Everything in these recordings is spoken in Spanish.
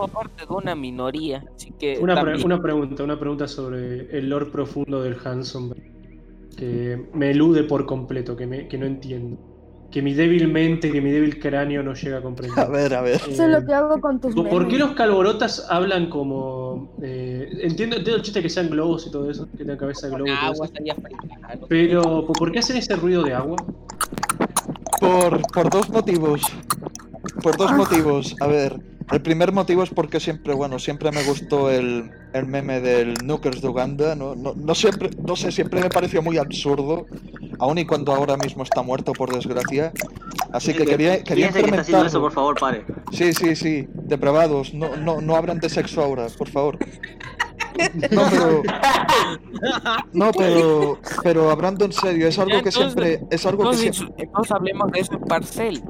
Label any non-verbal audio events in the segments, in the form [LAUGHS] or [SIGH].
formo parte de una minoría, así que... Una, pre- una pregunta, una pregunta sobre el lore profundo del Hanson que me elude por completo, que, me, que no entiendo. Que mi débil mente, que mi débil cráneo no llega a comprender. [LAUGHS] A ver, a ver. Eso es lo que hago con tus ¿Por por qué los calborotas hablan como... eh, entiendo, entiendo el chiste que sean globos y todo eso, que tengan cabeza de globo y todo Agua eso. estaría. Pero, ¿por qué hacen ese ruido de agua? Por, por dos motivos. Por dos motivos. A ver, el primer motivo es porque siempre, bueno, siempre me gustó el, el meme del Nukers de Uganda. No, no, no siempre, no sé, siempre me pareció muy absurdo. Aun y cuando ahora mismo está muerto, por desgracia. Así que quería, quería Fíjense que está haciendo eso, por favor, pare. Sí, sí, sí. Depravados. No, no, no hablan de sexo ahora, por favor. No, pero. No, pero. Pero hablando en serio, es algo que siempre. Es algo que siempre. entonces hablemos de eso en parcel.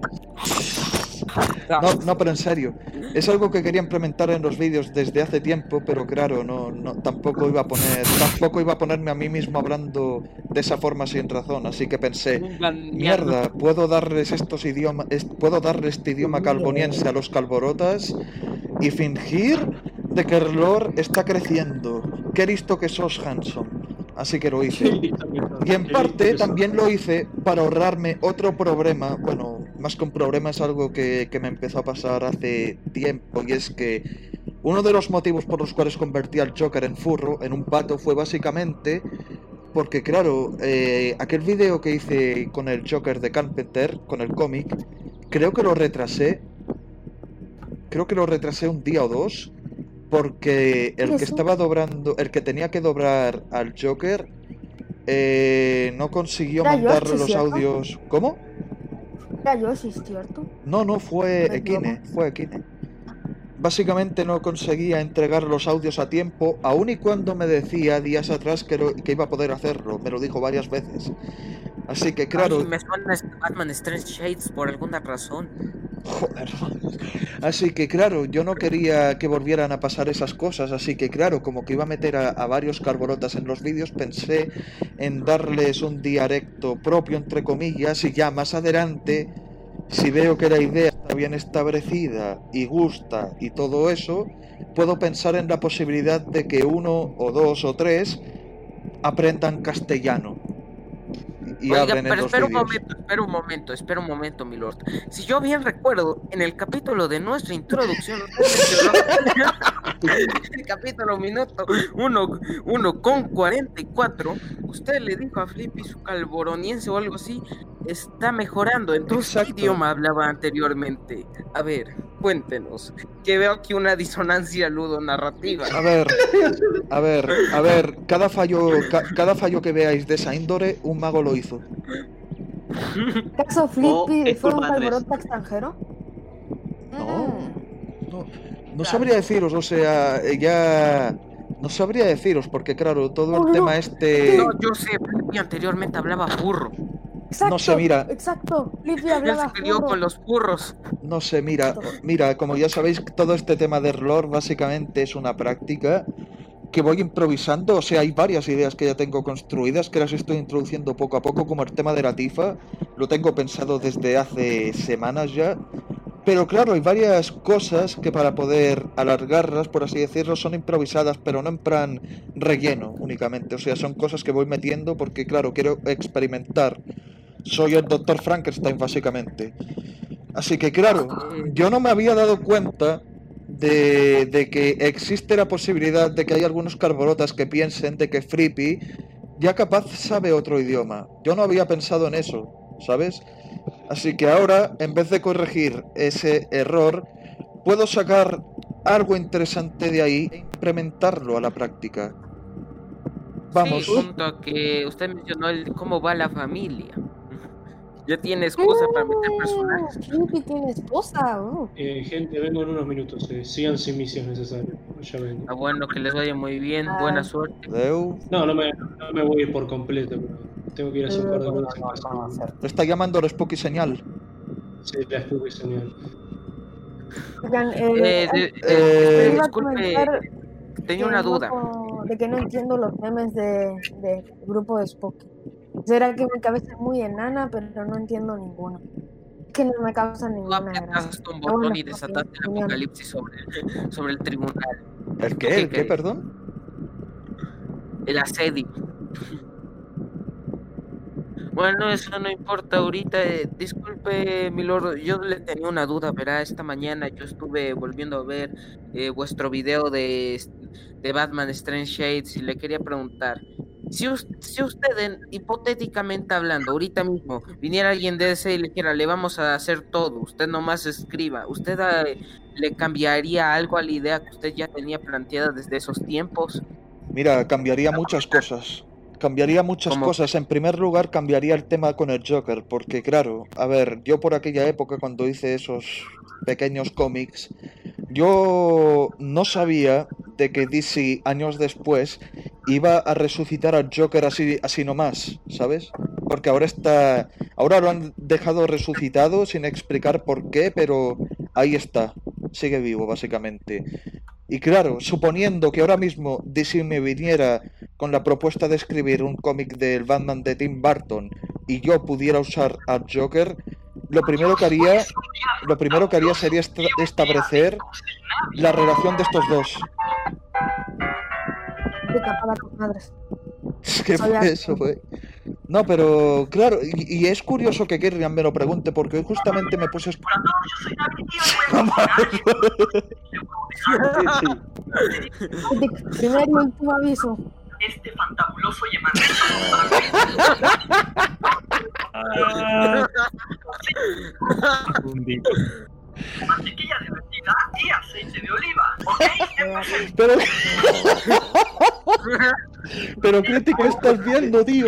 No, no, pero en serio. Es algo que quería implementar en los vídeos desde hace tiempo, pero claro, no, no, tampoco iba a poner, tampoco iba a ponerme a mí mismo hablando de esa forma sin razón. Así que pensé, mierda, puedo darles estos idiomas, puedo darle este idioma calboniense a los calborotas y fingir de que el lore está creciendo. Qué listo que sos, Hanson. Así que lo [LAUGHS] hice. Y en parte también lo hice para ahorrarme otro problema, bueno, más que un problema es algo que, que me empezó a pasar hace tiempo y es que uno de los motivos por los cuales convertí al Joker en furro, en un pato, fue básicamente porque claro, eh, aquel vídeo que hice con el Joker de Carpenter, con el cómic, creo que lo retrasé, creo que lo retrasé un día o dos, porque el que estaba dobrando, el que tenía que doblar al Joker, eh, no consiguió Era Yoshi, los ¿cierto? audios. ¿Cómo? Era Yoshi, ¿cierto? No, no, fue ¿No es Ekine, broma? fue Ekine. Básicamente no conseguía entregar los audios a tiempo, aun y cuando me decía días atrás que, lo- que iba a poder hacerlo, me lo dijo varias veces. Así que claro, Ay, me suena este Batman Strange Shades por alguna razón. Joder. [LAUGHS] Así que claro, yo no quería que volvieran a pasar esas cosas, así que claro, como que iba a meter a, a varios carborotas en los vídeos, pensé en darles un dialecto propio, entre comillas, y ya más adelante, si veo que la idea está bien establecida y gusta y todo eso, puedo pensar en la posibilidad de que uno o dos o tres aprendan castellano. Y Oiga, pero espera un momento, espera un momento, espera un momento, mi lord. Si yo bien recuerdo, en el capítulo de nuestra introducción, [LAUGHS] [LAUGHS] el capítulo minuto 1 uno con 44, usted le dijo a Flippy su calboroniense o algo así, está mejorando. Entonces, ¿qué idioma hablaba anteriormente? A ver, cuéntenos, que veo aquí una disonancia ludo-narrativa. A ver, a ver, a ver, cada fallo, ca- cada fallo que veáis de esa índole, un mago lo hizo. ¿Acaso Oh, Flippy es fue un calborota extranjero? No. Mm. No, no sabría deciros, o sea, eh, ya no sabría deciros, porque claro, todo Oh, el no. tema este. No, yo sé, Flippy anteriormente hablaba furro. Exacto, No sé, mira. Exacto, Flippy hablaba se furro. con los furros. No sé, mira, mira, como ya sabéis, todo este tema de lore básicamente es una práctica que voy improvisando, o sea, hay varias ideas que ya tengo construidas que las estoy introduciendo poco a poco, como el tema de la tifa, lo tengo pensado desde hace semanas ya, pero claro, hay varias cosas que para poder alargarlas, por así decirlo, son improvisadas, pero no en plan relleno únicamente, o sea, son cosas que voy metiendo porque, claro, quiero experimentar. Soy el Dr. Frankenstein, básicamente. Así que, claro, yo no me había dado cuenta de, de que existe la posibilidad de que hay algunos carborotas que piensen de que Frippy ya capaz sabe otro idioma. Yo no había pensado en eso, ¿sabes? Así que ahora, en vez de corregir ese error, puedo sacar algo interesante de ahí e implementarlo a la práctica. Vamos. Sí, junto a que usted mencionó el cómo va la familia. Ya tiene excusa para meter personajes. Mm, Flippy tiene esposa. oh. Eh, gente, vengo en unos minutos. eh, sigan sin misión necesaria. Ya vengo. Ah, bueno, que les vaya muy bien, Ah. buena suerte. Deu. No, no me, no me voy a ir por completo, pero tengo que ir a hacer un par de cosas está llamando la Spooky señal. Sí, la estuve señal. Oigan, Eh, eh, Eh, eh, disculpe, tenía una duda. De que no entiendo los memes de, de grupo de Spooky. Será que mi cabeza es muy enana, pero no entiendo ninguno. Que no me causa Tú ninguna apretaste gracia. un botón bueno, y ok, desataste el apocalipsis sobre, sobre el tribunal. ¿El ¿Tú qué? ¿El qué, perdón? El asedio. Bueno, eso no importa ahorita. eh, disculpe, milord, yo le tenía una duda, verá, esta mañana yo estuve volviendo a ver eh, vuestro video de, de Batman Strange Shades y le quería preguntar, si, us- si usted, en- hipotéticamente hablando, ahorita mismo, viniera alguien de ese y le dijera, le vamos a hacer todo, usted nomás escriba, ¿usted eh, le cambiaría algo a la idea que usted ya tenía planteada desde esos tiempos? Mira, cambiaría muchas cosas. Cambiaría muchas ¿Cómo? cosas. En primer lugar, cambiaría el tema con el Joker, porque claro, a ver, yo por aquella época cuando hice esos pequeños cómics, yo no sabía de que DC años después iba a resucitar al Joker así, así nomás, ¿sabes? Porque ahora está, ahora lo han dejado resucitado sin explicar por qué, pero ahí está, sigue vivo básicamente. Y claro, suponiendo que ahora mismo DC me viniera con la propuesta de escribir un cómic del Batman de Tim Burton y yo pudiera usar al Joker, lo primero que haría, lo primero que haría sería esta- establecer la relación de estos dos. Pica para tus madres. ¿Qué fue eso, fue? No, pero claro, y, y es curioso que Kirrian me lo pregunte porque hoy justamente me puse [LAUGHS] Primer y último aviso. Este fantabuloso y emanante mantequilla derretida y aceite de oliva. ¿Ok? Pero, pero crítico, estás viendo, tío.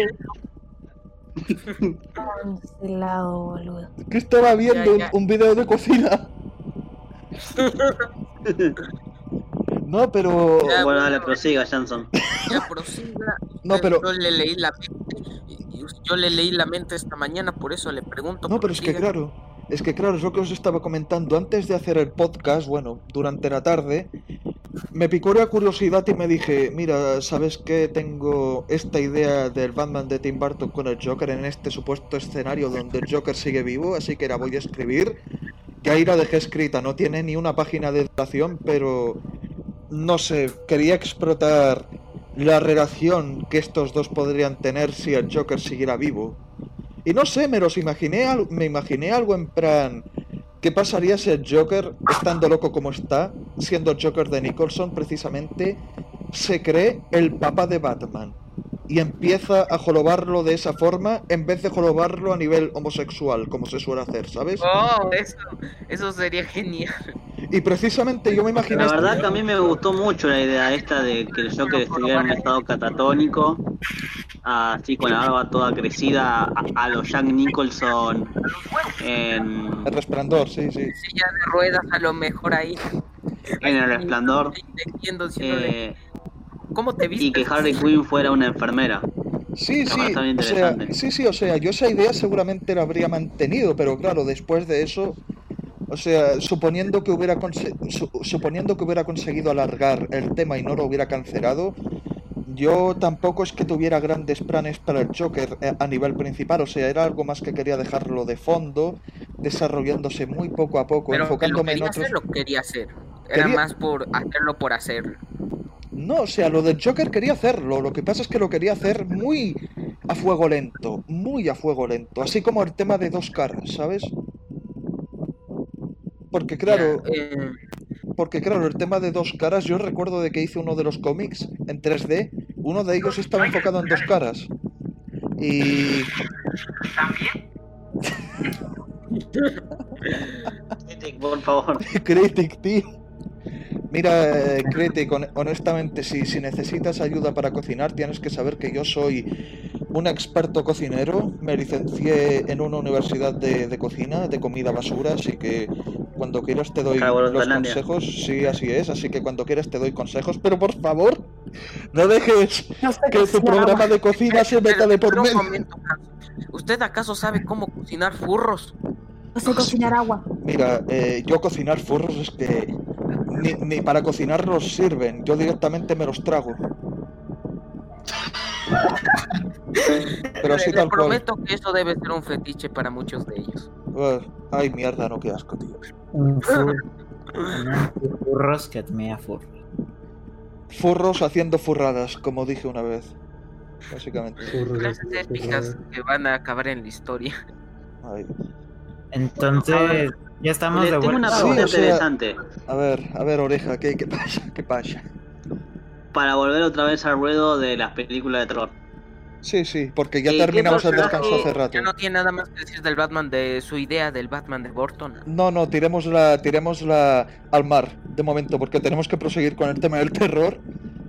Cancelado, boludo. Que estaba viendo ya. un video de cocina. [LAUGHS] No, pero. Ya, Bueno, dale, prosiga, Janson. Ya prosiga. [LAUGHS] No, pero. Yo le leí la mente. Yo le leí la mente esta mañana, por eso le pregunto. No, pero es que claro, es que claro, es lo que os estaba comentando. Antes de hacer el podcast, bueno, durante la tarde, me picó la curiosidad y me dije, mira, ¿sabes qué? Tengo esta idea del Batman de Tim Burton con el Joker en este supuesto escenario donde el Joker sigue vivo, así que la voy a escribir. Que ahí la dejé escrita, no tiene ni una página de duración, pero no sé, quería explotar la relación que estos dos podrían tener si el Joker siguiera vivo. Y no sé, me los imaginé, me imaginé algo en plan, ¿qué pasaría si el Joker, estando loco como está, siendo el Joker de Nicholson precisamente, se cree el papá de Batman? Y empieza a jorobarlo de esa forma en vez de jorobarlo a nivel homosexual, como se suele hacer, ¿sabes? Oh, eso, eso sería genial. Y precisamente yo me imaginé... La verdad que a mí me gustó mucho la idea esta de que el Joker estuviera en un estado catatónico, así con la barba toda crecida, a, a los Jack Nicholson en, El resplandor, sí, sí. Silla de ruedas, a lo mejor ahí. en el resplandor. Eh, ¿Cómo te viste? y que Harley Quinn fuera una enfermera. Sí, sí, o sea, sí, sí, o sea, yo esa idea seguramente la habría mantenido, pero claro, después de eso, o sea, suponiendo que hubiera su- suponiendo que hubiera conseguido alargar el tema y no lo hubiera cancelado, yo tampoco es que tuviera grandes planes para el Joker eh, a nivel principal, o sea, era algo más que quería dejarlo de fondo, desarrollándose muy poco a poco, Pero que lo enfocándome en otros. hacer, lo quería hacer. Era Quería- más por hacerlo por hacer. No, o sea, lo del Joker quería hacerlo, lo que pasa es que lo quería hacer muy a fuego lento, muy a fuego lento, así como el tema de dos caras, ¿sabes? Porque claro, eh, porque claro, el tema de dos caras, yo recuerdo de que hice uno de los cómics en 3D, uno de ellos estaba enfocado en dos caras. Y También [LAUGHS] Por favor. [LAUGHS] Critic, tío. Mira, eh, hon- honestamente, si, si necesitas ayuda para cocinar, tienes que saber que yo soy un experto cocinero. Me licencié en una universidad de, de cocina, de comida basura, así que cuando quieras te doy los consejos. Sí, así es, así que cuando quieras te doy consejos. Pero por favor, no dejes No sé que tu cocinar programa de cocina se meta de por medio. ¿Usted acaso sabe cómo cocinar furros? No sé cocinar agua. Mira, eh, yo cocinar furros es que ni, ni para cocinarlos sirven, yo directamente me los trago. Pero sí tal cual. prometo que eso debe ser un fetiche para muchos de ellos. Uh, ay, mierda, no, qué asco, tío. Un [LAUGHS] fur. Un furros que admea furros. Furros haciendo furradas, como dije una vez. Básicamente. Furros, Frases épicas que van a acabar en la historia. Ay. Entonces, ya estamos Le de tengo una. Sí, pregunta o sea- interesante. A ver, a ver, oreja, ¿qué, qué pasa? [LAUGHS] ¿Qué pasa? Para volver otra vez al ruedo de las películas de terror. Sí, sí, porque ya ¿Y qué terminamos el descanso hace rato. Ya no tiene nada más que decir del Batman, de su idea del Batman de Burton. No, no, tiremos la, tiremos la al mar de momento, porque tenemos que proseguir con el tema del terror.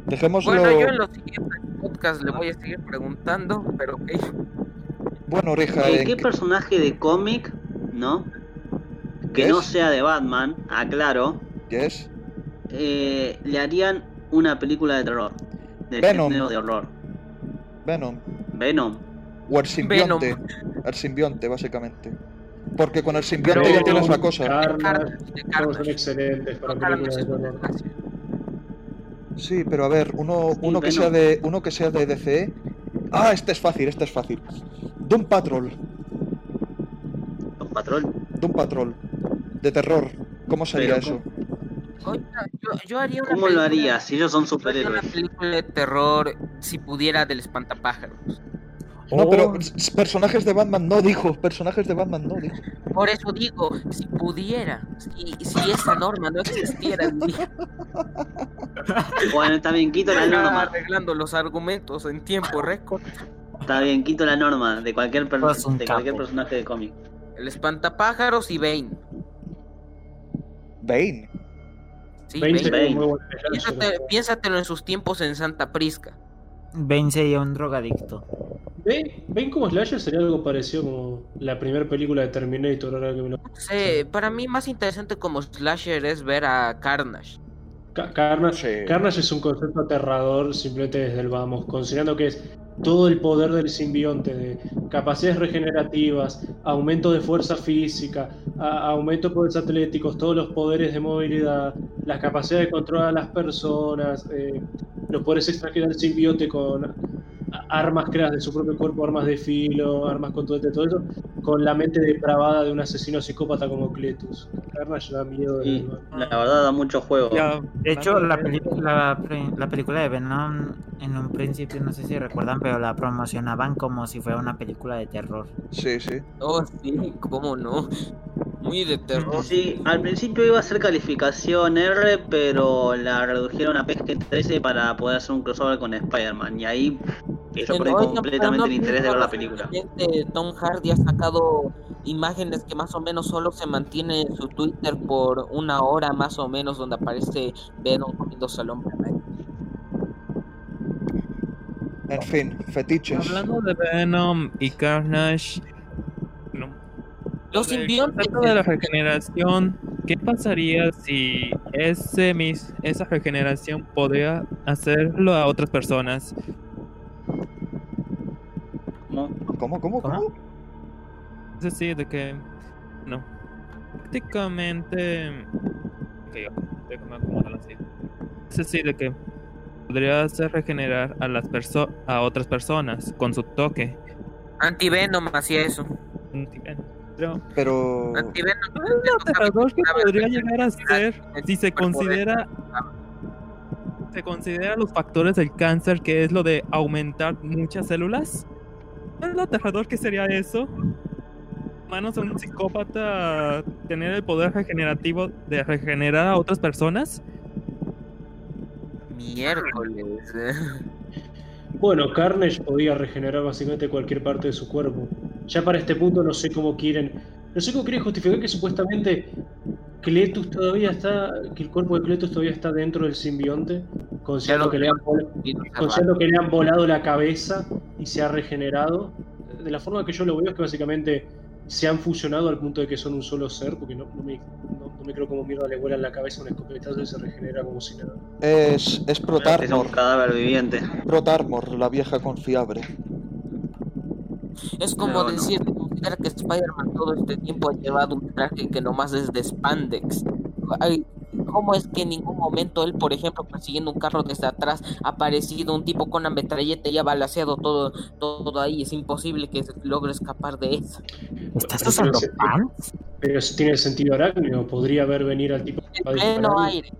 Dejémoslo. Bueno, yo en los siguientes podcasts le voy a seguir preguntando, pero ok. Bueno, oreja, Eh, ¿en ¿Qué qué- personaje de cómic, no? Que ¿Qué no sea de Batman, aclaro, ¿qué es? eh, le harían una película de terror. De Venom. género de horror. Venom. Venom. O el simbionte. El simbionte, básicamente. Porque con el simbionte Pero- ya tienes la cosa. Carnage, son excelentes para películas de terror. Sí, pero a ver, uno, uno que Venom. sea de. Uno que sea de DC. Ah, este es fácil, este es fácil. Doom Patrol. Patrol. Doom Patrol. De terror. ¿Cómo sería Pero, eso? Yo, yo haría una ¿Cómo lo película- harías si ellos son yo haría una superhéroes? película de terror si pudiera del espantapájaros. No, pero Oh. s- personajes de Batman no dijo. Personajes de Batman no dijo. Por eso digo, si pudiera, si, si esa norma no existiera, [LAUGHS] Bueno, está bien, quito la norma. arreglando los argumentos en tiempo récord. Está bien, quito la norma de cualquier, per- de cualquier personaje de cómic. El espantapájaros y Bane. Bane. Sí, 20 Bane. Piénsate- piénsatelo en sus tiempos en Santa Prisca. Bane sería un drogadicto. Bane, Bane como slasher sería algo parecido como la primera película de Terminator. Ahora que me lo... Sé, para mí más interesante como slasher es ver a Carnage. Ca- Carnage, Sí. Carnage es un concepto aterrador simplemente desde el vamos, considerando que es todo el poder del simbionte, de capacidades regenerativas, aumento de fuerza física, aumento de poderes atléticos, todos los poderes de movilidad, las capacidades de controlar a las personas, eh, los poderes extra que da el simbionte con armas creadas de su propio cuerpo, armas de filo, armas contundentes, todo eso, con la mente depravada de un asesino psicópata como Cletus. Carnage da miedo la verdad da mucho juego. Ya, De hecho, la, peli- la, la película de Venom, en un principio, no sé si recuerdan, pero la promocionaban como si fuera una película de terror. Sí, sí. Oh, sí, cómo no. Muy de terror. Sí, al principio iba a ser calificación R, pero la redujeron a PG-13 para poder hacer un crossover con Spider-Man. Y ahí yo perdí Oigan, completamente el no interés de ver la película. Tom Hardy ha sacado imágenes que más o menos solo se mantiene en su Twitter por una hora más o menos donde aparece Venom comiéndose al hombre. En fin, fetiches. Hablando de Venom y Carnage, no, Los del simbiontes. de la regeneración, ¿qué pasaría si ese mis, esa regeneración podría hacerlo a otras personas? ¿Cómo? ¿Cómo, cómo, cómo? Es decir, de que no, prácticamente, ok, déjame acomodarlo así. Es decir, de que podría hacer regenerar a las perso a otras personas con su toque. Antivenom hacía eso. Pero Pero. Antivenom. lo aterrador que podría llegar a ser si se considera se considera los factores del cáncer que es lo de aumentar muchas células ¿No es lo aterrador que sería eso? Manos de un psicópata tener el poder regenerativo de regenerar a otras personas. Miércoles. eh. [LAUGHS] Bueno, Carnage podía regenerar básicamente cualquier parte de su cuerpo. Ya para este punto no sé cómo quieren. No sé cómo quieren justificar que supuestamente Cletus todavía está. que el cuerpo de Cletus todavía está dentro del simbionte. Considerando, que le, han, considerando que le han volado la cabeza y se ha regenerado. De la forma que yo lo veo es que básicamente se han fusionado al punto de que son un solo ser, porque no, no me, no- no me creo cómo mierda le vuelan la cabeza un escopetazo y se regenera como si nada. Es, es Es un Protarmor. cadáver viviente. Protarmor, la vieja confiable. Es como No, no. decir, que Spider-Man todo este tiempo ha llevado un traje que nomás es de spandex. Ay, cómo es que en ningún momento él, por ejemplo, persiguiendo un carro desde atrás, ha aparecido un tipo con una metralleta y ha balaseado todo, todo ahí. Es imposible que logre escapar de eso. ¿Estás usando pants? Pero si tiene sentido arácnido, podría ver venir al tipo que En va a pleno aire.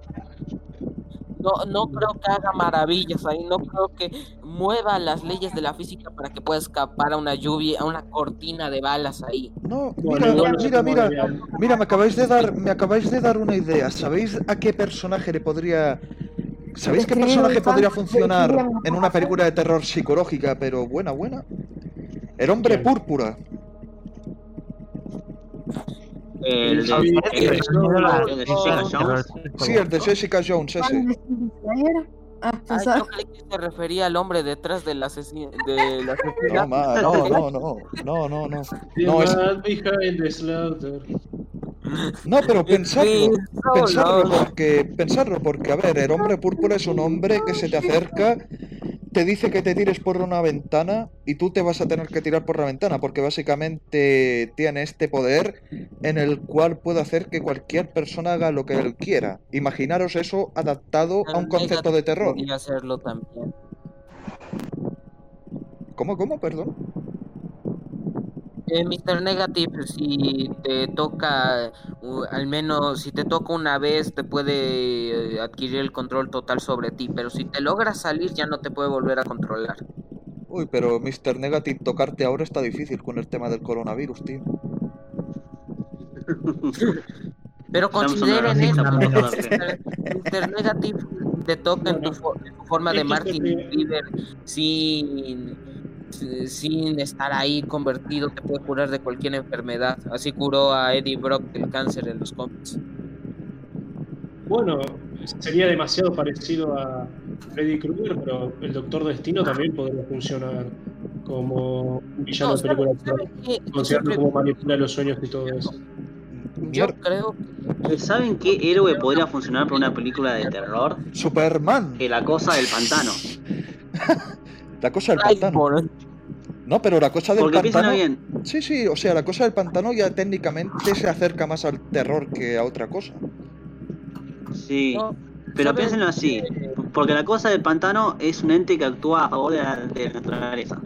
No, no creo que haga maravillas ahí, no creo que mueva las leyes de la física para que pueda escapar a una lluvia, a una cortina de balas ahí. No, mira, no mira, mira, mira, me acabáis de dar, me acabáis de dar una idea. ¿Sabéis a qué personaje le podría, sabéis qué personaje podría funcionar en una película de terror psicológica, pero buena, buena? El hombre púrpura. El de, Sí, el de- sí, el de Jessica Jones. Sí, el de Jessica Jones, ese. Ah, yo creí que se refería al hombre detrás del [LAUGHS] asesino. No, asesinato. ma, no, no, no, no, no, no. The No, es- man behind the slaughter. No, pero pensadlo solo. porque, pensadlo porque, a ver, el hombre púrpura es un hombre que se te acerca, te dice que te tires por una ventana y tú te vas a tener que tirar por la ventana porque básicamente tiene este poder en el cual puede hacer que cualquier persona haga lo que él quiera. Imaginaros eso adaptado a un concepto de terror. Podría hacerlo también. ¿Cómo, cómo, perdón? Eh, Mr. Negative, si te toca, uh, al menos si te toca una vez, te puede eh, adquirir el control total sobre ti, pero si te logras salir, ya no te puede volver a controlar. Uy, pero Mr. Negative, tocarte ahora está difícil con el tema del coronavirus, tío. [LAUGHS] Pero consideren eso, Mr. Negative te toca en tu, en tu forma de Martin Bieber sin, sin estar ahí convertido, te puede curar de cualquier enfermedad. Así curó a Eddie Brock del cáncer en los cómics. Bueno, sería demasiado parecido a Freddy Krueger, pero el Doctor Destino también podría funcionar como un villano No, de película considerando cómo manipula los sueños y todo eso. Yo creo Eh, ¿Saben qué héroe podría funcionar para una película de terror? Superman, Que la cosa del pantano. [LAUGHS] la cosa del Ay, pantano. No, pero la cosa del Porque pantano. bien. Sí, sí, o sea, la cosa del pantano ya técnicamente se acerca más al terror que a otra cosa. Sí. no, Pero ¿saben piénsenlo así. Porque la cosa del pantano es un ente que actúa a favor de la, de la naturaleza.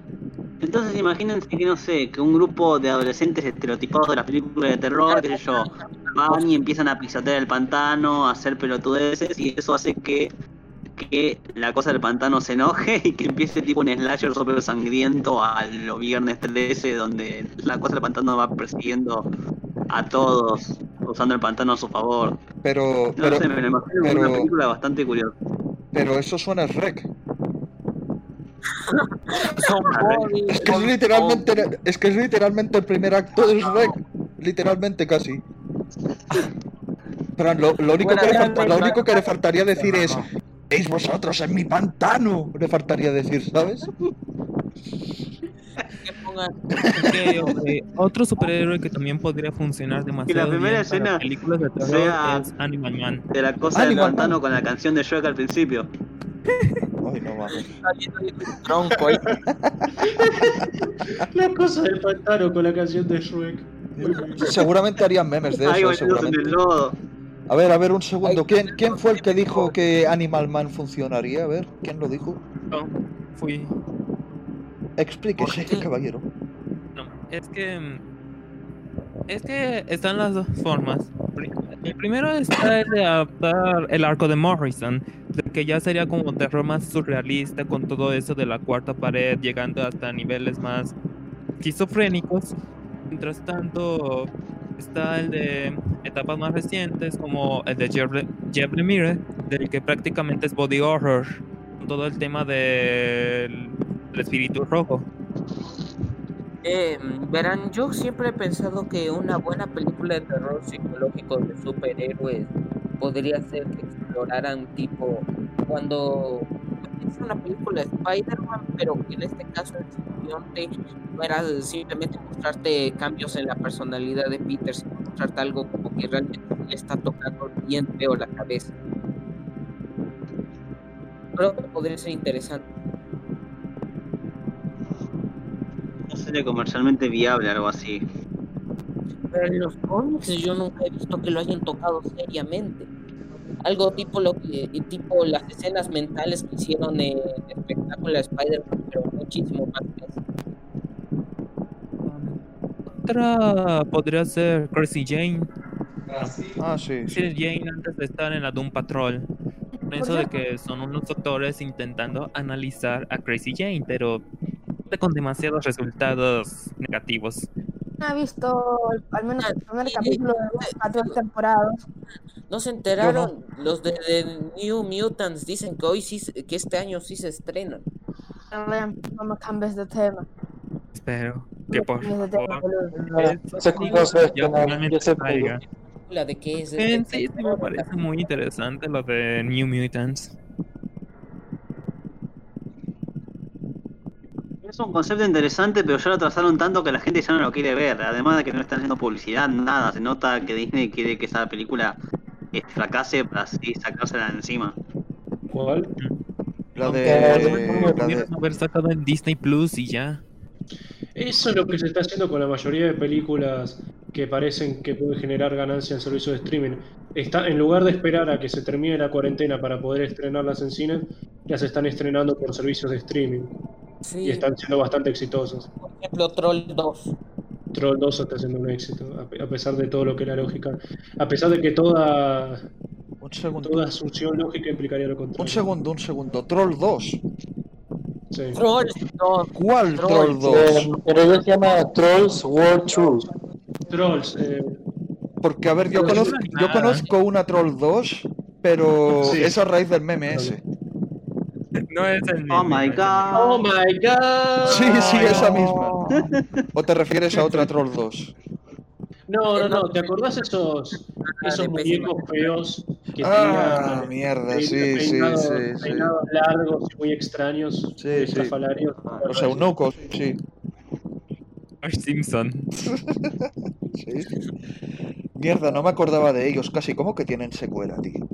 Entonces imagínense que, no sé, que un grupo de adolescentes estereotipados de las películas de terror, qué sé yo, van y empiezan a pisotear el pantano, a hacer pelotudeces, y eso hace que, que la cosa del pantano se enoje y que empiece tipo un slasher súper sangriento a los viernes 13, donde la cosa del pantano va persiguiendo a todos, usando el pantano a su favor. Pero, No pero, sé, me lo imagino pero- una película bastante curiosa. pero eso suena a Rec. [LAUGHS] Es que es literalmente, es que es literalmente el primer acto de Rec. Literalmente casi. [LAUGHS] Pero lo, lo único, que le falta- lo único que le faltaría decir es ¿Veis vosotros en mi pantano? Le faltaría decir, ¿sabes? que pongan ok. Otro superhéroe que también podría funcionar demasiado primera bien escena películas de terror sea- es Animal Man. De la cosa del Animal pantano con la canción de Shrek al principio. [LAUGHS] Ay, no mames. tronco ahí. [LAUGHS] La cosa del pantano con la canción de Shrek. Seguramente harían memes de eso, en seguramente. el lodo. A ver, a ver, un segundo. ¿Quién, ¿Quién fue el que dijo que Animal Man funcionaría? A ver, ¿quién lo dijo? No, fui. Explíquese, caballero. No, es que. mm, Es que están las dos formas. El primero está el de adaptar el arco de Morrison, que ya sería como terror más surrealista con todo eso de la cuarta pared, llegando hasta niveles más esquizofrénicos. Mientras tanto, está el de etapas más recientes, como el de Jeff, Jeff Lemire, del que prácticamente es body horror, con todo el tema del espíritu rojo. Eh, verán, yo siempre he pensado que una buena película de terror psicológico de superhéroes podría ser que exploraran tipo cuando es una película de Spider-Man, pero que en este caso el simbionte no era simplemente mostrarte cambios en la personalidad de Peter, sino mostrarte algo como que realmente le está tocando bien feo la cabeza. Creo que podría ser interesante. No sería comercialmente viable algo así. Pero en los cómics yo nunca he visto que lo hayan tocado seriamente. Algo tipo lo que, tipo las escenas mentales que hicieron en el espectáculo de Spider-Man, pero muchísimo más. Otra podría ser Crazy Jane. Ah, sí. Crazy Jane antes de estar en la Doom Patrol. Pienso de que son unos doctores intentando analizar a Crazy Jane, pero con demasiados resultados negativos. Ha visto al menos el primer Sí, capítulo de las cuatro temporadas. ¿No se enteraron? Los de, de New Mutants dicen que hoy sí, que este año sí se estrenan. No me cambies de tema. Espero que por favor. La de que es este- sí me parece muy interesante lo de New Mutants. Es un concepto interesante, pero ya lo trazaron tanto que la gente ya no lo quiere ver. Además de que no están haciendo publicidad, nada. Se nota que Disney quiere que esa película eh, fracase para así sacársela de encima. ¿Cuál? La de. La de haber sacado en Disney Plus y ya. Eso es lo que se está haciendo con la mayoría de películas que parecen que pueden generar ganancia en servicios de streaming. Está, en lugar de esperar a que se termine la cuarentena para poder estrenarlas en cine, las están estrenando por servicios de streaming Sí, y están siendo bastante exitosas. por ejemplo, Troll 2. Troll 2 está siendo un éxito, a pe- a pesar de todo lo que la lógica, a pesar de que toda, Un segundo. toda asunción lógica implicaría lo contrario. Un segundo, un segundo. Troll 2. Sí. Troll 2. ¿Cuál Troll. Troll 2? Eh, pero se llama Trolls World Truth. Trolls, eh, Porque, a ver, yo No conozco, yo conozco una Troll 2, pero Sí. es a raíz del meme ese. No es el Oh my no es el god. Oh my god. Sí, sí, esa misma. ¿O te refieres a otra Troll 2? No, no, no, ¿te acordás esos, esos de muñecos feos que Ah, tenían mierda, sí, sí, peinados, sí, sí. peinados largos y muy extraños, Sí, muy sí. estrafalarios? Los eunucos, sí. Simpson. [LAUGHS] sí. Mierda, no me acordaba de ellos casi. ¿Cómo que tienen secuela, tío?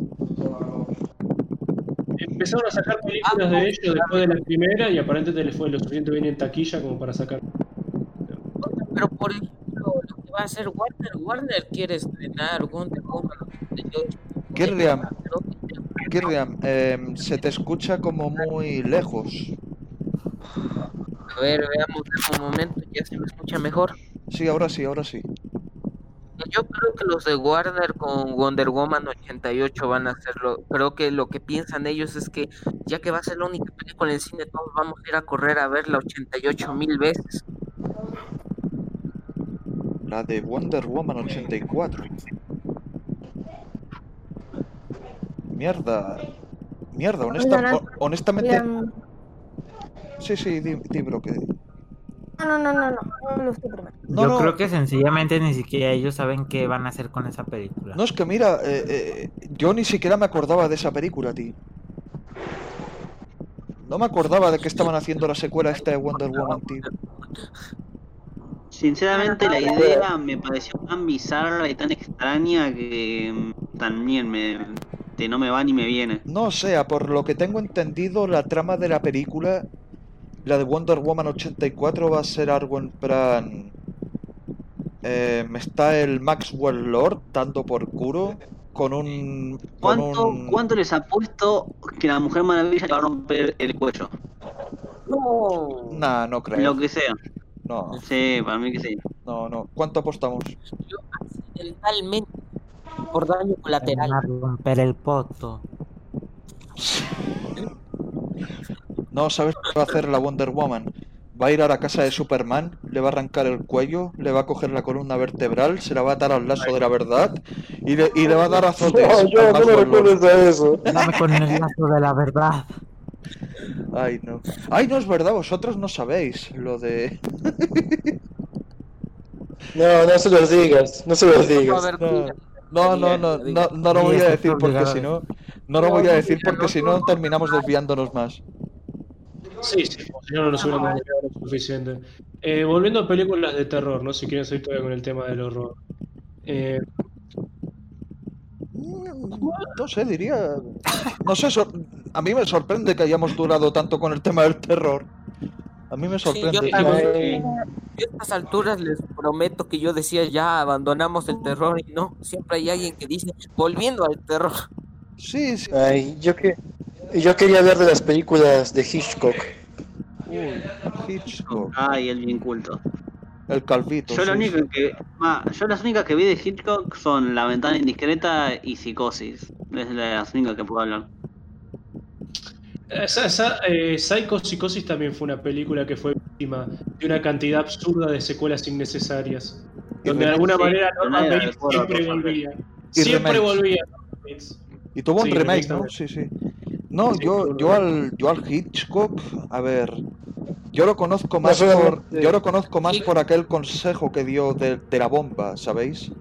Empezaron a sacar películas de ellos después de la primera y aparentemente les fue lo suficiente bien en taquilla como para sacar. Pero por ejemplo, lo que va a hacer Warner, Warner quiere estrenar Wonder Woman 88. Kirriam, Creo que- Kirriam, em, se te escucha como muy lejos. A ver, veamos en un momento, ya se me escucha mejor. Sí, ahora sí, ahora sí. Yo creo que los de Warner con Wonder Woman 88 van a hacerlo. Creo que lo que piensan ellos es que ya que va a ser la única película en cine, todos vamos a ir a correr a verla 88 mil veces. La de Wonder Woman 84. Mierda. Mierda, honesta- honestamente... Sí, sí, di, di, bro, que... No, no, no, no, no, primero. No, Yo no, creo que sencillamente ni siquiera ellos saben qué van a hacer con esa película. no, es que mira, eh, eh, yo ni siquiera me acordaba de esa película, tío. No me acordaba de que estaban haciendo la secuela esta de Wonder Woman, tío. Sinceramente la idea me pareció tan bizarra y tan extraña que mm, también me, que no me va ni me viene. No, o sea, por lo que tengo entendido, la trama de la película, la de Wonder Woman 84, va a ser algo en plan... eh, está el Maxwell Lord dando por culo con un... Con ¿Cuánto, un... ¿Cuánto les apuesto que la Mujer Maravilla le va a romper el cuello? No. Nah, no Lo creo. que sea. No, Sí, para mí que sí. no, no. ¿Cuánto apostamos? Yo accidentalmente, por daño colateral. a romper el poto. No, ¿sabes qué va a hacer la Wonder Woman? Va a ir a la casa de Superman, le va a arrancar el cuello, le va a coger la columna vertebral, se la va a atar al lazo de la verdad y le, y le va a dar azotes [LAUGHS] No, yo no me recuerdes a eso. Dame con el lazo de la verdad. Ay, no. Ay, no es verdad, vosotros no sabéis lo de... No, no se los digas, no se los digas. No, no, no, no, no, no lo voy a decir porque si no... No lo voy a decir porque si no terminamos desviándonos más. Sí, sí, no, no nos hubiéramos desviado lo suficiente. Eh, volviendo a películas de terror, ¿no? Si quieren seguir todavía con el tema del horror. Eh, Mm, No sé, diría... No sé, sor- a mí me sorprende que hayamos durado tanto con el tema del terror. A mí me Sí, yo sorprende. también. A estas alturas les prometo que yo decía ya abandonamos el terror y no, siempre hay alguien que dice volviendo al terror. Sí, sí. Ay, yo que yo quería hablar de las películas de Hitchcock. Uy, Hitchcock. Ay, el bien culto. El calvito. Yo, lo sí, único sí. que, ah, yo las únicas que vi de Hitchcock son La ventana indiscreta y Psicosis. Es las únicas que puedo hablar. Esa, esa, eh, Psycho Psicosis también fue una película que fue víctima de una cantidad absurda de secuelas innecesarias. Y Donde de alguna sí, manera Norman Bates siempre volvía. Y Siempre volvía. Y tuvo un Sí, remake, ¿no? Sí, sí. No, yo, yo al, yo al Hitchcock, a ver, yo lo conozco No más por, yo lo conozco más por aquel consejo que dio de, de la bomba, ¿sabéis?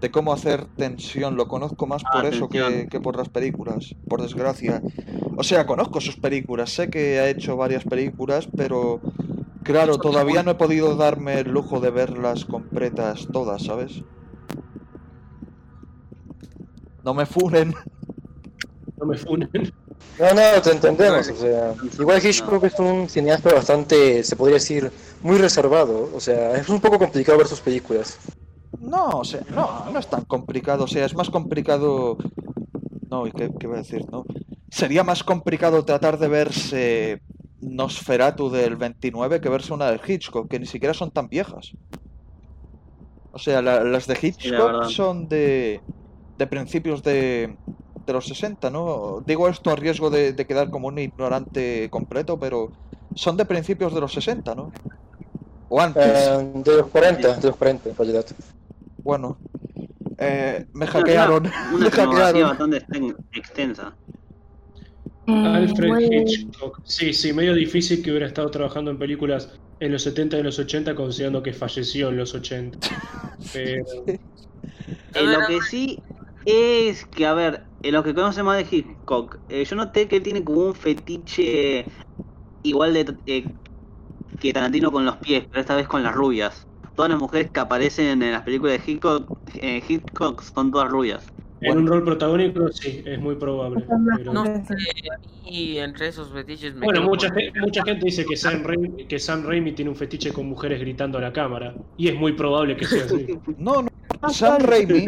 De cómo hacer tensión, lo conozco más Ah, por eso que, que por las películas, por desgracia. O sea, conozco sus películas, sé que ha hecho varias películas, pero claro, todavía no he podido darme el lujo de verlas completas todas, ¿sabes? No me funen. No me funen. No, no, te entendemos, o sea, igual Hitchcock es un cineasta bastante, se podría decir, muy reservado, o sea, es un poco complicado ver sus películas. No, o sea, no, no es tan complicado. O sea, es más complicado. No, ¿y qué, qué voy a decir? No. Sería más complicado tratar de verse Nosferatu del 29 que verse una de Hitchcock, que ni siquiera son tan viejas. O sea, la- las de Hitchcock son de, de principios de, de los 60, ¿no? Digo esto a riesgo de, de quedar como un ignorante completo, pero son de principios de los 60, ¿no? O antes. Eh, de los 40, de los 40 en realidad. Bueno, eh, me Una- hackearon. Una [LAUGHS] me filmografía hackearon. bastante exten- extensa. Alfred Hitchcock. Sí, sí, medio difícil que hubiera estado trabajando en películas en los 70 y en los 80, considerando que falleció en los 80. [LAUGHS] Pero Eh, lo que sí es que, a ver, en lo que conoce más de Hitchcock, eh, yo noté que él tiene como un fetiche igual de eh, que Tarantino con los pies, pero esta vez con las rubias. Todas las mujeres que aparecen en las películas de Hitchcock, eh, Hitchcock son todas rubias. En un rol protagónico, sí, es muy probable. pero- No sé, y entre esos fetiches me Bueno, mucha, con- ge- mucha gente dice que Sam, Raimi, que Sam Raimi tiene un fetiche con mujeres gritando a la cámara. Y es muy probable que sea así. [LAUGHS] No, no. Sam Raimi,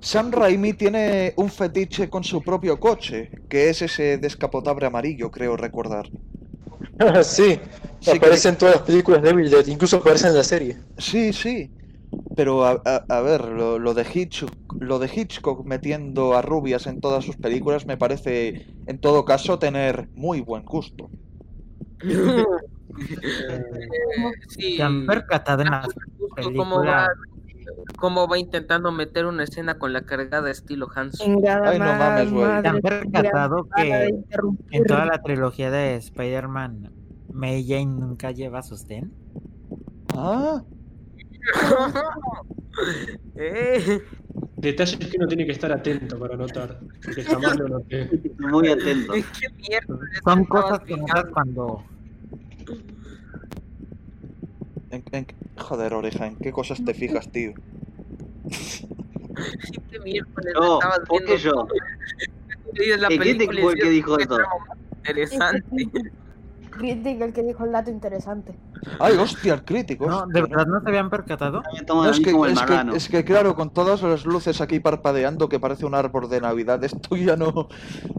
Sam Raimi tiene un fetiche con su propio coche, que es ese descapotable amarillo, creo recordar. [LAUGHS] sí, Sí, que- aparece en todas las películas de Evil Dead, incluso aparece en la serie. Sí, sí. Pero a, a- a ver, lo, lo de Hitchcock, lo de Hitchcock metiendo a rubias en todas sus películas me parece, en todo caso, tener muy buen gusto. [LAUGHS] sí, ¿Se han percatado en las cómo va, películas? cómo va intentando meter una escena con la cargada estilo Hans. Chingada Ay, no mames, güey. ¿Se han percatado que en toda la trilogía de Spider-Man, May Jane nunca lleva sostén? Ah, [LAUGHS] Eh, Detalles que uno tiene que estar atento para notar. Porque jamás lo noté. Muy atento. [LAUGHS] ¿Qué mierda? Son cosas que notas cuando en- en- joder, oreja, ¿en qué cosas te fijas, tío? [LAUGHS] ¿Qué miércoles Yo, estabas ¿por qué yo? Y es la ¿Y quién te fue el que dijo "Qué eso?" Interesante. Critic, el que dijo el dato interesante. Ay, hostia, el crítico. no, de verdad no se habían percatado. No, es, que, como el es, que, es que, claro, con todas las luces aquí parpadeando que parece un árbol de Navidad, esto ya no,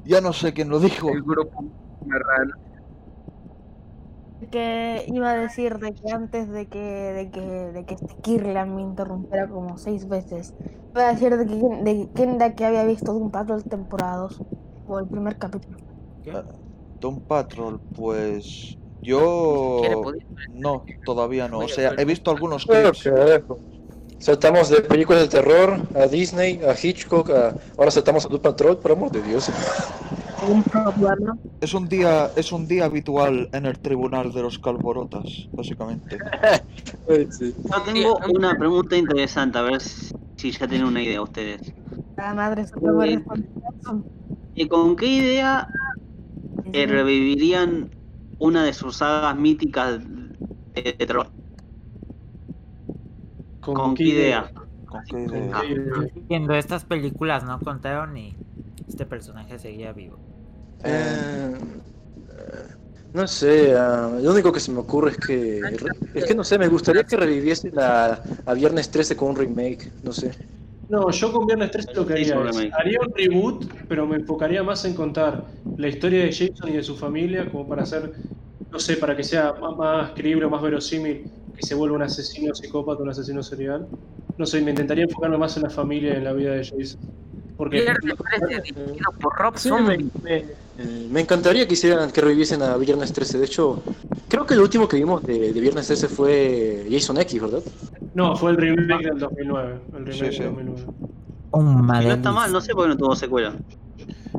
ya no sé quién lo dijo. El grupo marrano. Que iba a decir de que antes de que, de que, de que este Kirlian me interrumpiera como seis veces, iba a decir de que de quién de que había visto un Patrol temporada 2 o el primer capítulo. Doom Patrol, pues yo no, todavía no. O sea, he visto algunos clips. carajo. Saltamos de películas de terror a Disney, a Hitchcock, a... ahora saltamos a Doom Patrol, por amor de Dios. Es un día, es un día habitual en el tribunal de los calborotas, básicamente. [LAUGHS] Sí. Yo tengo una pregunta interesante, a ver si ya tienen una idea ustedes. La madre se puede Uy. responder eso. ¿Y con qué idea revivirían una de sus sagas míticas de, de terror? ¿Con qué idea? ¿Con qué idea? Viendo estas películas no contaron y este personaje seguía vivo. Eh, no sé, ah, lo único que se me ocurre es que... Es que no sé, me gustaría que reviviesen a, a Viernes 13 con un remake, no sé. No, yo con Viernes 13 lo que haría es, haría un reboot, pero me enfocaría más en contar la historia de Jason y de su familia, como para hacer, no sé, para que sea más, más creíble, más verosímil, que se vuelva un asesino psicópata, un asesino serial. No sé, me intentaría enfocarme más en la familia y en la vida de Jason. Porque Viernes 13, dirigido por Rob Sí, me, me- eh, me encantaría que hicieran, que reviviesen a Viernes 13. De hecho, creo que el último que vimos de, de Viernes 13 fue Jason X, ¿verdad? no, fue el remake del 2009. El remake Sí, sí. del 2009. Un Y no está mal, no sé por qué no tuvo secuela.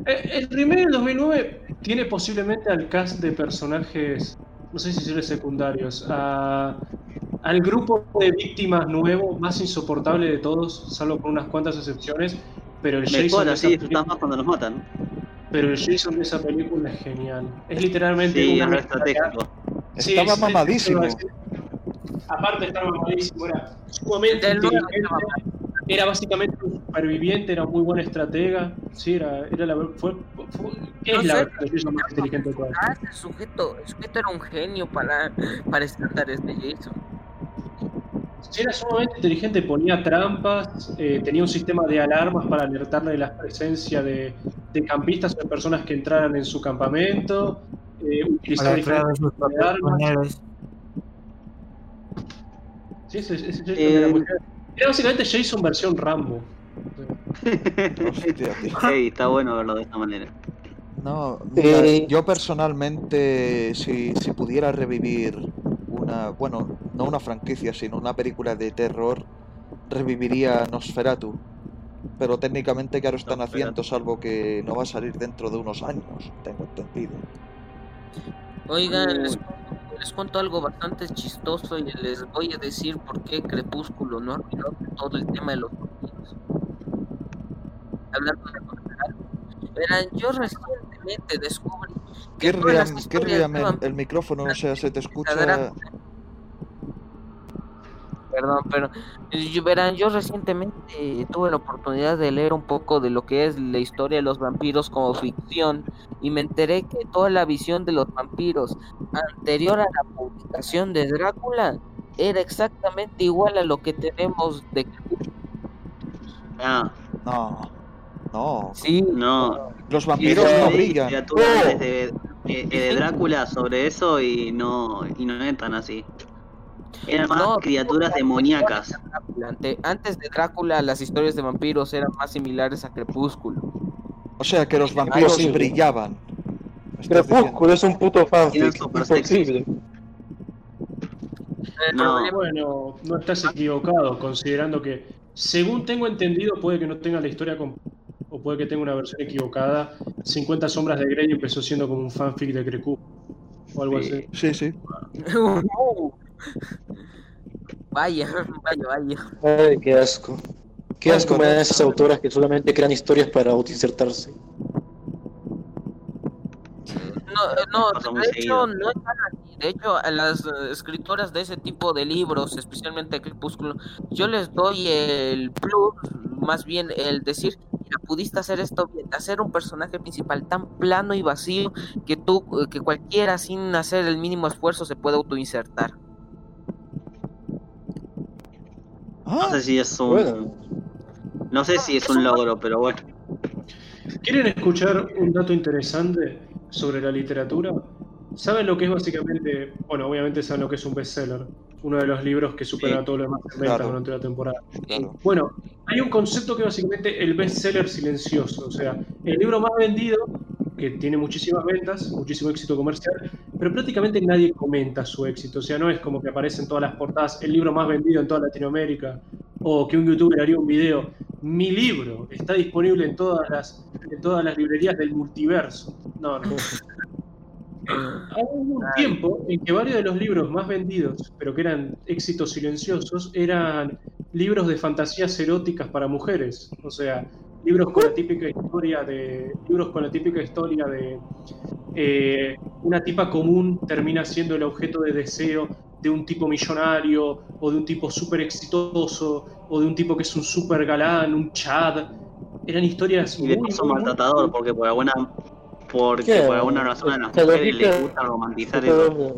Eh, El remake del 2009 tiene posiblemente al cast de personajes, no sé si decirles secundarios, a- al grupo de víctimas nuevo más insoportable de todos, salvo por unas cuantas excepciones, pero el Jason, Mejor de así esa disfrutás película, más cuando los matan. pero el Jason de esa película es genial. Es literalmente Sí, una es estratégico. Sí, Estaba mamadísimo. sí, sí. Aparte de estar mamadísimo, era sumamente. Era básicamente un superviviente, era un muy buen estratega. Sí, era, era la fue, fue- es No la sé. de Jason más inteligente de todas. Ese sujeto, el sujeto era un genio para, para estándares de Jason. Sí, era sumamente inteligente, ponía trampas, eh, tenía un sistema de alarmas para alertarle de la presencia de, de campistas o de personas que entraran en su campamento. eh, utilizaba diferentes armas. Sí, ese, ese Jason Eh, era muy. Era básicamente Jason versión Rambo. Hostia, tío. [LAUGHS] Ey, está bueno verlo de esta manera. No, mira, Eh, yo personalmente, si, si pudiera revivir una, bueno, no una franquicia, sino una película de terror, reviviría Nosferatu. Pero técnicamente que ahora están Nosferatu. haciendo, salvo que no va a salir dentro de unos años, tengo entendido. Oigan, les, les cuento algo bastante chistoso y les voy a decir por qué Crepúsculo no arruinó todo el tema de los vampiros. Hablando de. Verán, yo recientemente descubrí que todas las historias el, vampiros el micrófono, o sea, se te escucha... Perdón, pero yo- verán, yo recientemente tuve la oportunidad de leer un poco de lo que es la historia de los vampiros como ficción y me enteré que toda la visión de los vampiros anterior a la publicación de Drácula era exactamente igual a lo que tenemos de Ah, No, no, sí, no. los vampiros yo no brillan. eh, eh, de Drácula sobre eso y no, y no es tan así. Eran más No, criaturas demoníacas. Antes de Drácula las historias de vampiros eran más similares a Crepúsculo. O sea, que los vampiros posible. brillaban. Crepúsculo es un puto fanfic. Imposible. No. problema- Bueno, no estás equivocado, considerando que, según tengo entendido, puede que no tenga la historia completa, o puede que tenga una versión equivocada. 50 sombras de Grey empezó siendo como un fanfic de Crepúsculo, o algo Sí. así. Sí, sí. [LAUGHS] Vaya, vaya, vaya. Ay, qué asco. Qué asco me dan esas autoras que solamente crean historias para autoinsertarse. No, Pasa no, de hecho, no es tan así. De hecho, a las eh, escritoras de ese tipo de libros, especialmente Crepúsculo, yo les doy el plus, más bien el decir, mira, pudiste hacer esto bien, hacer un personaje principal tan plano y vacío que tú, eh, que cualquiera sin hacer el mínimo esfuerzo se puede autoinsertar. No Ah, sé si es un. Bueno. No sé si es un logro, pero bueno. ¿Quieren escuchar un dato interesante sobre la literatura? ¿Saben lo que es básicamente, bueno, obviamente saben lo que es un bestseller, uno de los libros que supera Sí. todo lo demás en ventas Claro. durante la temporada? claro. Bueno, hay un concepto que es básicamente el bestseller silencioso, o sea, el libro más vendido, que tiene muchísimas ventas, muchísimo éxito comercial, pero prácticamente nadie comenta su éxito, o sea, no es como que aparece en todas las portadas el libro más vendido en toda Latinoamérica, o que un youtuber haría un video, mi libro está disponible en todas las, en todas las librerías del multiverso. No, no. [LAUGHS] Hubo un tiempo en que varios de los libros más vendidos, pero que eran éxitos silenciosos, eran libros de fantasías eróticas para mujeres. O sea, libros con la típica historia de. libros con la típica historia de eh, una tipa común termina siendo el objeto de deseo de un tipo millonario, o de un tipo súper exitoso, o de un tipo que es un súper galán, un chad. Eran historias Y de muy, paso muy, muy- maltratador, porque por alguna. Porque ¿Qué? por alguna razón a las mujeres les gusta romantizar eso.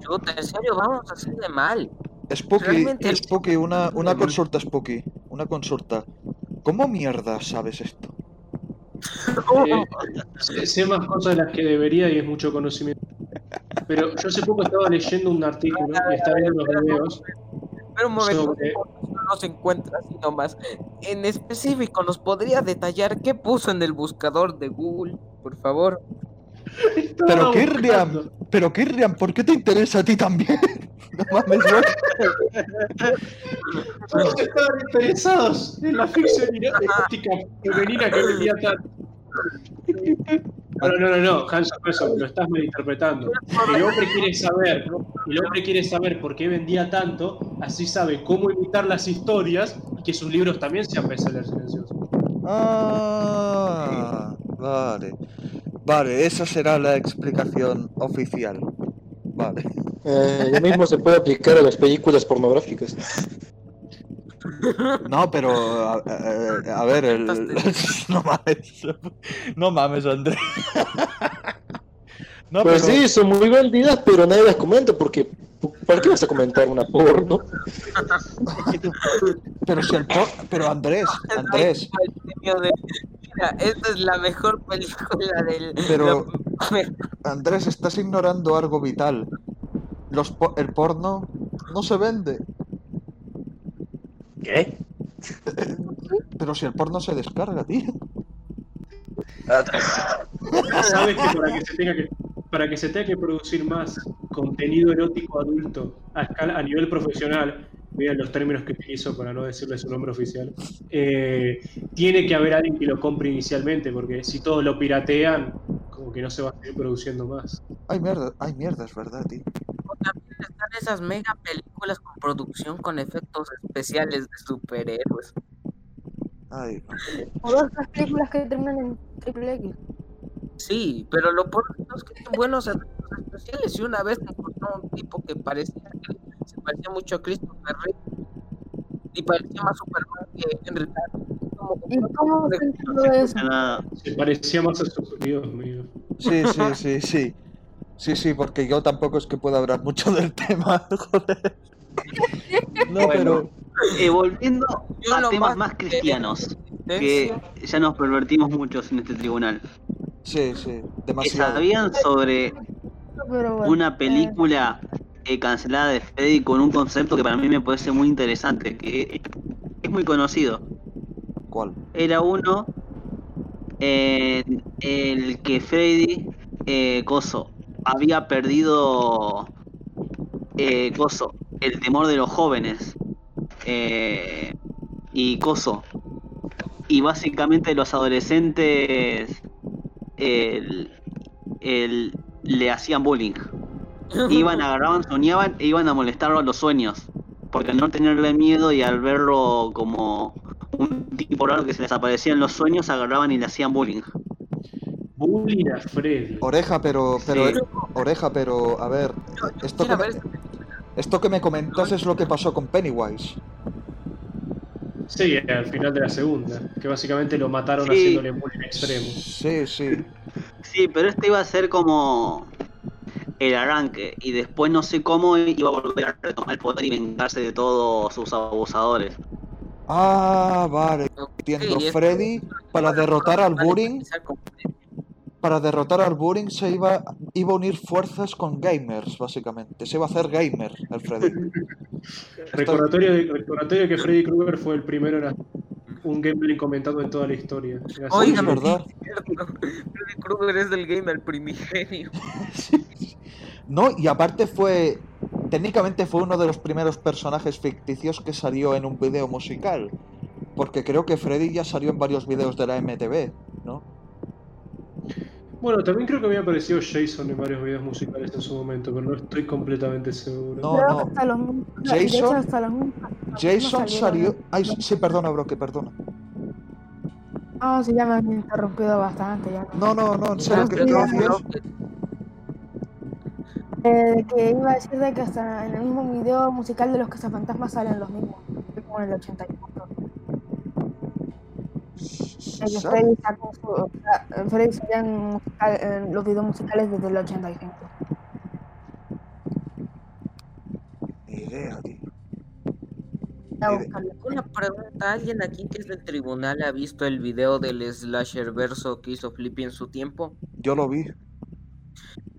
Chuta, en serio, vamos a hacer de mal. Spooky, Spooky, una, una consulta, Spooky. Una consulta. ¿Cómo mierda sabes esto? Eh, [LAUGHS] sé, más cosas de las que debería y es mucho conocimiento. Pero yo hace poco estaba leyendo un artículo y estaba viendo unos videos Pero un momento, sobre... no se encuentra así nomás. En específico, ¿nos podría detallar qué puso en el buscador de Google? Por favor. [LAUGHS] Estaba Pero Kirriam, buscando. pero Kirriam, ¿por qué te interesa a ti también? No mames, Todos estaban interesados en la ficción erótica femenina que vendía tanto. No, no, no, no, Hanson, Hanson, lo estás malinterpretando. El hombre quiere saber, el hombre quiere saber por qué vendía tanto, así sabe cómo imitar las historias y que sus libros también sean bestsellers silenciosos. Ah, vale. Vale, esa será la explicación oficial. Vale. Eh, lo mismo se puede aplicar a las películas pornográficas. No, pero a, a- a ver, el... [LAUGHS] no mames. No mames, Andrés. No, Pues pero- sí, son muy vendidas, pero nadie las comenta porque ¿para qué vas a comentar una porno? [LAUGHS] Pero si el por- pero Andrés, [LAUGHS] Andrés, Mira, esta es la mejor película del. Pero- Andrés, estás ignorando algo vital. Los po- el porno no se vende. ¿Qué? Pero si el porno se descarga, tío. [LAUGHS] Sabes que para que se tenga que para que se tenga que producir más contenido erótico adulto a escala a nivel profesional, miren los términos que utilizo para no decirle su nombre oficial, eh, tiene que haber alguien que lo compre inicialmente, porque si todos lo piratean, como que no se va a seguir produciendo más. Ay, mierda, ay, mierda, es verdad, tío. También están esas mega películas con producción con efectos especiales de superhéroes. Ay, O dos tres películas que terminan en triple X. Sí, pero lo todo es que son buenos especiales. Y una vez me encontré un tipo que parecía que se parecía mucho a Christopher Reeve y parecía más Superman que Henry ¿Y cómo se entendió eso? Nada. Se parecía más a su Dios mío. Sí, sí, sí, sí. Sí, sí, porque yo tampoco es que pueda hablar mucho del tema, [LAUGHS] joder. No, pero... Eh, volviendo Yo a temas más cristianos, que ya nos pervertimos muchos en este tribunal. Sí, sí, ¿Que demasiado. ¿Sabían sobre bueno, una eh, película eh, cancelada de Freddy con un concepto que para mí me parece muy interesante, que es muy conocido? ¿Cuál? Era uno en el que Freddy eh, Coso había perdido eh, Coso, el temor de los jóvenes eh, y Coso. Y básicamente los adolescentes el- el- le hacían bullying. [LAUGHS] Iban, agarraban, soñaban e iban a molestarlo a los sueños. Porque al no tenerle miedo y al verlo como un tipo raro que se les aparecía en los sueños, agarraban y le hacían bullying. Bullying a Freddy. Oreja, pero, pero, Sí. oreja, pero, a ver, esto que, me, esto que me comentas es lo que pasó con Pennywise. Sí, al final de la segunda, que básicamente lo mataron Sí. haciéndole bullying extremo. Sí, sí. Sí, pero este iba a ser como el arranque. Y después no sé cómo iba a volver a retomar el poder y vengarse de todos sus abusadores. Ah, vale. Entiendo. Sí, es- Freddy, para derrotar al con- para derrotar al Buring se iba, iba a unir fuerzas con gamers, básicamente. Se iba a hacer gamer el Freddy. [LAUGHS] Recordatorio, de- recordatorio que Freddy Krueger fue el primero en hacer un gameplay comentado en toda la historia. Verdad. cierto. Freddy Krueger es del gamer primigenio. [LAUGHS] No, y aparte fue. Técnicamente fue uno de los primeros personajes ficticios que salió en un video musical. Porque creo que Freddy ya salió en varios videos de la MTV, ¿no? Bueno, también creo que había aparecido Jason en varios videos musicales en su momento, pero no estoy completamente seguro. No, que hasta los Jason- hasta los Jason salió. Ay, sí, perdona, bro, que perdona. Ah, sí, ya me han interrumpido bastante. Ya. No, no, no, en serio, ¿qué, Sí, qué ya, decías? Eh, que iba a decir de que hasta en el mismo video musical de los cazafantasmas salen los mismos, como en el 84. El que ¿Sabes? Freddy sacó su, o sea, Freddy salía en, musical- en los videos musicales desde el 85. Ni idea, tío. Una pregunta, ¿alguien aquí que es del tribunal ha visto el video del slasher verso que hizo Flippy en su tiempo? Yo lo vi.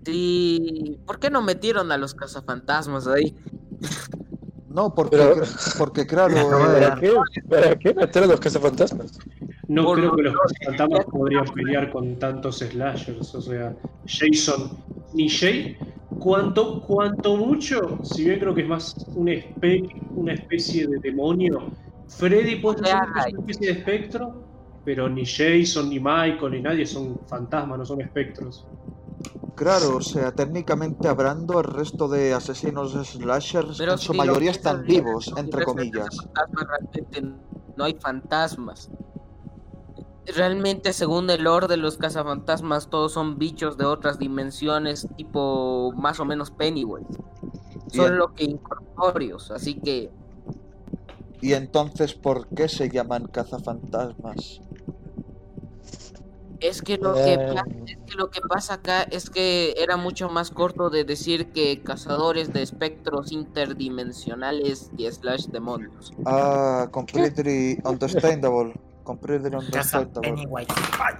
Sí, ¿por qué no metieron a los cazafantasmas ahí? [LAUGHS] No, porque, Pero- porque claro, eh, ¿Para qué? ¿Para qué meter a los cazafantasmas? No Por creo que los menos- fantasmas podrían pelear con tantos slashers. O sea, Jason ni Jay. Cuanto, cuanto mucho, si bien creo que es más una, espe- una especie de demonio, Freddy puede ser una especie de espectro, pero ni Jason, ni Michael, ni nadie son fantasmas, no son espectros. Claro, o sea, técnicamente hablando, el resto de asesinos slashers Pero en su si lo mayoría están vivos, entre comillas. realmente no hay fantasmas. Realmente, según el lore de los cazafantasmas, todos son bichos de otras dimensiones, tipo más o menos Pennywise. Bien. Solo que incorpóreos, así que Y entonces, ¿por qué se llaman cazafantasmas? Es que lo que, Eh. pa- es que lo que pasa acá es que era mucho más corto de decir que cazadores de espectros interdimensionales y slash demonios. Ah, completely [LAUGHS] understandable. Completely understandable.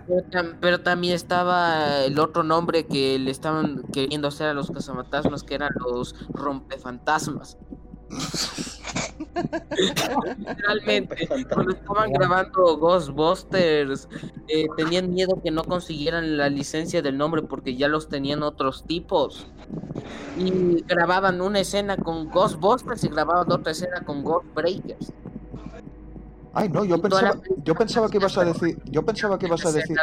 Pero, tam- pero también estaba el otro nombre que le estaban queriendo hacer a los cazafantasmas, que eran los rompefantasmas. Realmente, [LAUGHS] cuando estaban grabando Ghostbusters, eh, tenían miedo que no consiguieran la licencia del nombre porque ya los tenían otros tipos. Y grababan una escena con Ghostbusters y grababan otra escena con Ghostbreakers. Ay, no, yo pensaba, yo pensaba que ibas a [LAUGHS] decir, yo pensaba que ibas a decir,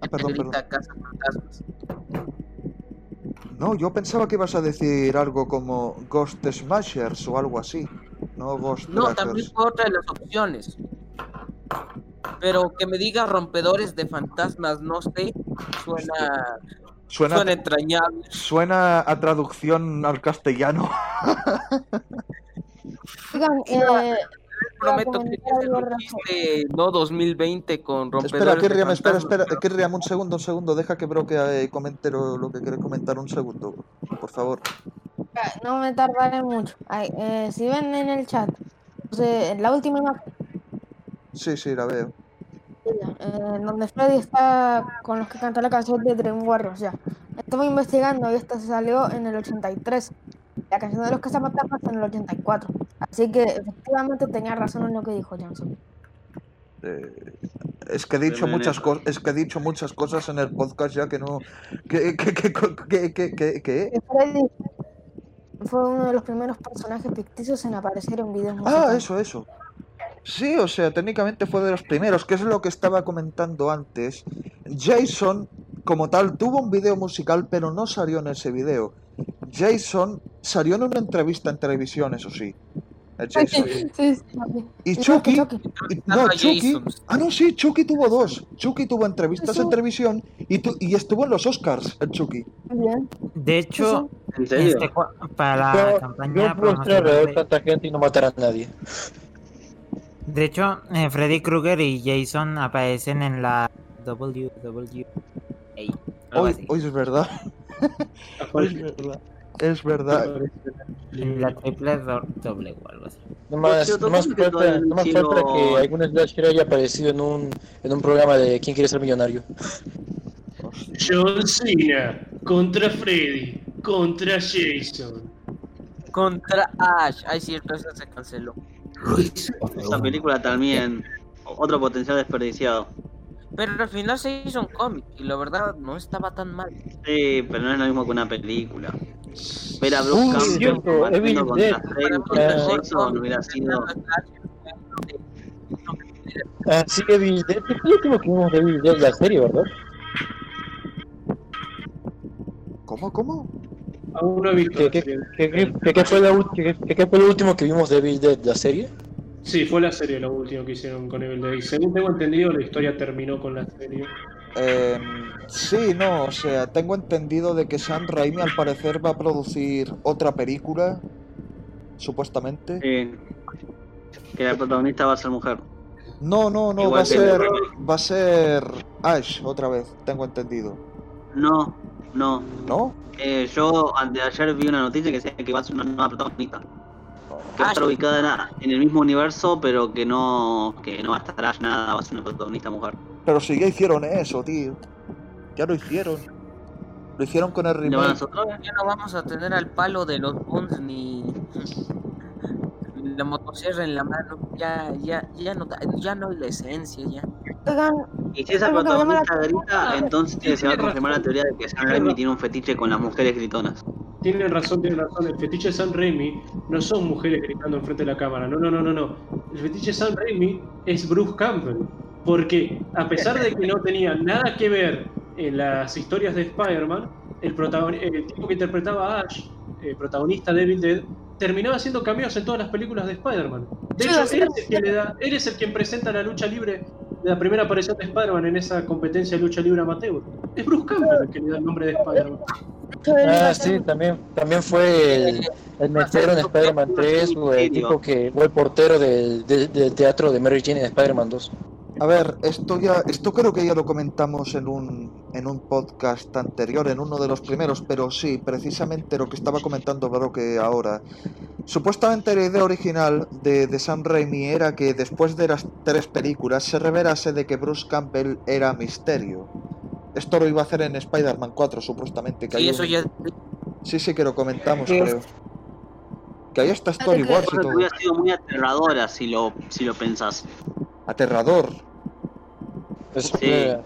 Ah, perdón, perdón. No, yo pensaba que ibas a decir algo como Ghost Smashers o algo así, no Ghost No, Trackers. también fue otra de las opciones. Pero que me diga rompedores de fantasmas, no sé, suena, Suena, suena entrañable. suena a traducción al castellano. [LAUGHS] Oigan, eh, Prometo que chiste no 2020 con rompedores Espera, Kirriam, espera, espera, Kirriam, un segundo, un segundo, deja que Broke eh, comente lo, lo que quiere comentar, un segundo, por favor. no me tardaré mucho. Ay, eh, si ven en el chat, pues, eh, la última imagen, Sí, sí, la veo. eh, donde Freddy está con los que canta la canción de Dream Warriors, ya. Estaba investigando y esta salió en el 83. La canción de los cazafantasmas en el 84. Así que efectivamente tenía razón en lo que dijo Johnson. Eh, es que he dicho muchas cosas, es que he dicho muchas cosas en el podcast ya que no, que, que, que, que, que, que- que- Que Freddy fue uno de los primeros personajes ficticios en aparecer en videos Ah, musicales. eso, eso. Sí, o sea, técnicamente fue de los primeros, que es lo que estaba comentando antes. Jason, como tal, tuvo un video musical, pero no salió en ese video. Jason salió en una entrevista en televisión, eso sí. El Sí, Jason. sí, sí, sí. Y Chucky, Chucky. y- Estaba no, Chucky, ah no, sí, Chucky tuvo dos. Chucky tuvo entrevistas Sí. en televisión y, tu- y estuvo en los Oscars, el Chucky. Bien. De hecho, este, para la Yo, campaña yo puedo estar alrededor de tanta gente y no matar a nadie. De hecho, eh, Freddy Krueger y Jason aparecen en la WWE. Hoy, hoy es verdad, es Aparece- [LAUGHS] verdad. Es verdad. La triple do- doble o algo así. No más, no más falta, no más falta que algún slasher haya aparecido en un, en un programa de ¿Quién quiere ser millonario? John Cena contra Freddy contra Jason. Contra Ash. Ay, cierto, esa se canceló. Esa película también, otro potencial desperdiciado. Pero al final se hizo un cómic y la verdad no estaba tan mal. Sí, pero no es lo mismo que una película. Ver a Bruce Campbell combatiendo contra contra hubiera sido... Ah, sí, Evil Dead. Es el último que vimos de Evil Dead, la serie, ¿verdad? ¿Cómo, cómo? Aún no he visto ¿Qué, qué, fue lo último que vimos de Evil Dead, la serie? Sí, fue la serie lo último que hicieron con Evil Dead. Según tengo entendido, la historia terminó con la serie. Eh, sí, no, o sea, tengo entendido de que Sam Raimi al parecer va a producir otra película, supuestamente. Sí. Que la protagonista va a ser mujer. No, no, no, Igual va a ser, va a ser Ash otra vez, tengo entendido. No, no. ¿No? Eh, yo antes de ayer vi una noticia que decía que va a ser una nueva protagonista. Que va a estar ubicada en, el mismo universo, pero que no, que no va a estar Ash nada, va a ser una protagonista mujer. Pero si ya hicieron eso, tío. Ya lo hicieron. Lo hicieron con el ¿Le van a remake. otra vez? Ya no vamos a tener al palo de los Boons ni la motosierra en la mano. Ya, ya, ya no, ya no hay la esencia ya. Oigan, Y si esa protagonista grita, entonces se va a confirmar la teoría de que Sam Raimi tiene un fetiche con las mujeres gritonas. Tienen razón, tienen razón. El fetiche de Sam Raimi no son mujeres gritando enfrente de la cámara. No, no, no, no, no. El fetiche de Sam Raimi es Bruce Campbell. Porque a pesar de que no tenía nada que ver en las historias de Spider-Man, el, protagon- el tipo que interpretaba a Ash, el protagonista de Evil Dead, terminaba haciendo cameos en todas las películas de Spider-Man. De hecho, él es. el que le da, él es el quien presenta la lucha libre la primera aparición de Spider-Man en esa competencia de lucha libre amateur. Es Bruce Campbell el que le da el nombre de Spider-Man. Ah, sí, también, también fue el, el metero en Spider-Man 3, o el tipo que fue el portero del teatro de Mary Jane en Spider-Man 2. A ver, esto ya, esto creo que ya lo comentamos en un, en un podcast anterior, en uno de los primeros, pero sí, precisamente lo que estaba comentando Broque ahora. Supuestamente la idea original de, de Sam Raimi era que después de las tres películas se revelase de que Bruce Campbell era Misterio. Esto lo iba a hacer en Spider-Man 4, supuestamente. Que hay eso un- ya Sí, sí que lo comentamos, Sí. creo. Que ahí está storyboards y todo. hubiera sido muy aterradora si lo, si lo pensás. Aterrador. Es- Sí, eh,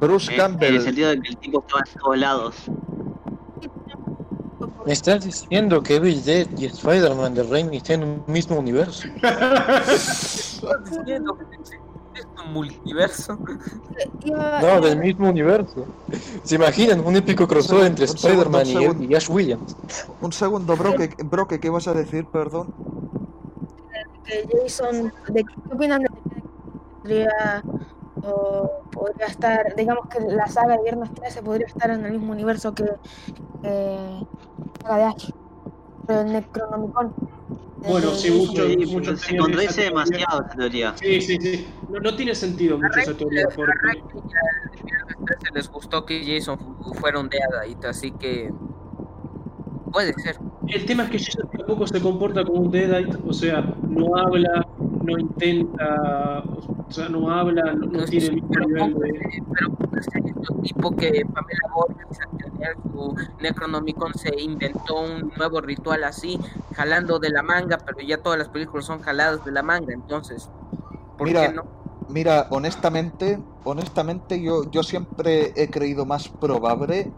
Bruce en- en Campbell. el sentido de que el tipo estaba en todos lados. ¿Me estás diciendo que Evil Dead y Spider-Man de Raimi están en un mismo universo? estás diciendo que es un multiverso. No, del mismo universo. ¿Se imaginan un épico crossover entre Spider-Man y, y Ash Williams? Un segundo, Broque, Broque, ¿qué vas a decir? Perdón. Jason, de qué opinan de que podría o podría estar, digamos que la saga de Viernes 13 podría estar en el mismo universo que eh, la saga de pero el Necronomicon. Bueno, Eh, sí, mucho- Sí, mucho se contradice demasiado esa teoría. Sí, sí, sí. No, no tiene sentido mucho esa teoría. Porque... les gustó que Jason fu- fuera un Deadite, así que puede ser. El tema es que Jason tampoco se comporta como un Deadite, o sea, no habla, no intenta, o sea, no habla, no, no tiene el mismo pero nivel de... pero en el tipo que Pamela Borges al tener su Necronomicon se inventó un nuevo ritual así, jalando de la manga, pero ya todas las películas son jaladas de la manga, entonces, ¿por Mira, qué no? Mira, honestamente, honestamente yo, yo siempre he creído más probable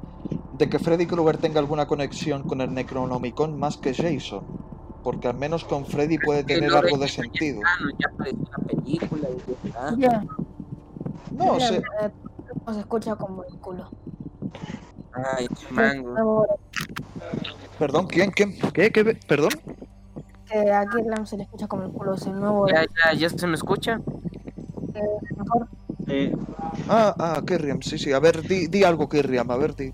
de que Freddy Krueger tenga alguna conexión con el Necronomicon más que Jason. Porque al menos con Freddy puede Que tener algo de sentido. Ya apareció una película y ya No, eh, se escucha como el culo. Ay, mango. Perdón, ¿quién? ¿Quién? ¿Qué? ¿Qué? ¿Perdón? que a Kirlam se le escucha como el culo, es el nuevo ¿Ya, ya, ya se me escucha? eh, mejor. Eh, Ah, ah, Kirriam, sí, sí. A ver, di, di algo, Kirriam, a ver, di.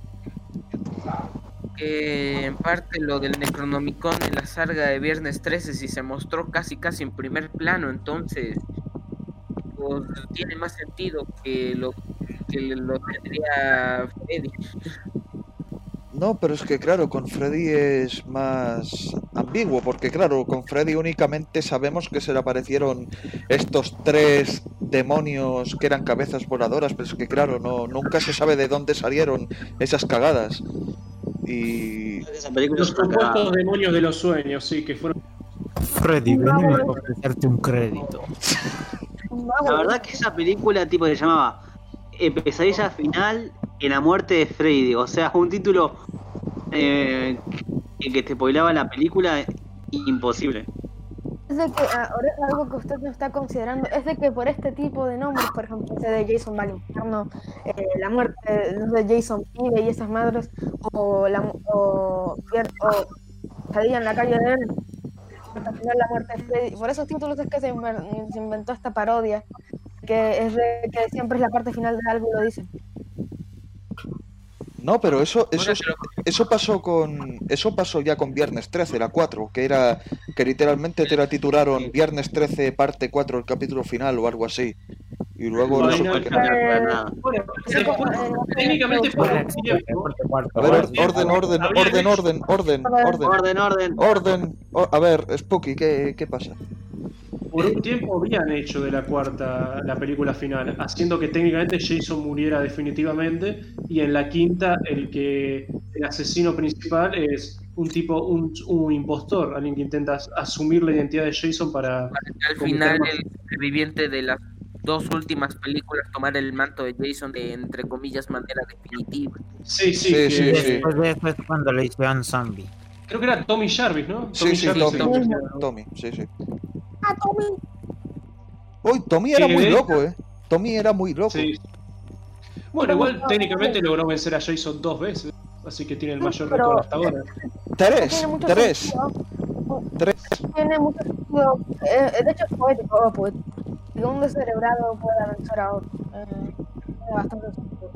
Que en parte lo del Necronomicon en la saga de Viernes 13 si se mostró casi casi en primer plano, entonces pues, tiene más sentido que lo que lo tendría Freddy. No, pero es que claro, con Freddy es más ambiguo, porque claro, con Freddy únicamente sabemos que se le aparecieron estos tres demonios que eran cabezas voladoras, pero es que claro, no, nunca se sabe de dónde salieron esas cagadas. Y esa película Los compuestos demonios de los sueños, sí, que fueron... Freddy, venimos a ofrecerte un crédito. La verdad que esa película tipo se llamaba eh, Pesadilla Final en la muerte de Freddy. O sea, un título eh, que, que te spoilaba la película imposible. Es de que ah, ahora algo que usted no está considerando es de que por este tipo de nombres, por ejemplo, ese de Jason va al infierno, eh, la muerte de Jason vive y esas madres, o la o, o en la calle de él, la muerte de Freddy. Por esos títulos es que se, inventó esta parodia, que es de que siempre es la parte final de algo lo dicen. No, pero eso, eso, eso pasó con, eso pasó ya con Viernes 13, la 4, que era, que literalmente te la titularon Viernes 13 parte 4, el capítulo final o algo así. Y luego no, Porque no recuerda nada. Bueno, eh, técnicamente fue cuarto A ver, orden, orden, orden, orden, orden, orden, Orden, orden. orden. A ver, Spooky, ¿qué, qué pasa? Por un tiempo habían hecho de la cuarta la película final, haciendo que técnicamente Jason muriera definitivamente y en la quinta el que el asesino principal es un tipo, un, un impostor, alguien que intenta as- asumir la identidad de Jason para... Al final, el superviviente de las dos últimas películas tomar el manto de Jason de, entre comillas, manera definitiva. Sí, sí, Sí, sí, sí. Después de eso es cuando lo hicieron zombie. creo que era Tommy Jarvis, ¿no? Sí, sí, Jarvis, Tommy. sí. Tommy, sí, sí. Ah, Tommy. Uy, Tommy era muy ¿eh? loco, ¿eh? Tommy era muy loco. Sí. Bueno, igual técnicamente logró vencer a Jason dos veces, así que tiene el mayor récord hasta ahora. Tres, tres, tres. Tiene mucho sentido. eh, de hecho, es poético. oh, poético. Que un descerebrado pueda vencer a otro. Eh, tiene bastante sentido.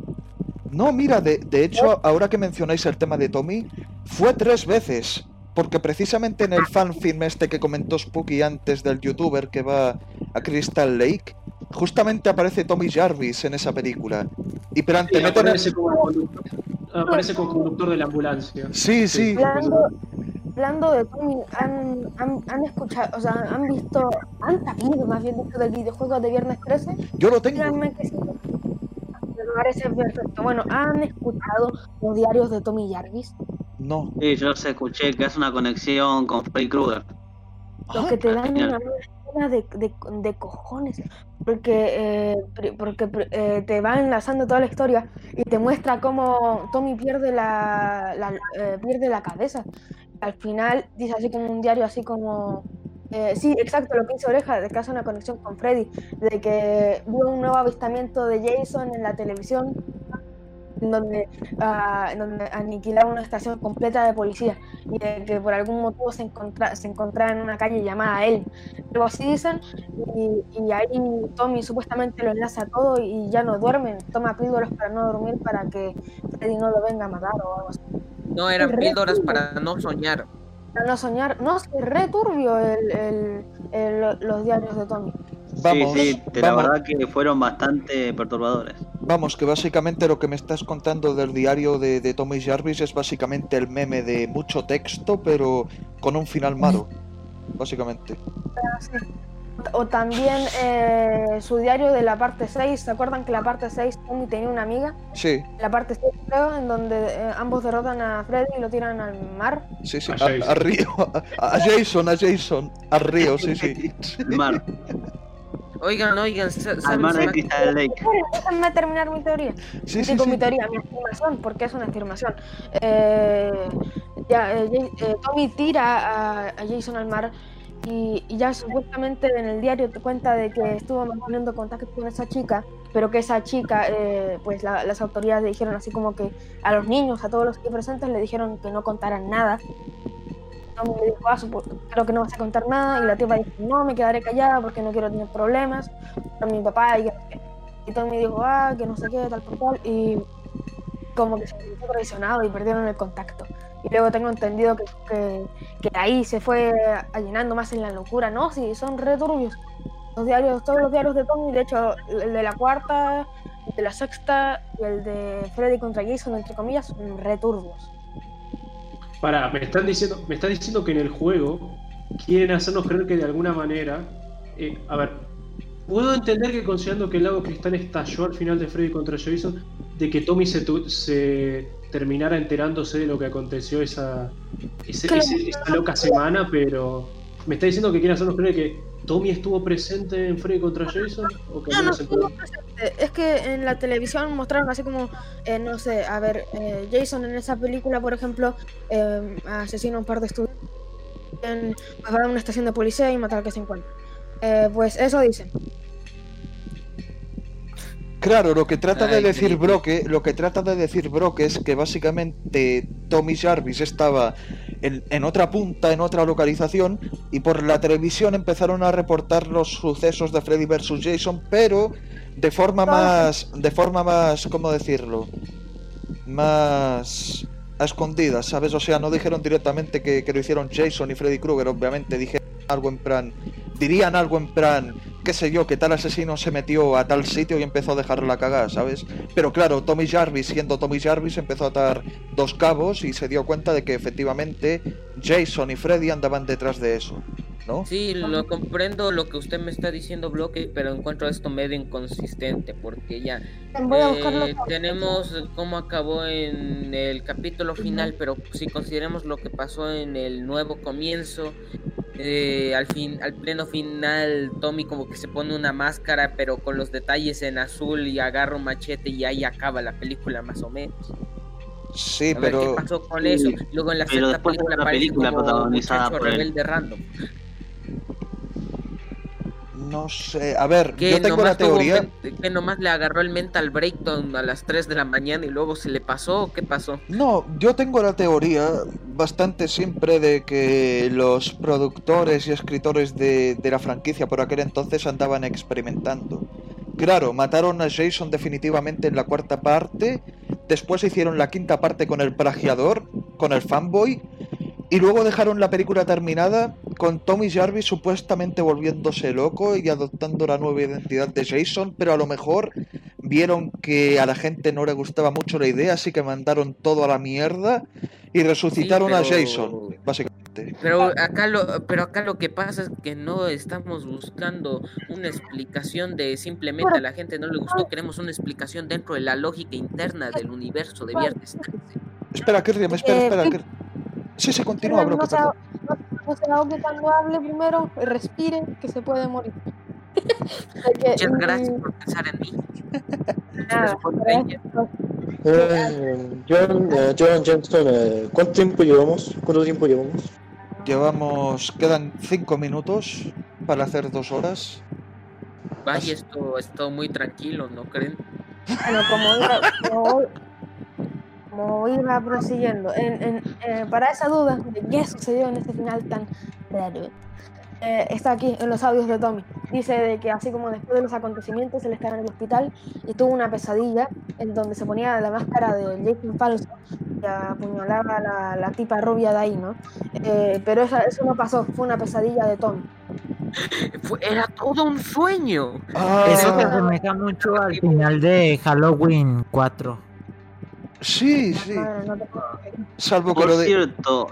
No, mira, de, de hecho, ahora que mencionáis el tema de Tommy, fue tres veces. Porque precisamente en el fanfilm este que comentó Spooky antes del youtuber que va a Crystal Lake, justamente aparece Tommy Jarvis en esa película. Y pero Sí, te meten en- aparece, como conductor, aparece como conductor de la ambulancia. Sí, sí. Hablando, hablando de Tommy, ¿han, han, han escuchado, o sea, han visto, han sabido más bien dicho del videojuego de Viernes 13? Yo lo tengo. Díganme que sí. Me parece perfecto. Bueno, ¿han escuchado los diarios de Tommy Jarvis? No. Sí, yo se escuché que hace una conexión con Freddy Krueger. Los que te dan genial. una escena de, de, de cojones. Porque, eh, porque eh, te va enlazando toda la historia y te muestra cómo Tommy pierde la, la- eh, pierde la cabeza. Al final dice así como un diario, así como. eh, sí, exacto, lo que hizo Oreja, de que hace una conexión con Freddy, de que vio un nuevo avistamiento de Jason en la televisión, en donde, en donde aniquilaron una estación completa de policía y de que por algún motivo se, encontra, se encontraba en una calle llamada Elm. Algo así dicen, y, y ahí Tommy supuestamente lo enlaza todo y ya no duermen, toma píldoras para no dormir para que Freddy no lo venga a matar o algo así. No eran píldoras para no soñar. Para no soñar, no, es re turbio el, el- el- los diarios de Tommy. Vamos, sí, sí, la vamos. verdad que fueron bastante perturbadores. Vamos, que básicamente lo que me estás contando del diario de, de Tommy Jarvis es básicamente el meme de mucho texto, pero con un final malo. Básicamente. O también eh, su diario de la parte 6, ¿se acuerdan que la parte 6 Tommy tenía una amiga? Sí, La parte 6 creo, en donde eh, ambos derrotan a Freddy y lo tiran al mar. sí, sí. A A, Jason. a Río. A, a Jason, a Jason. A Río, sí, sí. El mar, Oigan, oigan, al ¿saben- mar de Crystal Lake. Déjenme terminar mi teoría. Sí, sí, Digo mi teoría, mi afirmación, porque es una afirmación. Eh, ya, eh, eh, Tommy tira a, a Jason al mar y, ya supuestamente en el diario te cuenta de que estuvo manteniendo contacto con esa chica, pero que esa chica, eh, pues la- las autoridades le dijeron así como que a los niños, a todos los aquí presentes, le dijeron que no contaran nada. Tommy le dijo, ah, creo que no vas a contar nada, y la tipa dijo, no, me quedaré callada porque no quiero tener problemas con mi papá y que no. Y Tommy dijo, ah, que no sé qué, tal por tal, y como que se sintió traicionado y perdieron el contacto. Y luego tengo entendido que, que, ahí se fue llenando más en la locura, ¿no? Sí, son re turbios. Los diarios, todos los diarios de Tommy, de hecho, el de la cuarta, el de la sexta y el de Freddy contra Jason, entre comillas, son re turbios. Pará, me están diciendo, me están diciendo que en el juego quieren hacernos creer que de alguna manera. eh, a ver, puedo entender que considerando que el lago cristal estalló al final de Freddy contra Jason, de que Tommy se, tu- se terminara enterándose de lo que aconteció esa, ese- Claro. ese- esa loca semana, pero me está diciendo que quieren hacernos creer que Tommy estuvo presente en Freddy contra Jason o que No, no, estuvo presente. Es que en la televisión mostraron así como, eh, no sé, a ver, eh, Jason en esa película, por ejemplo, eh, asesina a un par de estudiantes, en- va a una estación de policía y matar al que se encuentra. Eh, pues eso dicen. Claro, lo que trata de Ay, decir. Brock, lo que trata de decir Brock es que básicamente Tommy Jarvis estaba en, en otra punta, en otra localización, y por la televisión empezaron a reportar los sucesos de Freddy vs Jason, pero de forma más, de forma más, ¿cómo decirlo? Más a escondidas, ¿sabes? O sea, no dijeron directamente que, que lo hicieron Jason y Freddy Krueger, obviamente dijeron algo en plan dirían algo en plan, qué sé yo, que tal asesino se metió a tal sitio y empezó a dejarla cagar, ¿sabes? Pero claro, Tommy Jarvis, siendo Tommy Jarvis, empezó a atar dos cabos y se dio cuenta de que efectivamente Jason y Freddy andaban detrás de eso, ¿no? Sí, lo comprendo lo que usted me está diciendo, Bloque, pero encuentro esto medio inconsistente, porque ya Voy a buscarlo. eh, tenemos cómo acabó en el capítulo final, pero si consideramos lo que pasó en el nuevo comienzo, eh, al fin, al pleno final, Tommy como que se pone una máscara, pero con los detalles en azul y agarra un machete y ahí acaba la película más o menos. Sí, A ver qué pero pasó con eso. Luego en la Pero sexta después de película una película protagonizada por él. rebelde random. No sé, a ver, Que yo tengo la teoría, que nomás le agarró el mental breakdown a las 3 de la mañana y luego se le pasó. ¿o ¿Qué pasó? No, yo tengo la teoría bastante siempre de que los productores y escritores de, de la franquicia por aquel entonces andaban experimentando. Claro, mataron a Jason definitivamente en la cuarta parte, después hicieron la quinta parte con el plagiador, con el fanboy, y luego dejaron la película terminada con Tommy Jarvis supuestamente volviéndose loco y adoptando la nueva identidad de Jason, pero a lo mejor vieron que a la gente no le gustaba mucho la idea, así que mandaron todo a la mierda y resucitaron a pero- Jason, básicamente. Pero acá lo, pero acá lo que pasa es que no estamos buscando una explicación de simplemente a la gente no le gustó, queremos una explicación dentro de la lógica interna del universo de Viernes 13. Espera, Kirriam, espera, Eh, espera. sí. Sí, sí, continúa, bro. no, que se, no, no se ahogue cuando hable primero, respire, que se puede morir. [LAUGHS] Muchas gracias y- por pensar en mí. [LAUGHS] nada, pero. Eh, John, eh, John eh, ¿cuánto tiempo llevamos? ¿Cuánto tiempo llevamos? Llevamos, quedan cinco minutos para hacer dos horas. Vaya, esto esto muy tranquilo, ¿no creen? Bueno, como como, [LAUGHS] como iba prosiguiendo, en, en, eh, para esa duda de qué sucedió en este final tan raro, eh, está aquí en los audios de Tommy. Dice de que así como después de los acontecimientos, él estaba en el hospital y tuvo una pesadilla en donde se ponía la máscara de Jason falso y apuñalaba a la, la tipa rubia de ahí, ¿no? Eh, pero esa- eso no pasó, fue una pesadilla de Tommy. Era todo un sueño. Ah, Eso se asemeja mucho al final de Halloween 4. Sí, sí. No que Por lo de... cierto,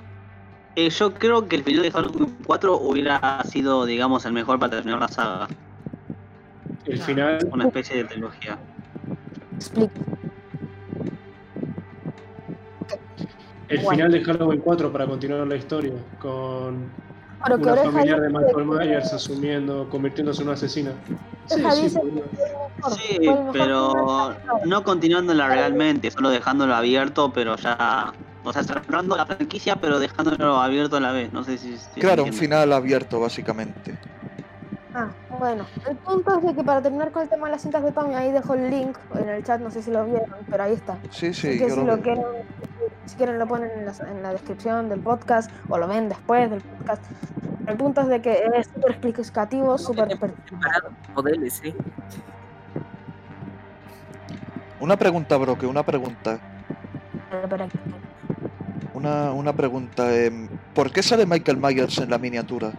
eh, yo creo que el final de Halloween 4 hubiera sido, digamos, el mejor para terminar la saga. El final, Una especie de trilogía. Explica. el Bueno. final de Halloween 4 para continuar la historia, con Pero que una Oreja familiar de Michael que- Myers asumiendo, convirtiéndose en una asesina. Sí, sí, que Sí, pero no continuándola realmente, solo dejándolo abierto, pero ya. O sea, cerrando la franquicia, pero dejándolo abierto a la vez. No sé si. si Claro, un final abierto, básicamente. Ah, bueno, el punto es de que para terminar con el tema de las cintas de Tommy, ahí dejo el link en el chat, no sé si lo vieron, pero ahí está. Sí, sí, Así que yo si lo quieren, si quieren lo ponen en la, en la descripción del podcast o lo ven después del podcast. El punto es de que es súper explicativo, súper... DLC. Una pregunta, Broque, una pregunta. Una, una pregunta. em, ¿Por qué sale Michael Myers en la miniatura?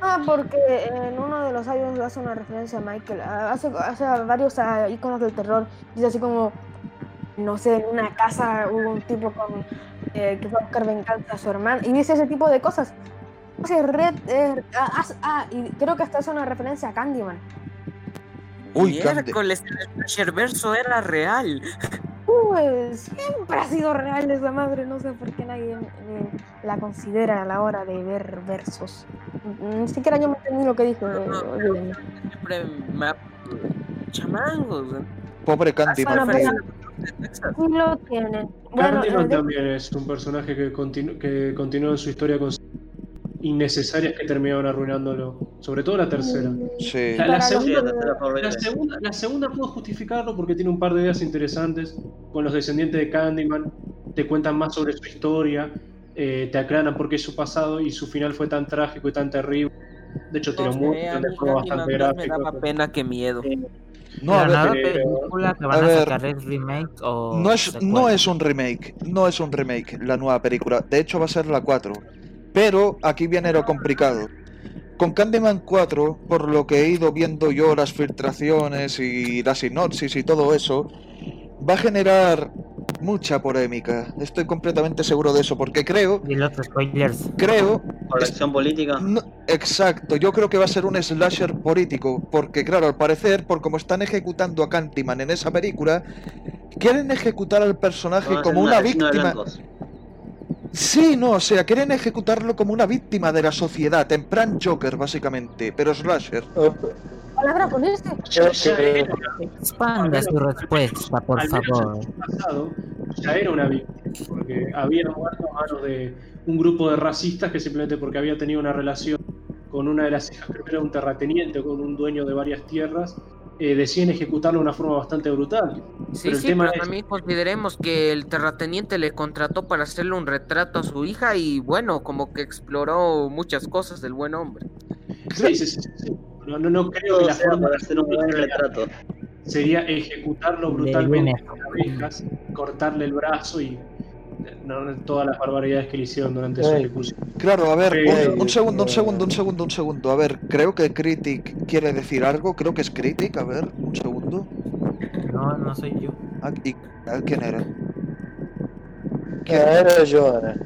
Ah, porque en uno de los audios hace una referencia a Michael, hace, hace varios iconos del terror, dice así como, no sé, en una casa hubo un tipo con eh, que fue a buscar venganza a su hermano, y dice ese tipo de cosas. Hace red, ah, y creo que hasta hace una referencia a Candyman. Uy, Candy. Miércoles, el Slasherverso era real. Pues siempre ha sido real esa madre, no sé por qué nadie eh, la considera a la hora de ver versos. Ni siquiera yo me entendí lo que dijo. eh, olvídenlo. Siempre me ha... Chamangos. Pobre pero- que- Sí lo tienen. Bueno, Candyman eh, de- también es un personaje que, continu- que continúa en su historia con innecesarias que terminaron arruinándolo. Sobre todo la tercera. Sí. La, segunda, la segunda, la segunda puedo justificarlo porque tiene un par de ideas interesantes. Con los descendientes de Candyman, te cuentan más sobre su historia, eh, te aclaran por qué es su pasado y su final fue tan trágico y tan terrible. De hecho, tiene un juego bastante más me gráfico. daba pena que miedo. No, a la ver, nueva pero- película que a van a, ver, sacar es remake o no es, no es un remake. No es un remake la nueva película. De hecho, va a ser la 4. Pero aquí viene lo complicado. con Candyman 4, por lo que he ido viendo yo las filtraciones y la sinopsis y todo eso, va a generar mucha polémica. Estoy completamente seguro de eso, porque creo, Y los spoilers. creo, Corrección política. no- exacto, yo creo que va a ser un slasher político, porque claro, al parecer, por como están ejecutando a Candyman en esa película, quieren ejecutar al personaje como un una víctima. Sí, no, o sea, quieren ejecutarlo como una víctima de la sociedad, en plan Joker, básicamente, pero slasher. Palabra este. Víctima. Expanda su respuesta, por Al menos favor. en el pasado ya era una víctima, porque había muerto a manos de un grupo de racistas que simplemente porque había tenido una relación con una de las hijas, creo que era un terrateniente, con un dueño de varias tierras, eh, deciden ejecutarlo de una forma bastante brutal. Sí, Pero el sí, tema pero es- también consideremos que el terrateniente le contrató para hacerle un retrato a su hija y bueno, como que exploró muchas cosas del buen hombre. Sí, sí, sí, sí, sí. No, no, no creo que la forma para hacer un buen retrato. sería ejecutarlo brutalmente con abejas, cortarle el brazo y no, no, todas las barbaridades que le hicieron durante su ejecución. Claro, a ver, Eh, un, un segundo, un eh, segundo, un segundo, un segundo. A ver, creo que Critic quiere decir algo, creo que es Critic, a ver, un segundo. No, no soy yo. Ah, ¿Y quién era? Ah, era yo, Ana.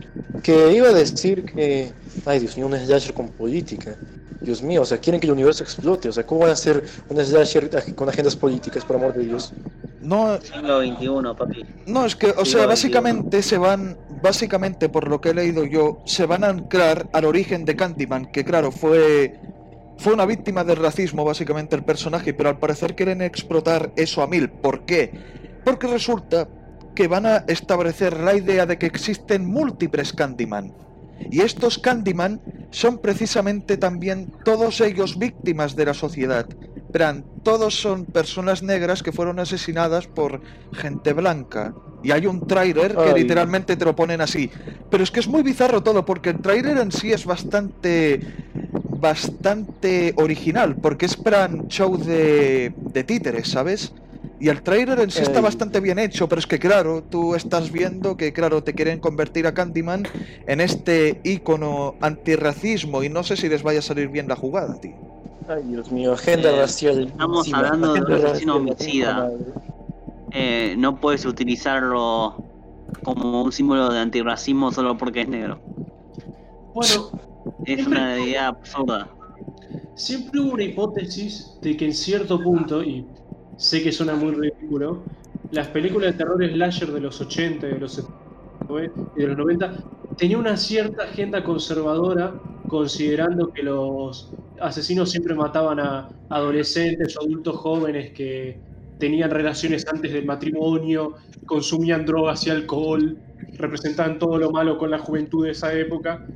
Que iba a decir que. Ay, Dios mío, un slasher con política. Dios mío, o sea, quieren que el universo explote. O sea, ¿cómo van a hacer un slasher con agendas políticas, por amor de Dios? No, Siglo XXI, papi. no, es que, o sea, básicamente se van, básicamente por lo que he leído yo, se van a anclar al origen de Candyman, que claro, fue, fue una víctima del racismo, básicamente el personaje, pero al parecer quieren explotar eso a mil. ¿Por qué? Porque resulta que van a establecer la idea de que existen múltiples Candyman. Y estos Candyman son precisamente también todos ellos víctimas de la sociedad. Verán, todos son personas negras que fueron asesinadas por gente blanca. Y hay un tráiler que Ay. literalmente te lo ponen así. Pero es que es muy bizarro todo, porque el tráiler en sí es bastante bastante original, porque es plan show de, de títeres, ¿sabes? Y el tráiler en sí está bastante bien hecho, pero es que claro, tú estás viendo que claro, te quieren convertir a Candyman en este ícono antirracismo y no sé si les vaya a salir bien la jugada, tío. Ay, Dios mío, agenda Eh, racial. estamos encima, hablando de un asesino homicida. Eh, no puedes utilizarlo como un símbolo de antirracismo solo porque es negro. Bueno, Es Siempre- una idea absurda. siempre hubo una hipótesis de que en cierto punto, y sé que suena muy ridículo, las películas de terror slasher de los 80 y de los 70 y de los 90 tenían una cierta agenda conservadora, considerando que los asesinos siempre mataban a adolescentes o adultos jóvenes que tenían relaciones antes del matrimonio, consumían drogas y alcohol, representaban todo lo malo con la juventud de esa época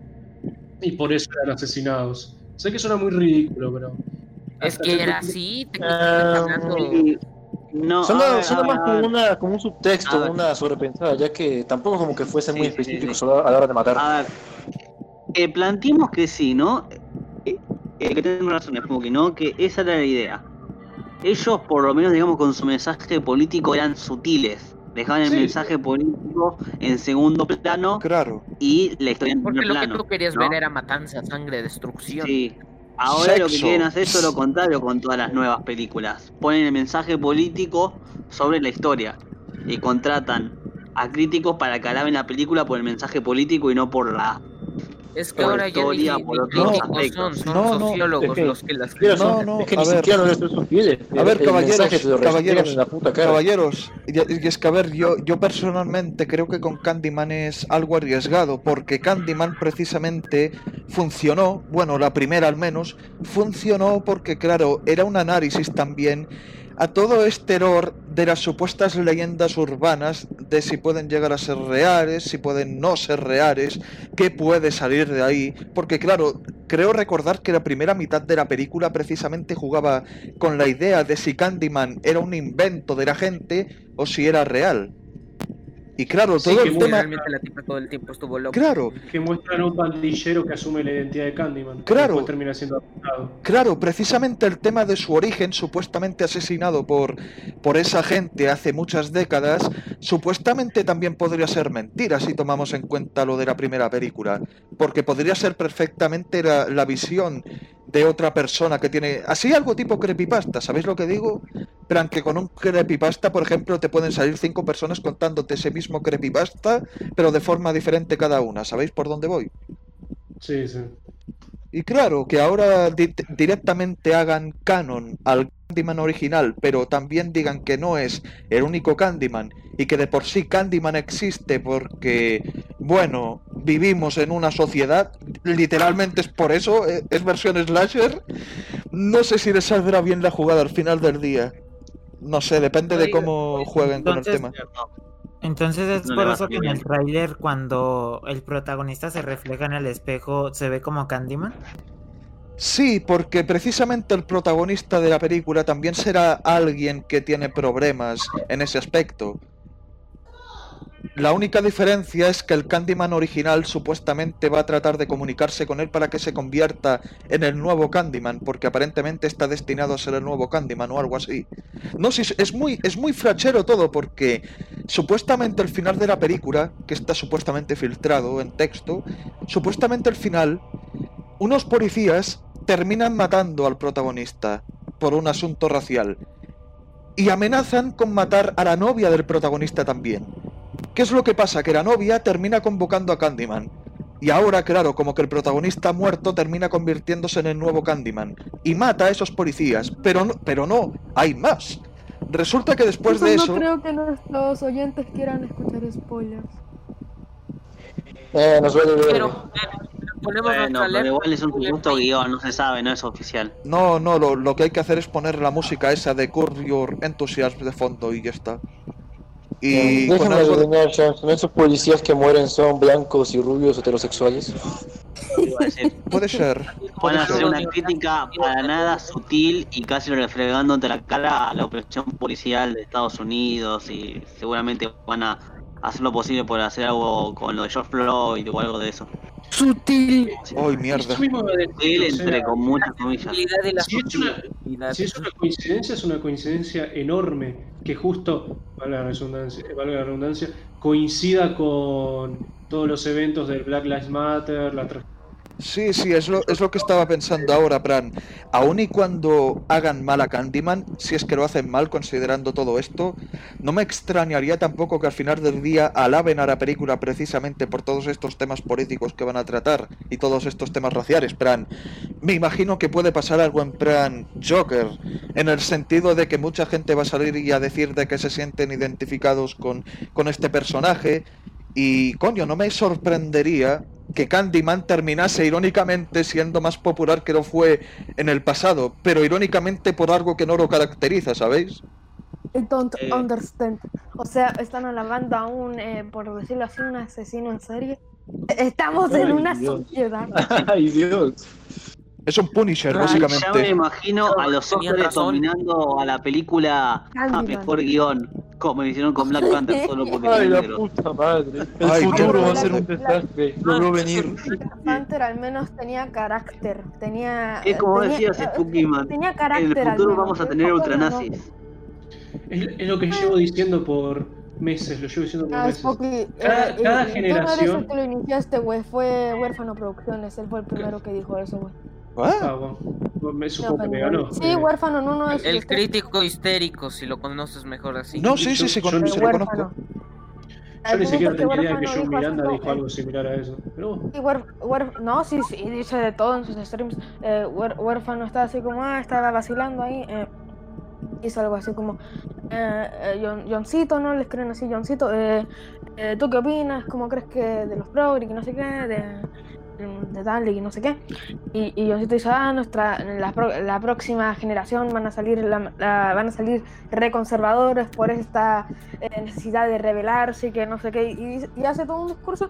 y por eso eran asesinados. Sé que suena muy ridículo, pero. Es que era así, Ah, técnicamente hablando. Y- No, Suena, a ver, suena más como, una, como un subtexto, A ver. una sobrepensada, ya que tampoco como que fuesen Sí, muy sí, sí, a la hora de matar. A ver, eh, planteemos que sí, ¿no? Eh, eh, que tienen razón, es como que no, que esa era la idea. Ellos, por lo menos, digamos, con su mensaje político eran sutiles. Dejaban el Sí. mensaje político en segundo plano Claro. y la historia en Porque primer lo que tú querías ¿no? ver era matanza, sangre, destrucción. Sí. Ahora lo que quieren hacer es lo contrario con todas las nuevas películas. Ponen el mensaje político sobre la historia y contratan a críticos para que alaben la película por el mensaje político y no por la Es que ahora ya ni, son, No, sociólogos que- los que las Mira, No, son- no, es que a ni ver. siquiera no les son fieles. A ver, caballeros, caballeros, en la puta cara. Caballeros, y, y es que a ver, yo, yo personalmente creo que con Candyman es algo arriesgado, porque Candyman precisamente funcionó, bueno, la primera al menos, funcionó porque, claro, era un análisis también a todo este error de las supuestas leyendas urbanas de si pueden llegar a ser reales, si pueden no ser reales, qué puede salir de ahí, porque claro, creo recordar que la primera mitad de la película precisamente jugaba con la idea de si Candyman era un invento de la gente o si era real. Y claro, todo que el tema... Realmente la tipa todo el tiempo estuvo loca. Claro, que muestran a un pandillero que asume la identidad de Candyman. Claro. Termina siendo apuntado. Claro, precisamente el tema de su origen, supuestamente asesinado por, por esa gente hace muchas décadas, supuestamente también podría ser mentira si tomamos en cuenta lo de la primera película, porque podría ser perfectamente la, la visión de otra persona que tiene. Así algo tipo creepypasta, ¿sabéis lo que digo? Pero aunque con un creepypasta, por ejemplo, te pueden salir cinco personas contándote ese mismo creepypasta, pero de forma diferente cada una. ¿Sabéis por dónde voy? Sí, sí. Y claro, que ahora di- directamente hagan canon al Candyman original, pero también digan que no es el único Candyman y que de por sí Candyman existe porque, bueno, vivimos en una sociedad, literalmente es por eso, eh, es versión slasher. No sé si les saldrá bien la jugada al final del día. No sé, depende de cómo jueguen con el tema. Entonces es No por eso que en el tráiler cuando el protagonista se refleja en el espejo se ve como Candyman. Sí, porque precisamente el protagonista de la película también será alguien que tiene problemas en ese aspecto. La única diferencia es que el Candyman original supuestamente va a tratar de comunicarse con él para que se convierta en el nuevo Candyman, porque aparentemente está destinado a ser el nuevo Candyman o algo así. No, sí, es muy, es muy frachero todo, porque supuestamente el final de la película, que está supuestamente filtrado en texto, supuestamente el final unos policías terminan matando al protagonista por un asunto racial y amenazan con matar a la novia del protagonista también. ¿Qué es lo que pasa? Que la novia termina convocando a Candyman. Y ahora, claro, como que el protagonista muerto termina convirtiéndose en el nuevo Candyman. Y mata a esos policías. Pero no, pero no, hay más. Resulta que después de eso... no creo que nuestros oyentes quieran escuchar spoilers. Eh, nos vale ver. Pero, ponemos Bueno, nuestra pero igual es un guion, no se sabe, no es oficial. No, no, lo, lo que hay que hacer es poner la música esa de Your Enthusiasm de fondo y ya está. Y algo de- adivinar, Johnson, ¿esos policías que mueren son blancos y rubios heterosexuales? Puede ser. Van a hacer una crítica para nada sutil y casi refregando ante la cara a la opresión policial de Estados Unidos y seguramente van a hacer lo posible por hacer algo con lo de George Floyd o algo de eso. Sutil. ¡Ay, mierda! Eso mismo entre con muchas comillas. Si es una- sutilidad. Si es una coincidencia, es una coincidencia enorme que justo, valga la redundancia, valga la redundancia coincida con todos los eventos del Black Lives Matter, la tra- Sí, sí, es lo, es lo que estaba pensando ahora, Bran. Aun y cuando hagan mal a Candyman, si es que lo hacen mal considerando todo esto, no me extrañaría tampoco que al final del día alaben a la película precisamente por todos estos temas políticos que van a tratar y todos estos temas raciales, Bran. Me imagino que puede pasar algo en plan Joker, en el sentido de que mucha gente va a salir y a decir de que se sienten identificados con, con este personaje. Y coño, no me sorprendería que Candyman terminase irónicamente siendo más popular que lo fue en el pasado, pero irónicamente por algo que no lo caracteriza, ¿sabéis? I don't Eh. understand. O sea, están alabando a un, eh, por decirlo así, un asesino en serie. Estamos en una Dios. sociedad. [LAUGHS] Ay, Dios. Es un Punisher, Ya me básicamente. imagino a los razón. dominando a la película a mejor guion, como hicieron con Black Panther solo [LAUGHS] porque Ay, la negro. puta madre. El Ay, futuro va a ser un desastre. Lo veo venir. Black Panther al menos tenía carácter. Tenía. Es como tenía- decías, eh, Spooky Man. Tenía En carácter. el al futuro menos, vamos a el tener no. ultranazis. Es, es lo que llevo diciendo por meses, lo llevo diciendo por Ah, meses. Spooky, eh, Cada- eh, cada eh, Tú no generación- eres el que lo iniciaste, güey. Fue Huérfano Producciones. Él fue el primero que dijo eso, güey. ¿Ah? Bueno, me supongo que me ganó. Sí, Eh, Huérfano, no, no es. El crítico histérico, si lo conoces mejor así. No, sí, sí, Yo- sí, yo con- eh, lo conozco. Yo ni siquiera es que tenía idea que Huérfano John Miranda dijo eh, algo similar a eso. Pero bueno. Sí, huer- huer- no, sí, sí, dice de todo en sus streams. Eh, huer- huérfano está así como, ah, estaba vacilando ahí. Eh, hizo algo así como, eh, eh, John- Johncito, ¿no? Les creen así, Johncito. Eh, eh, ¿Tú qué opinas? ¿Cómo crees que de los progres y no sé qué? De, de tal y no sé qué. Y, y Johncito dice, ah, nuestra, la, la próxima generación van a salir, la- la- van a salir reconservadores por esta eh, necesidad de rebelarse y que no sé qué. Y, y hace todo un discurso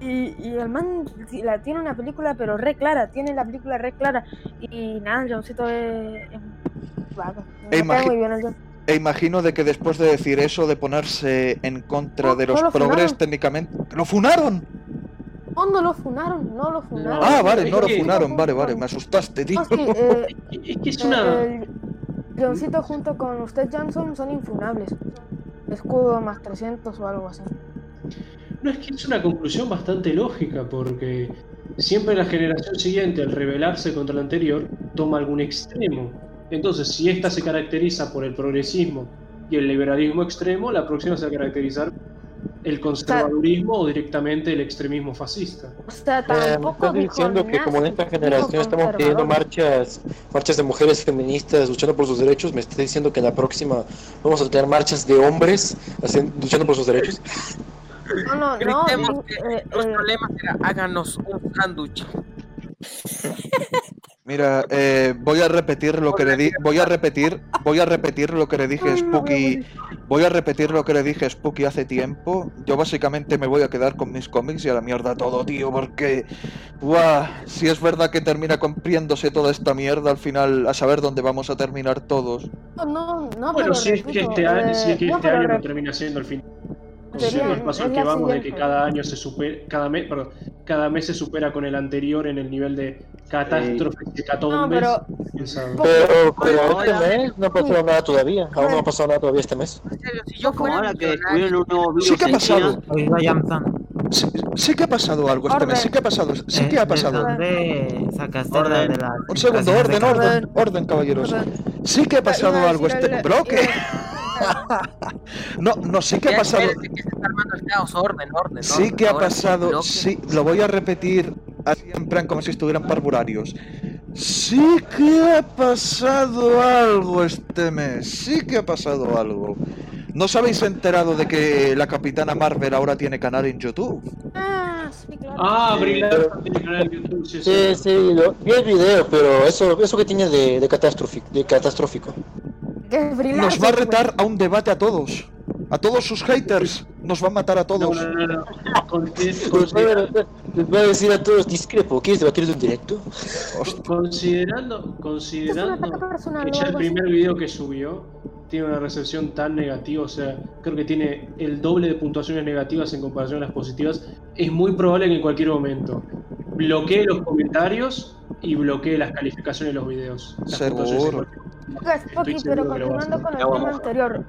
y, y el man la, tiene una película, pero re clara, tiene la película re clara. Y nada, Johncito es. es vago. E muy bien el. E imagino de que después de decir eso, de ponerse en contra No, de no los lo progres técnicamente... ¡Lo funaron! No, no lo funaron, no lo funaron. Ah, vale, es no lo que- funaron, vale, vale, me asustaste, tío. Sí, eh, [LAUGHS] Es que es una. el Johncito junto con usted Johnson son infunables. Escudo más 300 o algo así. No, es que es una conclusión bastante lógica, porque siempre la generación siguiente, al rebelarse contra la anterior, toma algún extremo. Entonces, si esta se caracteriza por el progresismo y el liberalismo extremo, la próxima se va a caracterizar el conservadurismo o directamente el extremismo fascista. O sea, Eh, me tampoco estás dijo diciendo que como en esta generación estamos pidiendo marchas, marchas de mujeres feministas luchando por sus derechos, me estás diciendo que en la próxima vamos a tener marchas de hombres hacien- luchando por sus derechos. No, no, no. Gritemos di- que eh, nuestro eh, lema será háganos un sándwich. [LAUGHS] Mira, eh, voy a repetir lo que le di, voy a repetir, voy a repetir lo que le dije a Spooky, voy a repetir lo que le dije a Spooky hace tiempo. Yo básicamente me voy a quedar con mis cómics y a la mierda todo, tío, porque buah, si es verdad que termina compriéndose toda esta mierda al final, a saber dónde vamos a terminar todos. no, no, no, Bueno, pero si es que este año, si es que eh, no, este año no termina siendo el fin. Sería- Siendo el paso al es que vamos de que cada año se supera, cada mes, perdón, cada mes se supera con el anterior en el nivel de catástrofes y No, catombes. pero pensados. Pero, pero Ahora- este mes no ha pasado nada todavía, aún no ha pasado nada todavía este mes. En serio, si yo Como fuera ahora que descubrieron un nuevo virus Sí que ha en China, pasado, Oiga, Jamson, sí, sí que ha pasado algo este mes, sí que ha pasado, sí eh, que ha ¿de pasado. Orden. Un segundo, orden, orden, orden, caballeros. Sí que ha pasado algo este bloque. [LAUGHS] No, no, sí que ha pasado. orden, orden. Sí que ha pasado, sí, lo voy a repetir así en plan como si estuvieran parvularios. Sí que ha pasado algo este mes, sí que ha pasado algo. ¿No os habéis enterado de que la Capitana Marvel ahora tiene canal en YouTube? Ah, sí, claro. Ah, tiene canal YouTube, sí, Sí, sí. vi el video, pero eso, eso que tiene de, de, catastrófico, de catastrófico. Nos va a retar a un debate a todos. A todos sus haters. Nos va a matar a todos. no, no, no. Voy, considera- a, decir a todos discrepo, ¿quieres debatir en directo? Hostia. Considerando, considerando que ya el primer video que subió tiene una recepción tan negativa, o sea, creo que tiene el doble de puntuaciones negativas en comparación a las positivas, es muy probable que en cualquier momento bloquee los comentarios y bloquee las calificaciones de los videos. Las Seguro. Pero continuando con el tema vamos. anterior.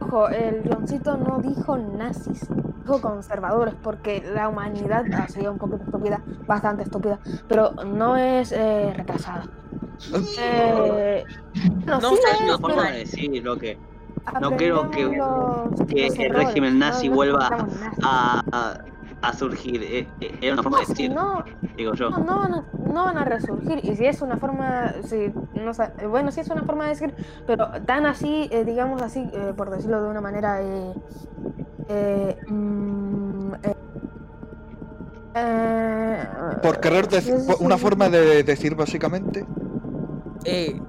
Ojo, el guioncito no dijo nazis, dijo conservadores, porque la humanidad ha sido un poquito estúpida, bastante estúpida, pero no es eh, retrasada. Eh, no, No, sí lo una es, forma pero de decirlo que no creo que- aprendemos los- que los el errores, régimen nazi vuelva a, a surgir. eh, eh, Era una forma de No, si decir, no, digo yo. No, no van, a, no van a resurgir. Y si es una forma, si, no eh, bueno, sí es una forma de decir, pero tan así, eh, digamos así, eh, por decirlo de una manera, eh, eh, mm, eh, eh, Por querer decir, sí, sí, una forma de decir básicamente. Eh,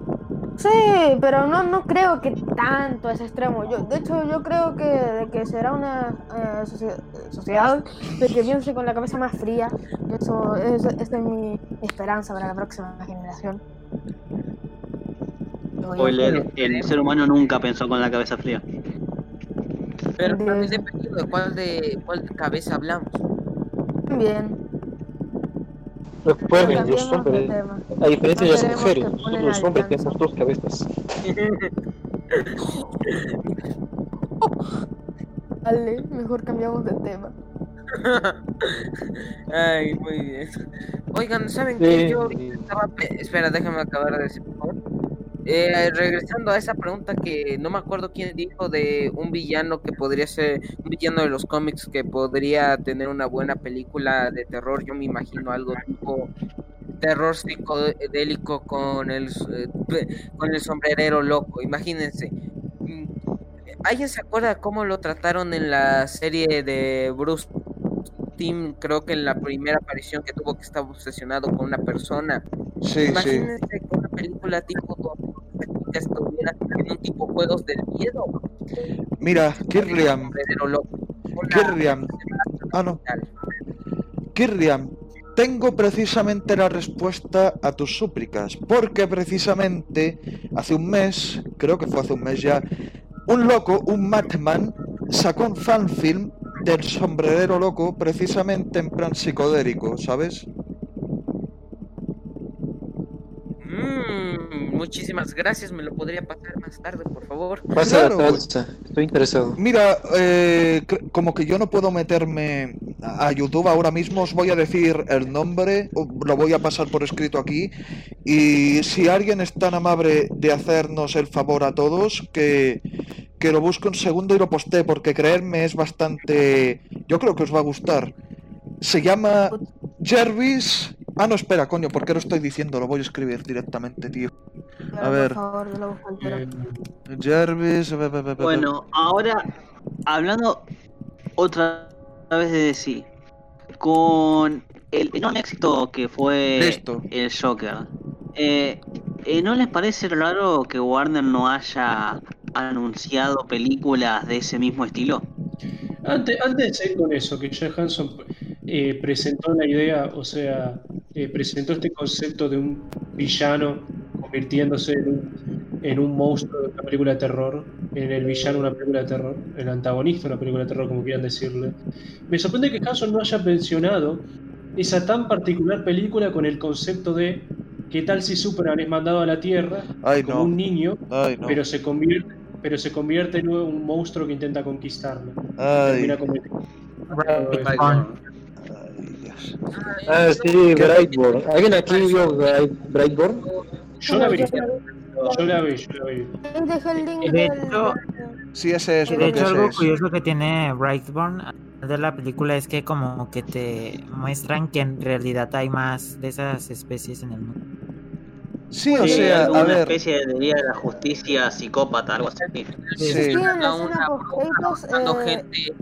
Sí, pero no, no creo que tanto a ese extremo. Yo, de hecho, yo creo que, de que será una eh, socie- sociedad de que piense con la cabeza más fría. Eso, es, esta es mi esperanza para la próxima generación. Spoiler, el ser humano nunca pensó con la cabeza fría. pero también dependiendo de cuál de cuál cabeza hablamos. Bien. Recuerden, los hombres, a diferencia de las mujeres, que nosotros los hombres tenemos dos cabezas. [LAUGHS] Vale, mejor cambiamos de tema. [LAUGHS] Ay, muy bien. Oigan, ¿saben Sí, qué? Yo estaba... pe- Espera, déjame acabar de decir, por favor. Eh, regresando a esa pregunta que no me acuerdo quién dijo de un villano que podría ser un villano de los cómics que podría tener una buena película de terror. Yo me imagino algo tipo terror psicodélico con el eh, [LAUGHS] con el sombrerero loco. Imagínense. Mm, ¿Alguien se acuerda cómo lo trataron en la serie de Bruce Tim? Creo que en la primera aparición que tuvo que estaba obsesionado con una persona. Sí, sí. Imagínense que una película tipo que estuviera en un tipo juegos del miedo. Mira, Sombrerero loco. Una- Kirliam. Ah, no. Tengo precisamente la respuesta a tus súplicas, porque precisamente hace un mes, creo que fue hace un mes ya, un loco, un Madman, sacó un fanfilm del sombrerero loco precisamente en plan psicodélico, ¿sabes? Mm, muchísimas gracias. Me lo podría pasar más tarde, por favor. Pasa Claro. la salsa, estoy interesado. Mira, eh, como que yo no puedo meterme a YouTube ahora mismo os voy a decir el nombre, lo voy a pasar por escrito aquí. Y si alguien es tan amable de hacernos el favor a todos, que, que lo busque un segundo y lo postee, porque creerme es bastante. Yo creo que os va a gustar. Se llama Jervis. Ah, no, espera, coño, ¿por qué lo estoy diciendo? Lo voy a escribir directamente, tío. A Por ver. favor, yo lo. Eh, Jervis. be- be- be- be- Bueno, ahora hablando otra vez de DC, con el enorme éxito que fue Listo. el Joker, eh, eh, ¿no les parece raro que Warner no haya anunciado películas de ese mismo estilo? Antes, antes de seguir con eso, que Jeff Hanson eh, presentó la idea, o sea, eh, presentó este concepto de un villano convirtiéndose en un, en un monstruo de una película de terror, en el villano de una película de terror, el antagonista de una película de terror, como quieran decirle. Me sorprende que Hanson no haya mencionado esa tan particular película con el concepto de ¿qué tal si Superman es mandado a la Tierra Ay, como no. un niño, Ay, no. pero se convierte pero se convierte en un monstruo que intenta conquistarlo? Ay, Termina. Ah, sí, Brightborn. ¿Alguien aquí vio Bright- Brightborn? Yo la vi, Yo- la vi, yo la vi. Ahí dejé el link De hecho- Sí, ese es De lo hecho, ese algo es. curioso que tiene Brightburn de la película es que como que te muestran que en realidad hay más de esas especies en el mundo. Sí, o Sí, sea, a ver. especie de Día de la Justicia psicópata, algo así. Sí. Sí, en la a escena una post-créditos, matando eh, gente,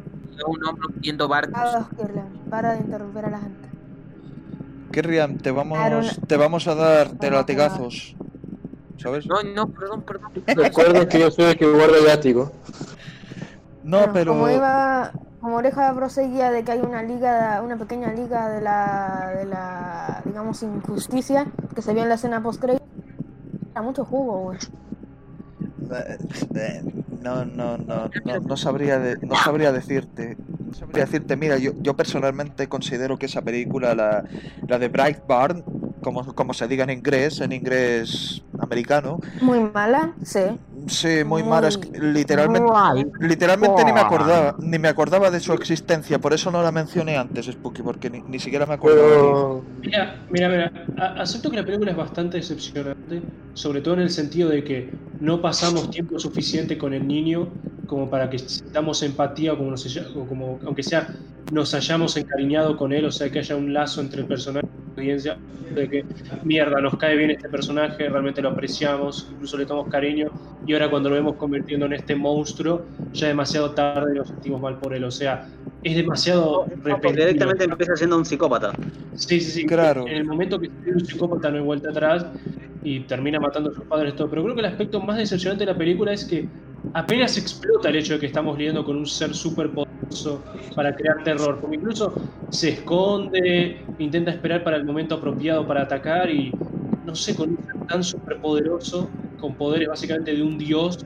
a un hombre viendo barcos. Ah, para de interrumpir a la gente. Kirriam, te vamos, te vamos a dar de latigazos. ¿Sabes? No, no, perdón, perdón. [LAUGHS] Recuerden que yo soy el que guarda el látigo. No, Bueno, pero. Como iba, como Oreja proseguía de que hay una liga, una pequeña liga de la, de la, digamos, injusticia que se vio en la escena post Era mucho jugo, güey. Eh, No, no, no, no, no [LAUGHS] sabría, de- no sabría decirte. Decirte, mira, yo, yo personalmente considero que esa película, la, la de Brightburn, como, como se diga en inglés, en inglés americano, Muy mala, sí. Sí, muy mala, es que literalmente, literalmente ni me acordaba, ni me acordaba de su existencia, por eso no la mencioné antes, Spooky, porque ni, ni siquiera me acordaba. Mira, mira, mira, a- acepto que la película es bastante decepcionante, sobre todo en el sentido de que no pasamos tiempo suficiente con el niño como para que sintamos empatía o como, nos haya- o como aunque sea nos hayamos encariñado con él, o sea que haya un lazo entre el personaje y la audiencia, de que mierda, nos cae bien este personaje, realmente lo apreciamos, incluso le tomamos cariño, y ahora cuando lo vemos convirtiendo en este monstruo, ya demasiado tarde nos sentimos mal por él, o sea, es demasiado Porque repentino. directamente empieza siendo un psicópata. Sí, sí, sí. Claro. En el momento que se un psicópata no hay vuelta atrás y termina matando a sus padres todo. Pero creo que el aspecto más decepcionante de la película es que apenas explota el hecho de que estamos lidiando con un ser súper poderoso para crear terror. Porque incluso se esconde, intenta esperar para el momento apropiado para atacar y no sé, con un ser tan superpoderoso, con poderes básicamente de un dios,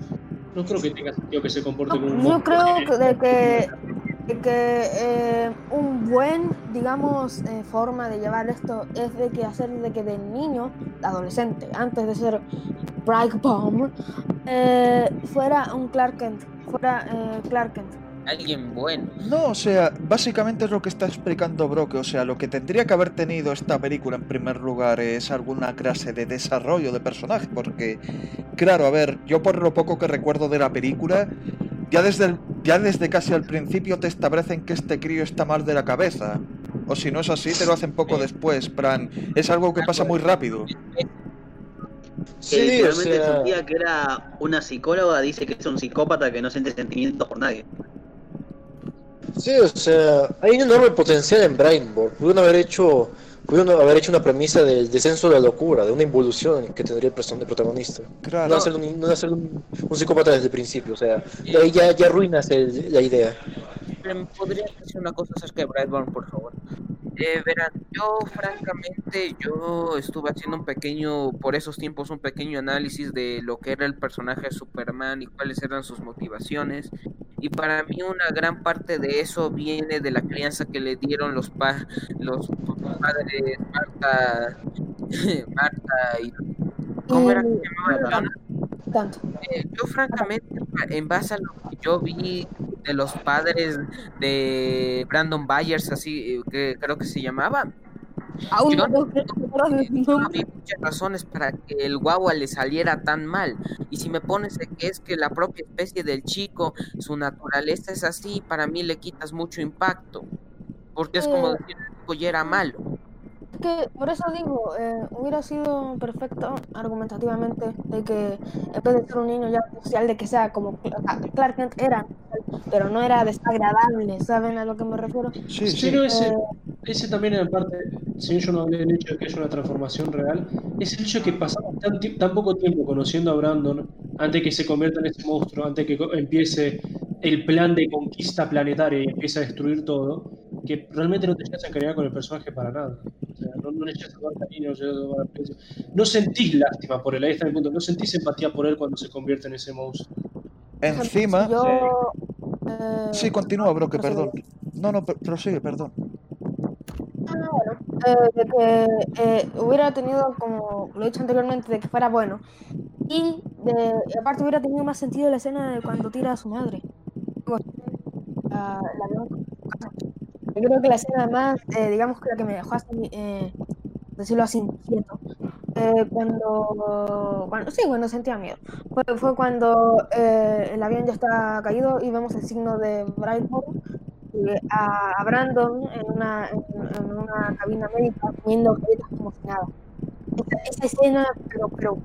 no creo que tenga sentido que se comporte como un Yo creo que- de que, de que eh, un buen, digamos, eh, forma de llevar esto es de que hacer de que del niño, adolescente, antes de ser Brightbomb, eh, fuera un Clark Kent, fuera eh, Clark Kent. Alguien bueno. No, o sea, básicamente es lo que está explicando Brock. O sea, lo que tendría que haber tenido esta película en primer lugar es alguna clase de desarrollo de personaje. Porque, claro, a ver, yo por lo poco que recuerdo de la película, ya desde, el- ya desde casi al principio te establecen que este crío está mal de la cabeza. O si no es así, te lo hacen poco después. Plan, es algo que pasa muy rápido. Que sí, o literalmente sea, su tía, que era una psicóloga, dice que es un psicópata que no siente sentimientos por nadie. sí, o sea, hay un enorme potencial en Brainboard. Pudieron haber hecho, pudieron haber hecho una premisa del descenso de la locura, de una involución que tendría el person- el protagonista. Claro. No hacer un, no hacer un, un psicópata desde el principio, o sea, de ahí ya, ya arruinas el- la idea. Pero ¿me podría decir una cosa acerca de Brightburn, por favor? Eh, verán, yo francamente, yo estuve haciendo un pequeño, por esos tiempos, un pequeño análisis de lo que era el personaje de Superman y cuáles eran sus motivaciones. Y para mí una gran parte de eso viene de la crianza que le dieron los, pa los padres Marta, [LAUGHS] Marta y... ¿Cómo era que se llamaba? Tanto. Eh, yo francamente, en base a lo que yo vi de los padres de Brandon Byers, así eh, que creo que se llamaba. Aún Yo no no- había muchas razones para que el guagua le saliera tan mal. Y si me pones de que es que la propia especie del chico, su naturaleza es así, para mí le quitas mucho impacto. Porque es como Eh. decir, el chico ya era malo. Es que por eso digo, eh, hubiera sido perfecto argumentativamente de que en vez de ser un niño ya social, de que sea como Cla- Clark Kent era, pero no era desagradable, ¿saben a lo que me refiero? Sí, Sí, no, ese, Eh, ese también en parte, si yo no hablé del hecho de que es una transformación real, es el hecho de que pasamos tan, tan poco tiempo conociendo a Brandon antes que se convierta en ese monstruo, antes que empiece el plan de conquista planetaria y empiece a destruir todo, que realmente no te llegas a encariñar con el personaje para nada. O sea, no, no le a cariño, no a sentís lástima por él, ahí está el punto, no sentís empatía por él cuando se convierte en ese monstruo. Encima. si yo, eh, Sí, continúa, bro, que prosigue. perdón. No, no, pr- prosigue, perdón. Ah, bueno, eh, de que eh, hubiera tenido, como lo he dicho anteriormente, de que fuera bueno. Y de, aparte hubiera tenido más sentido la escena de cuando tira a su madre. La, la Yo creo que la escena más, eh, digamos que la que me dejó así, eh, decirlo así, inquieto, eh, cuando, cuando, sí, cuando sentía miedo. Fue, fue cuando eh, el avión ya está caído y vemos el signo de Brightmore eh, a, a Brandon en una, en, en una cabina médica comiendo galletas como si nada. Esa, esa escena, pero, pero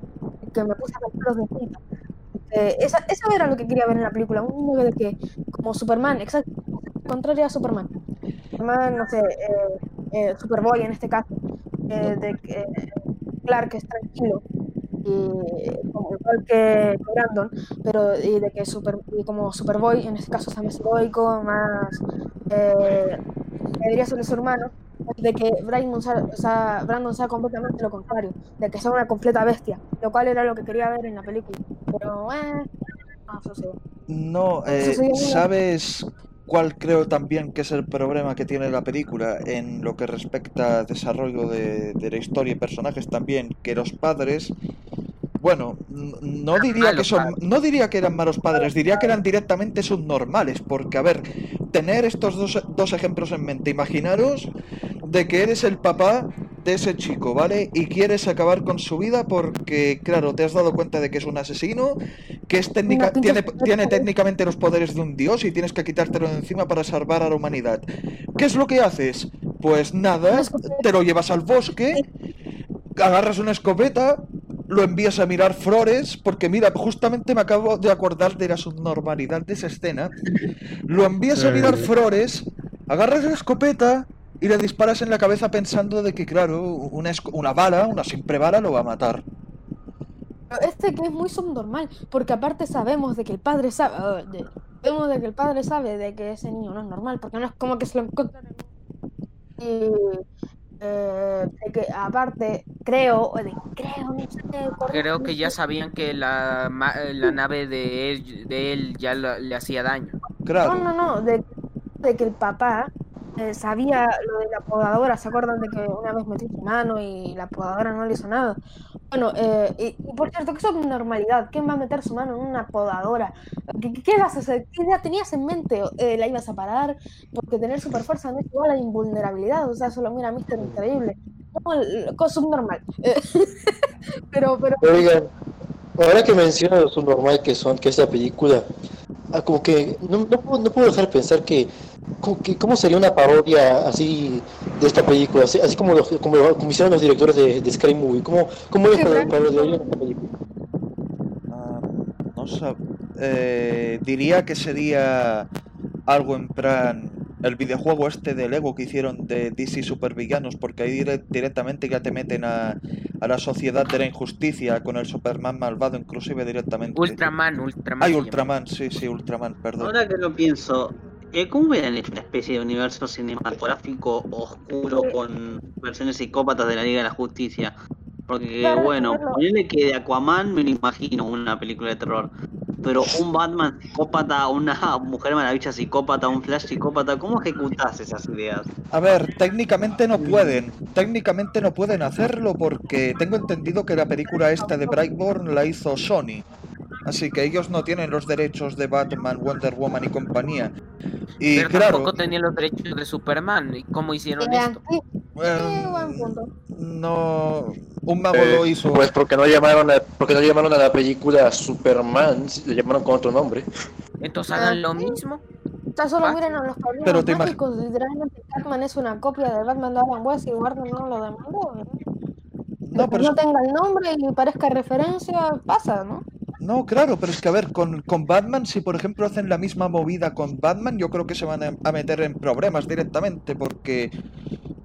que me puse los pelos de punta. Eh, esa, eso era lo que quería ver en la película, un niño de que, como Superman, exacto, contraria a Superman. Superman, no sé, eh, eh, Superboy en este caso, eh, de que eh, Clark es tranquilo y como igual que, Brandon, pero y de que super, y como Superboy en este caso es más heroico, más eh, debería ser su hermano, de que Brandon sea, o sea, Brandon sea completamente lo contrario, de que sea una completa bestia, lo cual era lo que quería ver en la película. Pero eh, no sucedió. No, eh, ¿sabes cuál creo también que es el problema que tiene la película en lo que respecta a desarrollo de, de la historia y personajes también? Que los padres, bueno, no diría que son, no diría que eran malos padres, diría que eran directamente subnormales, porque a ver, tener estos dos, dos ejemplos en mente, imaginaros de que eres el papá de ese chico, ¿vale? Y quieres acabar con su vida porque, claro, te has dado cuenta de que es un asesino, que es técnica, tiene, tiene técnicamente los poderes de un dios y tienes que quitártelo de encima para salvar a la humanidad. ¿Qué es lo que haces? Pues nada, te lo llevas al bosque, agarras una escopeta, lo envías a mirar flores, porque mira, justamente me acabo de acordar de la subnormalidad de esa escena. Lo envías a mirar flores, agarras la escopeta y le disparas en la cabeza pensando de que, claro, una, esco- una bala, una simple bala lo va a matar. Este que es muy subnormal, porque aparte sabemos de que el padre sabe, ah, de- sabemos de que el padre sabe de que ese niño no es normal, porque no es como que se lo encuentran en- y eh, de que aparte creo, o de, creo, no sé, Creo que ya sabían que la, ma- la nave de él, de él ya la- le hacía daño. Claro. No, no, no, de, de que el papá eh, sabía lo de la podadora, ¿se acuerdan de que una vez metió su mano y la podadora no le hizo nada? Bueno, eh, y, por cierto, que eso es normalidad, ¿quién va a meter su mano en una podadora? ¿Qué, qué, vas a hacer? ¿Qué idea tenías en mente? Eh, ¿La ibas a parar? Porque tener super fuerza no es igual a invulnerabilidad, o sea, solo mira Mister Increíble. No, cosa subnormal. Eh, [LAUGHS] pero, pero, ahora que mencionas lo subnormal que son, que es la película, ah, como que no, no, puedo, no puedo dejar de pensar que, como que cómo sería una parodia así de esta película, así, así como, los- como, como hicieron los directores de, de Scary Movie, ¿cómo, cómo ellos Sí, par- Frank. parodiarían esta película? Ah, no sab- eh, diría que sería algo en plan el videojuego este de Lego que hicieron de DC Supervillanos, porque ahí dire- directamente ya te meten a, a la sociedad de la injusticia con el Superman malvado, inclusive directamente. Ultraman, Ultraman. Ay. Ultraman, sí, sí, Ultraman, perdón. Ahora que lo pienso, eh, ¿cómo hecho una especie de universo cinematográfico oscuro con versiones psicópatas de la Liga de la Justicia? Porque, Claro, bueno, claro. ponele que de Aquaman me lo imagino una película de terror. Pero un Batman psicópata, una [LAUGHS] Mujer Maravilla psicópata, un Flash psicópata, ¿cómo ejecutás esas ideas? A ver, técnicamente no pueden, técnicamente no pueden hacerlo porque tengo entendido que la película esta de Brightburn la hizo Sony. así que ellos no tienen los derechos de Batman, Wonder Woman y compañía. Y Pero claro, tampoco tenían los derechos de Superman. ¿Y cómo hicieron esto? eh, sí, buen punto. no, un mago Eh, lo hizo. Pues porque no llamaron a, porque no llamaron a la película Superman, le llamaron con otro nombre. Entonces hagan lo mismo. O sea, solo Ah, miren a los Pero padrinos te mágicos. Literalmente, Batman es una copia del Batman de Alan West y Warner no lo demandó. ¿no? Pero no tenga el nombre y parezca referencia, pasa, ¿no? No, claro, pero es que a ver, con, con Batman, si por ejemplo hacen la misma movida con Batman, yo creo que se van a, a meter en problemas directamente, porque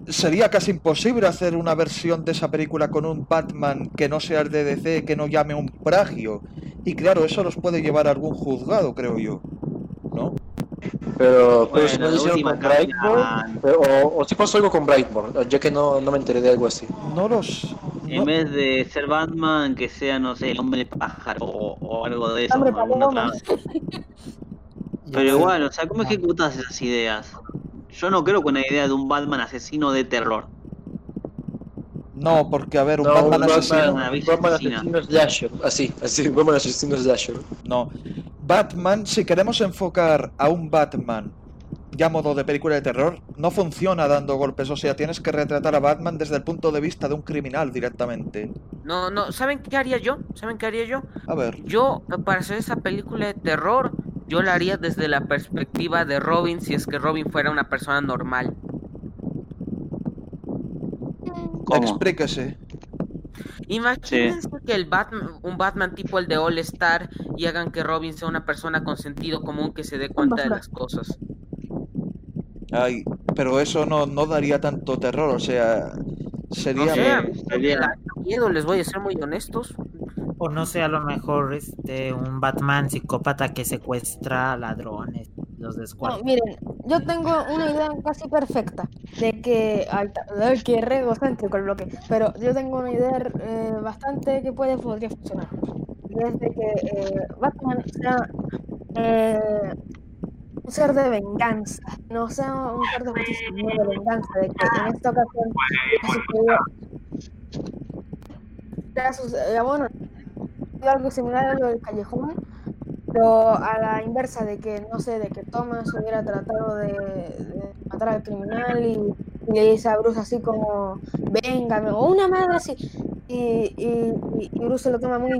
sería casi imposible hacer una versión de esa película con un Batman que no sea el de DC, que no llame un plagio. Y claro, eso los puede llevar a algún juzgado, creo yo. ¿No? Pero, pero Bueno, si no hicieron con pero- o, o si pasó algo con Brightburn, ya que no, no me enteré de algo así. No los... En no- vez de ser Batman, que sea, no sé, el hombre pájaro o, o algo de eso. Hombre [LAUGHS] Pero igual, o sea, ¿cómo ejecutas esas ideas? Yo no creo con la idea de un Batman asesino de terror. No, porque a ver, un No, Batman un asesino... Batman, asesino slasher, así, así, Batman asesino slasher. No. Batman, si queremos enfocar a un Batman ya modo de película de terror, no funciona dando golpes. O sea, tienes que retratar a Batman desde el punto de vista de un criminal directamente. No, no, ¿saben qué haría yo? ¿Saben qué haría yo? A ver, Yo, para hacer esa película de terror, yo la haría desde la perspectiva de Robin si es que Robin fuera una persona normal. ¿Cómo? explíquese. Imagínense que el Batman, un Batman tipo el de All Star y hagan que Robin sea una persona con sentido común que se dé cuenta de las cosas. Ay, pero eso no, no daría tanto terror, o sea, sería... me sería- miedo, les voy a ser muy honestos. O no sé, a lo mejor este un Batman psicópata que secuestra ladrones, los No, descuarta. miren, yo tengo una idea casi perfecta de que. Ay, que re egocéntrico el bloque. Pero yo tengo una idea eh, bastante que puede podría funcionar. Y es de que eh, Batman sea eh, un ser de venganza. No sea un ser de justicia, sino de venganza. De que en esta ocasión sucedió. Ya sucedió- bueno, algo similar a lo del callejón. Pero a la inversa de que, no sé, de que Thomas hubiera tratado de, matar al criminal y, le dice a Bruce así como, véngame, o una madre así. Y, y, y- Bruce lo toma muy,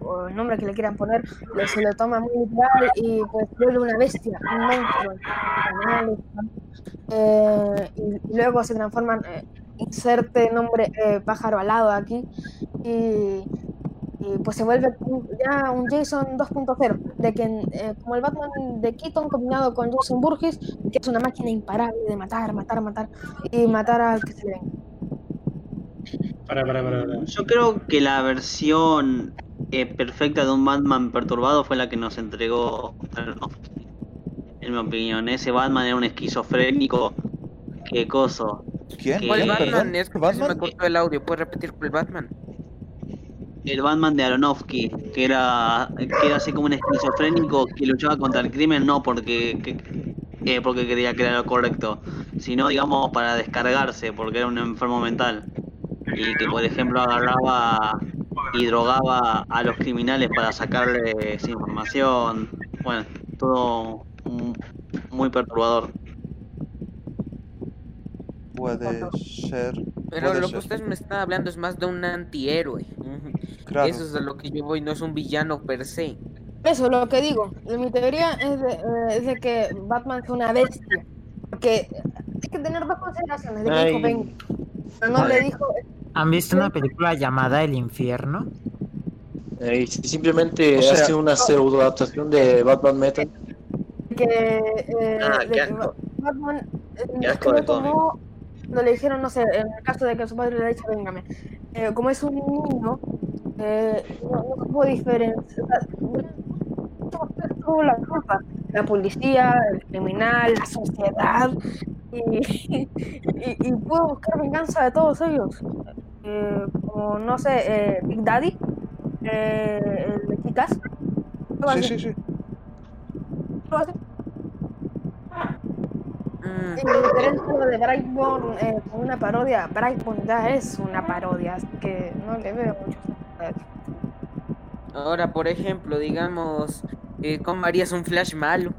o, el nombre que le quieran poner, se lo toma muy literal y pues vuelve una bestia, un monstruo. eh, y luego se transforman, eh, inserte nombre eh, pájaro alado aquí. Y, y pues se vuelve ya un Jason 2.0, de que eh, como el Batman de Keaton combinado con Jason Burgess, que es una máquina imparable de matar, matar, matar y matar al que se le venga. Para, para, para, para. Yo creo que la versión eh, perfecta de un Batman perturbado fue la que nos entregó. En mi opinión, ese Batman era un esquizofrénico. Qué coso. ¿Quién? ¿Cuál. Batman? Perdón, Es que ¿qué se me Batman? cortó el audio. ¿Puedes repetir cuál Batman? El Batman de Aronofsky, que era, que era así como un esquizofrénico que luchaba contra el crimen, no porque, que- eh, porque quería que era lo correcto, sino digamos para descargarse, porque era un enfermo mental. Y que por ejemplo agarraba y drogaba a los criminales para sacarles información. Bueno, todo muy perturbador. Puede ser. Pero puede lo ser. que ustedes me están hablando es más de un antihéroe. Claro. Eso es a lo que yo voy, no es un villano per se. Eso es lo que digo. Mi teoría es de, eh, es de que Batman es una bestia. Porque hay que tener dos consideraciones. De que dijo, Ay. ven, pero no le dijo ¿Han visto una película llamada El Infierno? Eh, simplemente O sea- hace una pseudo adaptación de Batman Metal. que, eh, Ah, de qué que asco. Batman eh, Qué es asco que de tomó cuando le dijeron, no sé, en el caso de que su padre le ha dicho, véngame, eh, como es un niño, eh, no, no se puede diferenciar. Tuvo la culpa, la policía, el criminal, la sociedad, y, [LAUGHS] y, y pudo buscar venganza de todos ellos. Eh, como, no sé, eh, Big Daddy, eh, el de Kikas, Sí, sí, sí. Mm, Y la diferencia de Brightburn eh, una parodia, Brightburn ya es una parodia, así que no le veo mucho a. Ahora, por ejemplo, digamos, eh, ¿cómo harías un flash malo?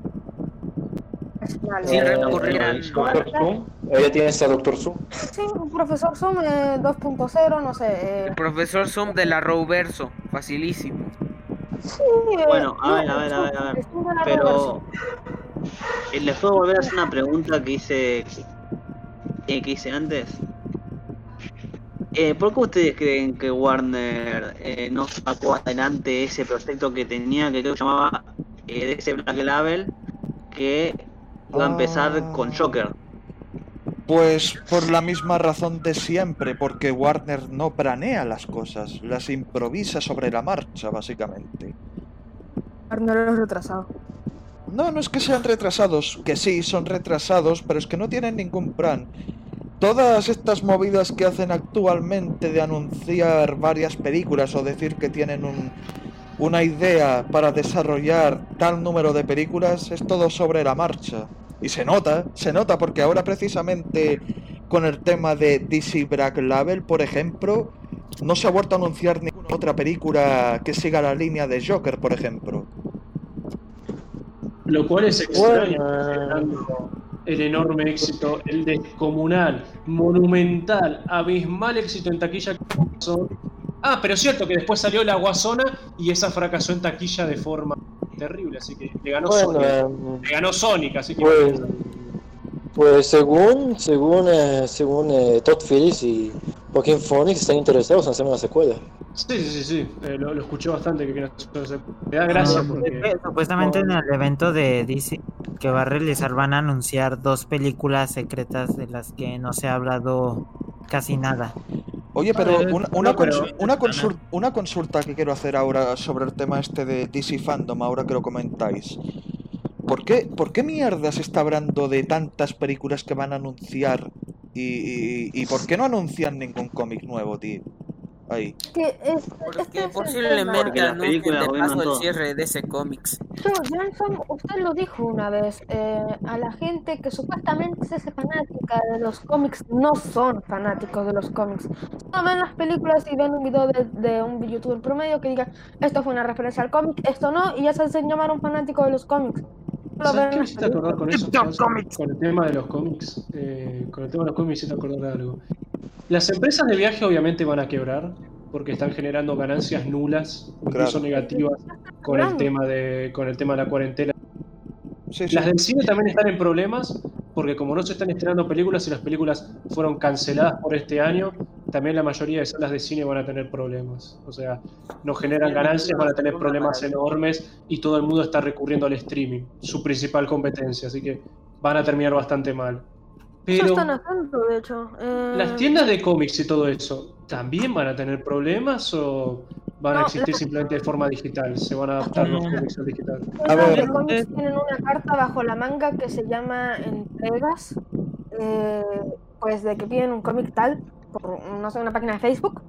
Es malo. Sin recurrir a... Doctor Zoom. Ella tiene esta Doctor Zoom. Sí, un profesor Zoom eh, 2.0, no sé. eh, El profesor Zoom de la Roverso, facilísimo. sí, eh, Bueno, a ver, a ver, a ver, a ver. Pero les puedo volver a hacer una pregunta que hice eh, que hice antes. Eh, ¿Por qué ustedes creen que Warner eh, no sacó adelante ese proyecto que tenía, que creo que se llamaba eh, DC Black Label, que iba a empezar Ah. con Joker? Pues por la misma razón de siempre, porque Warner no planea las cosas, las improvisa sobre la marcha, básicamente. Warner es retrasado. No, no es que sean retrasados, que sí, son retrasados, pero es que no tienen ningún plan. Todas estas movidas que hacen actualmente de anunciar varias películas o decir que tienen un- una idea para desarrollar tal número de películas es todo sobre la marcha. Y se nota, se nota porque ahora precisamente con el tema de DC Black Label, por ejemplo, no se ha vuelto a anunciar ninguna otra película que siga la línea de Joker, por ejemplo. Lo cual es extraño, Bueno. el enorme éxito, el descomunal, monumental, abismal éxito en taquilla que pasó. Ah, pero es cierto que después salió la Guasona y esa fracasó en taquilla de forma terrible, así que le ganó Bueno, Sonic. eh, Le ganó Sonic, así que pues, pues según según eh, según eh, Todd Phillips y Joaquín Phoenix están interesados en hacer una secuela. Sí, sí, sí, sí. eh, lo, lo escuché bastante que Me da gracia porque. Supuestamente en el evento de DC que va a realizar van a anunciar dos películas secretas de las que no se ha hablado casi nada. Oye, pero una, una, no, pero- consu- una, consul- una consulta que quiero hacer ahora sobre el tema este de DC Fandom, ahora que lo comentáis. ¿Por qué, ¿Por qué mierda se está hablando de tantas películas que van a anunciar y, y, y por qué no anuncian ningún cómic nuevo, tío? Ahí. Que es, este es posiblemente anuncien películas de paso el cierre de ese cómics. Joe Johnson, usted lo dijo una vez, eh, a la gente que supuestamente se hace fanática de los cómics, no son fanáticos de los cómics. Solo ven las películas y ven un video de, de un youtuber promedio que diga, esto fue una referencia al cómic, esto no, y ya se hacen llamar un fanático de los cómics. ¿Sabes qué me hiciste acordar con eso? Con el tema de los cómics. eh, con el tema de los cómics me hiciste acordar de algo. Las empresas de viaje obviamente van a quebrar porque están generando ganancias nulas, incluso Claro. negativas, con el tema de con el tema de la cuarentena. Sí, sí. Las del cine también están en problemas porque como no se están estrenando películas y las películas fueron canceladas por este año, también la mayoría de salas de cine van a tener problemas. O sea, no generan ganancias, van a tener problemas enormes y todo el mundo está recurriendo al streaming, su principal competencia, así que van a terminar bastante mal. Eso Pero están haciendo, de hecho. eh, las tiendas de cómics y todo eso, ¿también van a tener problemas o van a existir la- simplemente de forma digital? ¿Se van a adaptar los cómics al digital? A Los ver. cómics tienen una carta bajo la manga que se llama entregas, eh, pues de que piden un cómic tal, por, no sé, una página de Facebook,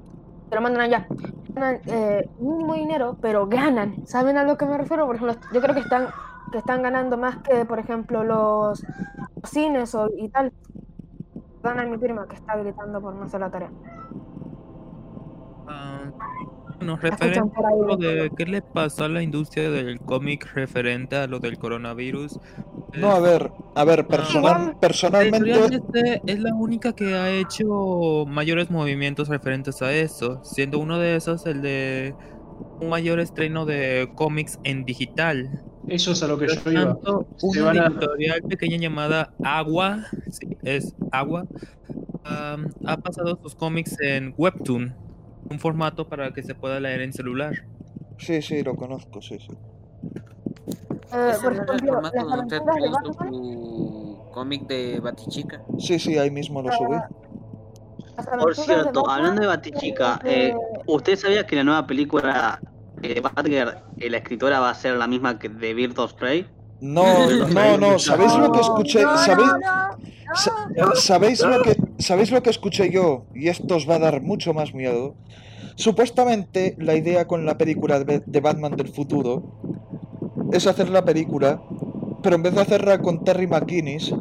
te lo mandan allá. Ganan eh, mínimo dinero, pero ganan. ¿Saben a lo que me refiero? Por ejemplo, yo creo que están, que están ganando más que, por ejemplo, los, los cines o, y tal. Gana mi prima que está gritando por no hacer la tarea. Ah, bueno, referente a lo de qué le pasó a la industria del cómic referente a lo del coronavirus. No, a ver, a ver, Ah. personal, Igual- personalmente, es la única que ha hecho mayores movimientos referentes a eso, siendo uno de esos el de un mayor estreno de cómics en digital. Eso es a lo que Por yo iba. tanto, Se una van a- editorial pequeña llamada Agua, sí, es Agua, am, ha pasado sus cómics en Webtoon, un formato para que se pueda leer en celular. sí, sí, lo conozco, sí, sí. Eh, Ese por el formato las donde usted puso su cómic de Batichica. Sí, sí, ahí mismo lo subí. las Por cierto, hablando de Batichica, eh, eh, ¿usted sabía que la nueva película eh, de Batgirl, eh, la escritora va a ser la misma que de Birds of Prey? No, no, no, ¿sabéis lo que escuché? no, ¿Sabéis. ¿sabéis lo que sabéis lo que escuché yo? Y esto os va a dar mucho más miedo. Supuestamente la idea con la película de Batman del futuro es hacer la película, pero en vez de hacerla con Terry McGuinness,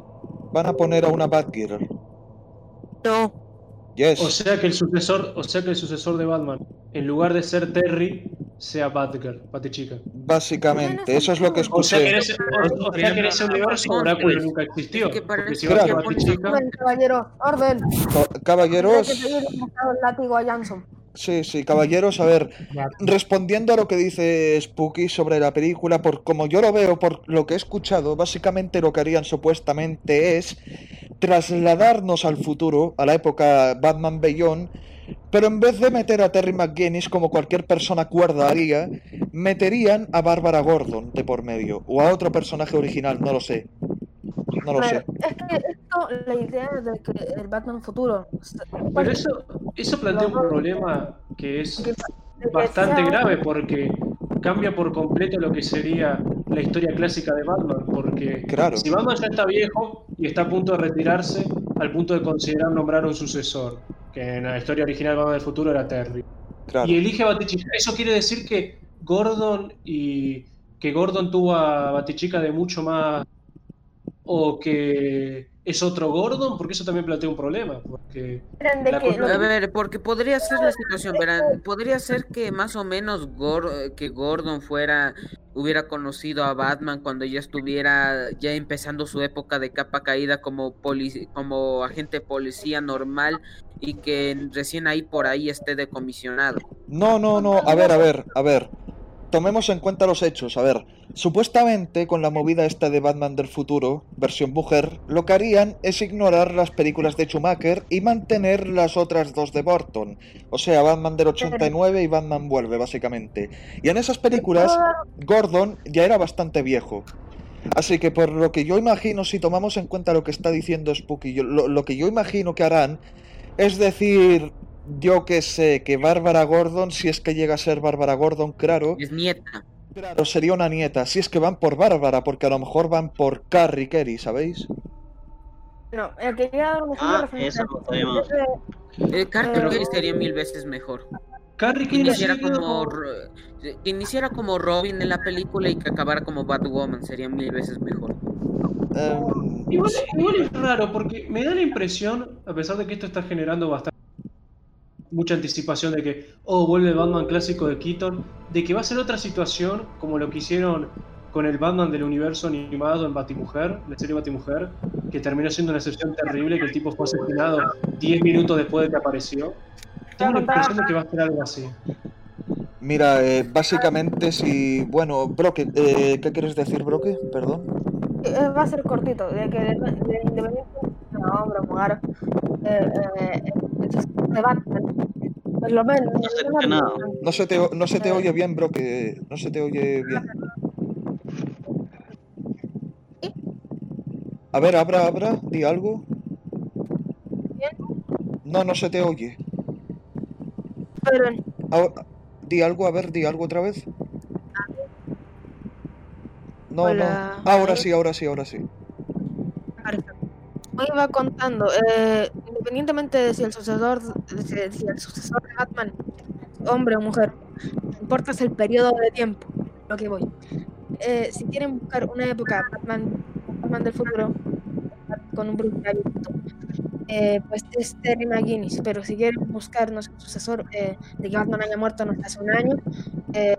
van a poner a una Batgirl. No. Yes. O sea que el sucesor, o sea que el sucesor de Batman, en lugar de ser Terry, sea Batgirl, Batichica. Básicamente, eso es lo que O sea que escuché. ese, o- o sea que en ese universo Oráculo nunca existió. Si Claro. Batichica, Orden, caballero, orden. Caballeros, sí, sí, caballeros, a ver, respondiendo a lo que dice Spooky sobre la película, por como yo lo veo, por lo que he escuchado, básicamente lo que harían supuestamente es trasladarnos al futuro, a la época Batman Beyond, pero en vez de meter a Terry McGuinness como cualquier persona cuerda haría, meterían a Bárbara Gordon de por medio, o a otro personaje original, no lo sé. No lo sé. Es que esto, la idea de que el Batman futuro. Pero eso, eso plantea un problema que es bastante grave porque cambia por completo lo que sería la historia clásica de Batman. Porque Claro. si Batman ya está viejo y está a punto de retirarse, al punto de considerar nombrar un sucesor, que en la historia original Batman del futuro era Terry. Claro. Y elige a Batichica. Eso quiere decir que Gordon y que Gordon tuvo a Batichica de mucho más o que es otro Gordon, porque eso también plantea un problema, porque que A ver, porque podría ser la situación, verán, podría ser que más o menos Gor- que Gordon fuera, hubiera conocido a Batman cuando ya estuviera ya empezando su época de capa caída como como agente policía normal y que recién ahí por ahí esté decomisionado. No, no, no, a ver, a ver, a ver. Tomemos en cuenta los hechos, a ver. Supuestamente, con la movida esta de Batman del futuro, versión mujer, lo que harían es ignorar las películas de Schumacher y mantener las otras dos de Burton. O sea, Batman del 89 y Batman vuelve, básicamente. Y en esas películas, Gordon ya era bastante viejo. Así que por lo que yo imagino, si tomamos en cuenta lo que está diciendo Spooky, lo que yo imagino que harán es decir, yo que sé, que Bárbara Gordon, si es que llega a ser Bárbara Gordon, claro, Es nieta. claro, sería una nieta. Si es que van por Bárbara, porque a lo mejor van por Carrie Kerry, ¿sabéis? No, eh, quería dar un ejemplo Ah, eso esto. sabíamos. Eh, Carter Pero- Kerry sería mil veces mejor. Carrie Que King iniciara como Ro- que iniciara como Robin en la película y que acabara como Batwoman sería mil veces mejor. Em, Igual, igual es raro, porque me da la impresión, a pesar de que esto está generando bastante mucha anticipación de que, oh, vuelve el Batman clásico de Keaton, de que va a ser otra situación como lo que hicieron con el Batman del universo animado en Batimujer, la serie Batimujer, que terminó siendo una excepción terrible, que el tipo fue asesinado 10 minutos después de que apareció. Tengo la impresión de que va a ser algo así. mira, eh, básicamente si... Bueno, Broque, eh, ¿qué quieres decir, Broque? Perdón. Eh, va a ser cortito, de que de, de- de por lo menos, No se. No te, no se te oye bien, Broque. No se te oye bien. A ver, abra, abra, di algo. No, no se te oye. pero Ahora- di algo, a ver, di algo otra vez. No, Hola. no. Ahora sí, ahora sí, ahora sí. Hoy va contando, eh, independientemente de si el sucesor, de si, el sucesor de Batman, hombre o mujer, lo que importa es el periodo de tiempo, lo que voy. Eh, si quieren buscar una época Batman, del futuro, con un Bruce eh, pues es Terry McGuinness, pero si quieren buscar no sé, un sucesor eh, de que Batman haya muerto no hace un año, eh,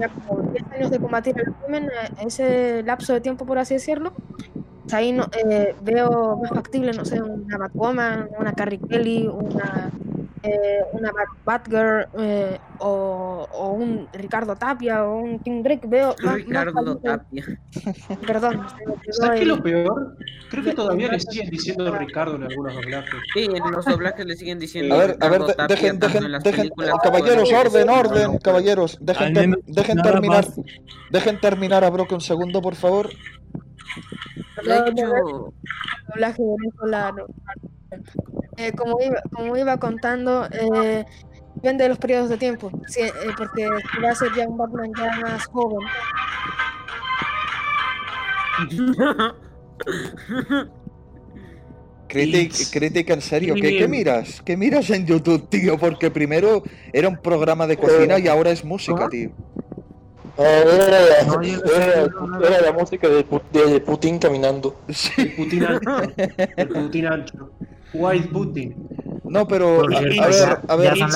ya como 10 años de combatir el crimen, ese lapso de tiempo, por así decirlo, ahí no, eh, veo más factible, no sé, una Batwoman, una Carrie Kelly, una, eh, una Bat Batgirl eh, o, o un Ricardo Tapia o un Tim Drake. Veo más, Ricardo Tapia. Perdón, [LAUGHS] ¿Sabes qué lo peor? Creo que todavía le siguen diciendo Ricardo en algunos doblajes. Sí, en los doblajes le siguen diciendo A ver, a ver, Tapia, dejen, dejen, dejen, caballeros, en- orden, orden, caballeros, dejen, ter- dejen terminar, más. dejen terminar a Broque un segundo, por favor. De hecho, doblaje venezolano. Eh, como, iba, como iba contando, eh, depende de los periodos de tiempo, sí, eh, porque va a ser ya un Batman ya más joven. [LAUGHS] Crítica en serio, ¿qué, miras? ¿Qué miras en YouTube, tío? Porque primero era un programa de cocina y ahora es música, tío. Ah, era, la, No, era- no, era música de, Pu- de Putin caminando. Sí. El Putin ancho. El [LAUGHS] Putin ancho. White Putin. No, pero Por a, ver, ya- a ver, ya.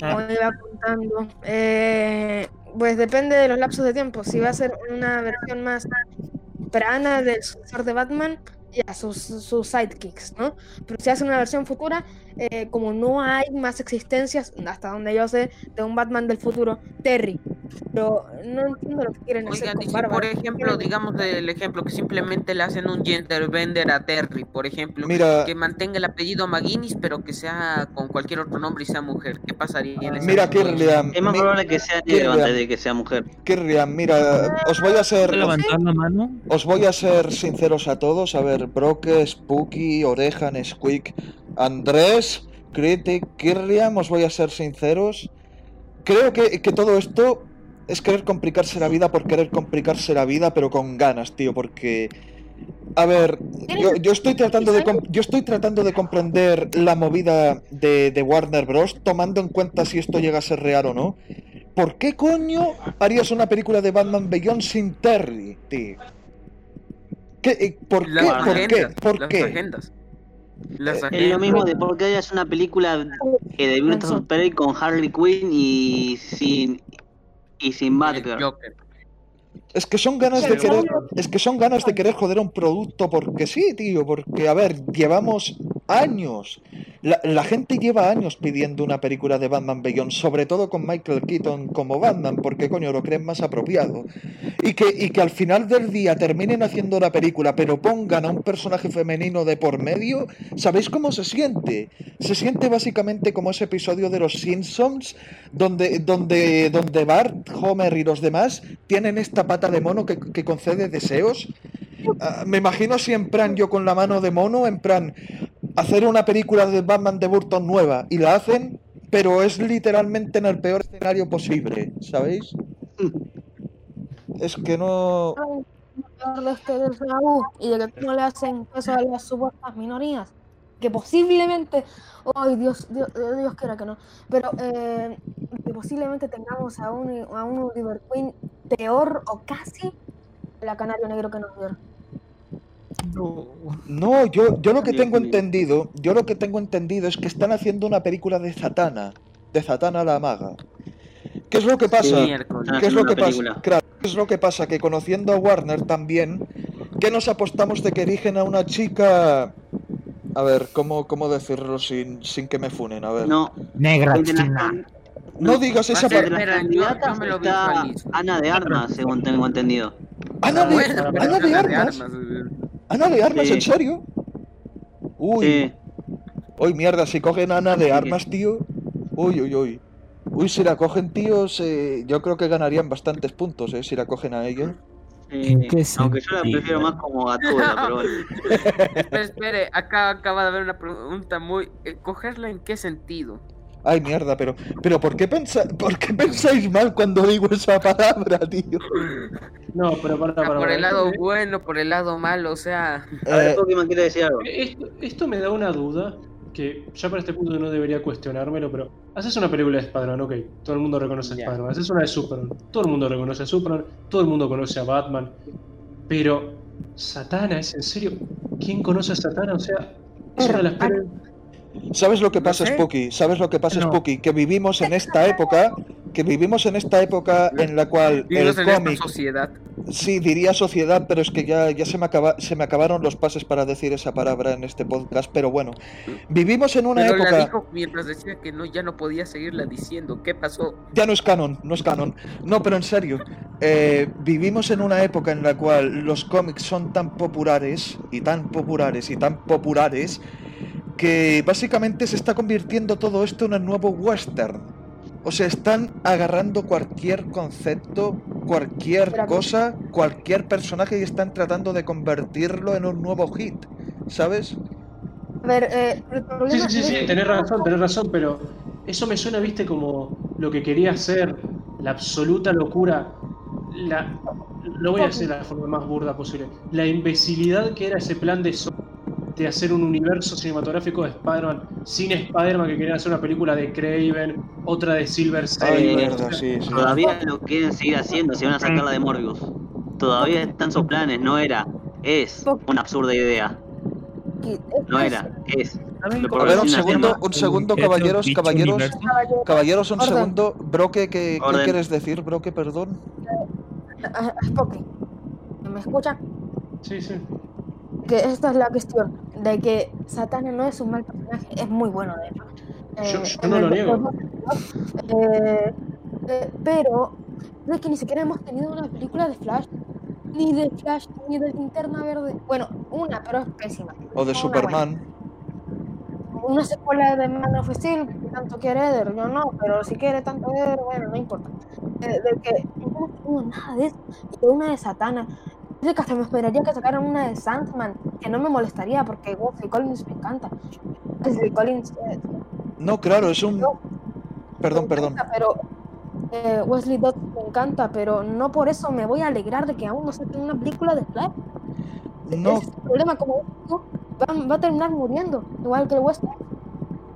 Como Eh, iba preguntando. Eh, pues depende de los lapsos de tiempo. Si va a ser una versión más temprana del sucesor de Batman, ya, sus, sus sidekicks, ¿no? Pero si hace una versión futura, eh, como no hay más existencias, hasta donde yo sé, de un Batman del futuro, Terry. Pero no entiendo lo que quieren hacer Oigan, con y si Bárbara. por ¿Qué ejemplo, quieren? digamos el ejemplo que simplemente le hacen un gender bender a Terry, por ejemplo, Mira- que mantenga el apellido McGuinness, pero que sea con cualquier otro nombre y sea mujer, ¿qué pasaría en ese Mira? Kirlian, Es más mi- probable que sea ¿Quién negro antes de que sea mujer. Kirlian, mira, os voy a ser, ¿Puedo levantar la mano? os voy a ser sinceros a todos. A ver, Broke, Spooky, Orejan, Squeak, Andrés, Critic, Kirlian, os voy a ser sinceros. Creo que, que todo esto es querer complicarse la vida por querer complicarse la vida, pero con ganas, tío, porque... A ver, yo, yo estoy tratando de yo estoy tratando de comprender la movida de, de Warner Bros. tomando en cuenta si esto llega a ser real o no. ¿Por qué coño harías una película de Batman Beyond sin Terry, tío? ¿Qué, eh, ¿Por qué? Las ¿Por qué? agendas, ¿Por las qué? agendas. Las Es lo agendas. mismo de por qué hayas una película que estar Menso. superhéroe con Harley Quinn y sin y sin Batgirl. Joker. Es que son ganas de querer, es que son ganas de querer joder a un producto porque sí, tío, porque a ver, llevamos años. La, gente lleva años pidiendo una película de Batman Beyond, sobre todo con Michael Keaton como Batman, porque coño lo creen más apropiado. Y que, y que al final del día terminen haciendo la película, pero pongan a un personaje femenino de por medio, ¿sabéis cómo se siente? Se siente básicamente como ese episodio de los Simpsons, donde, donde, donde Bart, Homer y los demás tienen esta pata de mono que, concede deseos. Ah, me imagino así en plan yo con la mano de mono, en plan hacer una película de Batman de Burton nueva y la hacen, pero es literalmente en el peor escenario posible, ¿sabéis? Es que no... Y de que cómo le hacen caso a las supuestas minorías, que posiblemente, ay Dios, Dios, Dios quiera que no, pero eh, que posiblemente tengamos a un, a un Oliver Queen peor o casi la Canario Negro que nos dieron. No, yo, yo lo que tengo entendido, yo lo que tengo entendido es que están haciendo una película de Satana, de Satana la maga. ¿Qué es lo que pasa? Sí, ¿Qué es lo que pasa? Claro, ¿qué es lo que pasa? Que conociendo a Warner también, que nos apostamos de que erigen a una chica... A ver, ¿cómo, cómo decirlo sin, sin que me funen? A ver. No, Negra china. can- No digas esa me lo visualizo. Ana de Armas, según tengo entendido. Ana de, Ana de Ana Armas. Ana de Armas, Sí. ¿en serio? Uy, Sí, uy, mierda, si cogen a Ana de Armas, tío. Uy, uy, uy. Uy, si la cogen, tíos, eh, yo creo que ganarían bastantes puntos, eh, si la cogen a ella. sí. ¿En qué aunque yo la prefiero más como Gatúbela, pero bueno. Espere, [LAUGHS] espere, acá acaba de haber una pregunta muy... eh, ¿Cogerla en qué sentido? Ay, mierda, pero, pero ¿por qué, pensa, ¿por qué pensáis mal cuando digo esa palabra, tío? No, pero para, Ah, para, por para. el lado bueno, por el lado malo, o sea... A ver, Eh, Pokémon quiere decir algo. Esto, esto me da una duda que ya para este punto no debería cuestionármelo, pero haces una película de Spider-Man, ok, todo el mundo reconoce a. Spider-Man, haces una de Superman, todo el mundo reconoce a Superman, todo el mundo conoce a Batman, pero Satana, ¿es en serio? ¿Quién conoce a Satana? O sea, es una de las peores... ¿Sabes lo que pasa. Spooky? ¿Sabes lo que pasa, No. Spooky? Que vivimos en esta época, que vivimos en esta época en la cual el Vivimos en esta cómic, sociedad. sí, diría sociedad, pero es que ya, ya se, me acaba, se me acabaron los pases para decir esa palabra en este podcast, pero bueno, vivimos en una Pero la época... dijo mientras decía que no, ya no podía seguirla diciendo. ¿Qué pasó? Ya no es canon, no es canon. No, pero en serio, eh, vivimos en una época en la cual los cómics son tan populares y tan populares y tan populares que básicamente se está convirtiendo todo esto en el nuevo western. O sea, están agarrando cualquier concepto, cualquier cosa, cualquier personaje y están tratando de convertirlo en un nuevo hit, ¿sabes? A ver, eh, el Sí, problema sí, sí, sí, es- tenés razón, tenés razón, pero eso me suena, viste, como lo que quería hacer, la absoluta locura, la, lo voy a decir de la forma más burda posible, la imbecilidad que era ese plan de Sony de hacer un universo cinematográfico de Spider-Man sin Spider-Man, que querían hacer una película de Craven, otra de Silver Ay, Sable, mierda, sí, sí. Todavía lo quieren seguir haciendo, si van a sacar la de Morbius. Todavía están sus planes, no era. Es una absurda idea. No era, es. ¿saben Lo cómo A ver, un segundo, un segundo, caballeros, caballeros, caballeros, un segundo. Broque, ¿qué, quieres decir, Broque? Perdón. Ah, Spocky, ¿me escuchan? Sí, sí. Que esta es la cuestión, de que Satana no es un mal personaje, es muy bueno de hecho. Yo- Eh, yo en no el lo niego. Eh, eh, pero es que ni siquiera hemos tenido una película de Flash, ni de Flash, ni de Linterna Verde. Bueno, una, pero es pésima. O de Una Superman. buena. Una secuela de Man of Steel, que tanto quiere Eder, yo no, pero si quiere tanto Eder, bueno, no importa. Eh, de que no hemos tenido nada de eso, y de una de Satana. De que hasta me esperaría que sacaran una de Sandman, que no me molestaría porque Wesley Collins me encanta. Wesley Collins eh, No, claro, es un. No. Perdón, perdón. pero eh, Wesley Dodds me encanta, pero no por eso me voy a alegrar de que aún no saquen una película de Flash. No, Ese es el problema, como digo, va, va a terminar muriendo, igual que el Western.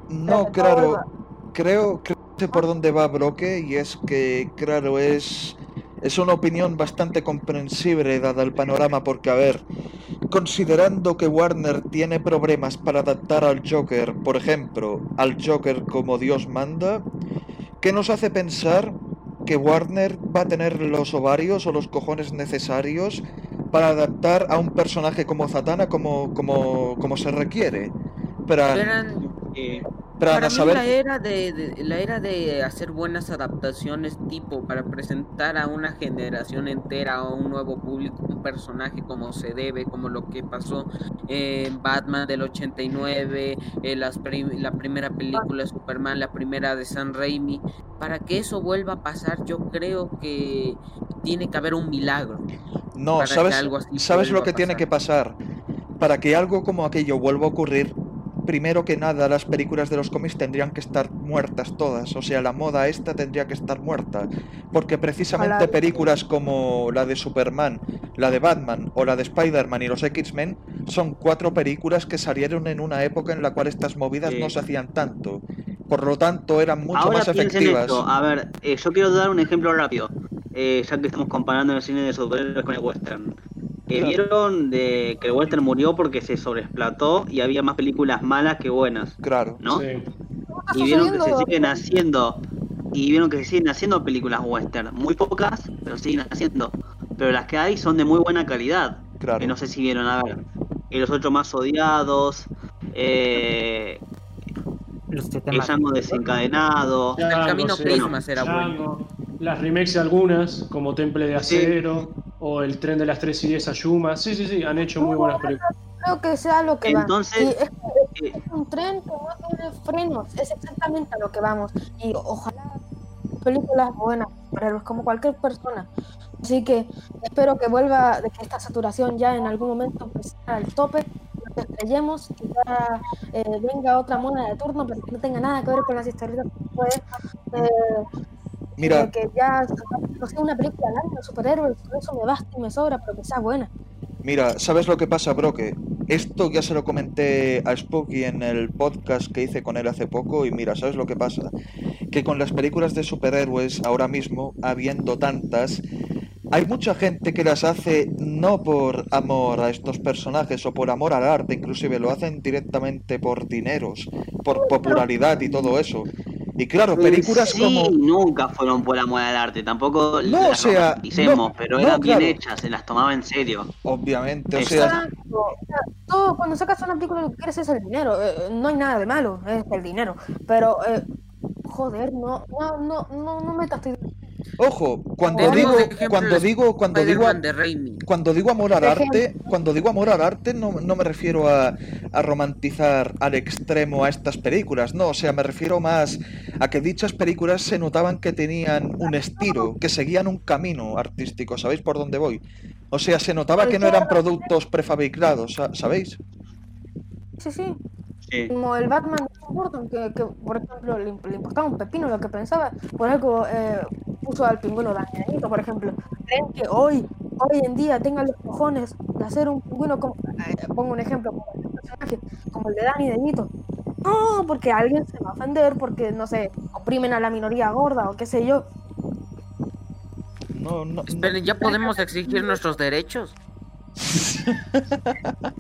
no, Pero claro. Creo, creo que sé por dónde va Broque y es que, claro, es, es una opinión bastante comprensible dada el panorama porque, a ver, considerando que Warner tiene problemas para adaptar al Joker, por ejemplo, al Joker como Dios manda, ¿qué nos hace pensar que Warner va a tener los ovarios o los cojones necesarios para adaptar a un personaje como Zatanna como, como, como se requiere? Para, para para mí saber... la era de, de- la era de hacer buenas adaptaciones tipo para presentar a una generación entera a un nuevo público un personaje como se debe como lo que pasó en Batman del 89 eh, las prim- la primera película de Superman la primera de San Raimi para que eso vuelva a pasar yo creo que tiene que haber un milagro No, ¿sabes, ¿sabes lo que tiene que pasar? Para que algo como aquello vuelva a ocurrir, primero que nada las películas de los cómics tendrían que estar muertas todas. O sea, la moda esta tendría que estar muerta. Porque precisamente Ojalá. películas como la de Superman, la de Batman o la de Spider-Man y los X-Men son cuatro películas que salieron en una época en la cual estas movidas Sí. no se hacían tanto. Por lo tanto, eran mucho Ahora más efectivas. esto, a ver, eh, yo quiero dar un ejemplo rápido, eh, ya que estamos comparando el cine de superhéroes con el western. Claro. Vieron de que el western murió porque se sobreexplotó y había más películas malas que buenas, Claro. ¿no? Sí. Y vieron que se siguen haciendo y vieron que se siguen haciendo películas western, muy pocas, pero siguen haciendo. Pero las que hay son de muy buena calidad. Claro. Que no sé si vieron, a ver, eh, los ocho más odiados, eh, Los siete el. Django desencadenado. El camino sí. Christmas era Django. Las remakes de algunas, como Temple de Sí. O El Tren de las Tres Ideas a Yuma. Sí, sí, sí, han hecho muy buenas películas. creo que sea lo que va. Entonces, Y es, que eh, es un tren que no tiene frenos, es exactamente a lo que vamos. Y ojalá películas buenas, superhéroes, como cualquier persona. Así que espero que vuelva, de que esta saturación ya en algún momento pues, sea al tope, nos estrellemos, que ya eh, venga otra moda de turno, pero que no tenga nada que ver con las historietas. Pues, eh, Mira, que ya no sea una película año de superhéroes, con eso me basta y me sobra, pero que sea buena. Mira, ¿sabes lo que pasa, Broque? Esto ya se lo comenté a Spooky en el podcast que hice con él hace poco y mira, ¿sabes lo que pasa? Que con las películas de superhéroes ahora mismo, habiendo tantas, hay mucha gente que las hace no por amor a estos personajes o por amor al arte, inclusive lo hacen directamente por dineros, por popularidad y todo eso. Y claro, películas sí, como... nunca fueron por amor al arte, tampoco No, las o sea, no, pero no, eran bien hechas, se las tomaba en serio. Obviamente, o Exacto. sea, Exacto. O sea, todo, cuando sacas una película lo que quieres es el dinero. eh, no hay nada de malo, es el dinero. Pero, eh, joder, no, no, no, no, no metas tu ojo, cuando digo, cuando digo, cuando digo, Cuando digo amor al arte, cuando digo amor al arte no, no me refiero a, a romantizar al extremo a estas películas, no, o sea, me refiero más a que dichas películas se notaban que tenían un estilo, que seguían un camino artístico, ¿sabéis por dónde voy? O sea, se notaba que no eran productos prefabricados, sa- ¿sabéis? Sí, sí. Sí. Como el Batman de Burton, que, que, por ejemplo, le, le importaba un pepino lo que pensaba. Por algo eh, puso al pingüino Danielito, por ejemplo. ¿Creen que hoy, hoy en día, tengan los cojones de hacer un pingüino como. eh, pongo un ejemplo, como un personaje como el de Danny DeVito? No, porque alguien se va a ofender, porque, no sé, oprimen a la minoría gorda o qué sé yo. No, no, no. Esperen, ¿ya podemos exigir nuestros derechos? [LAUGHS]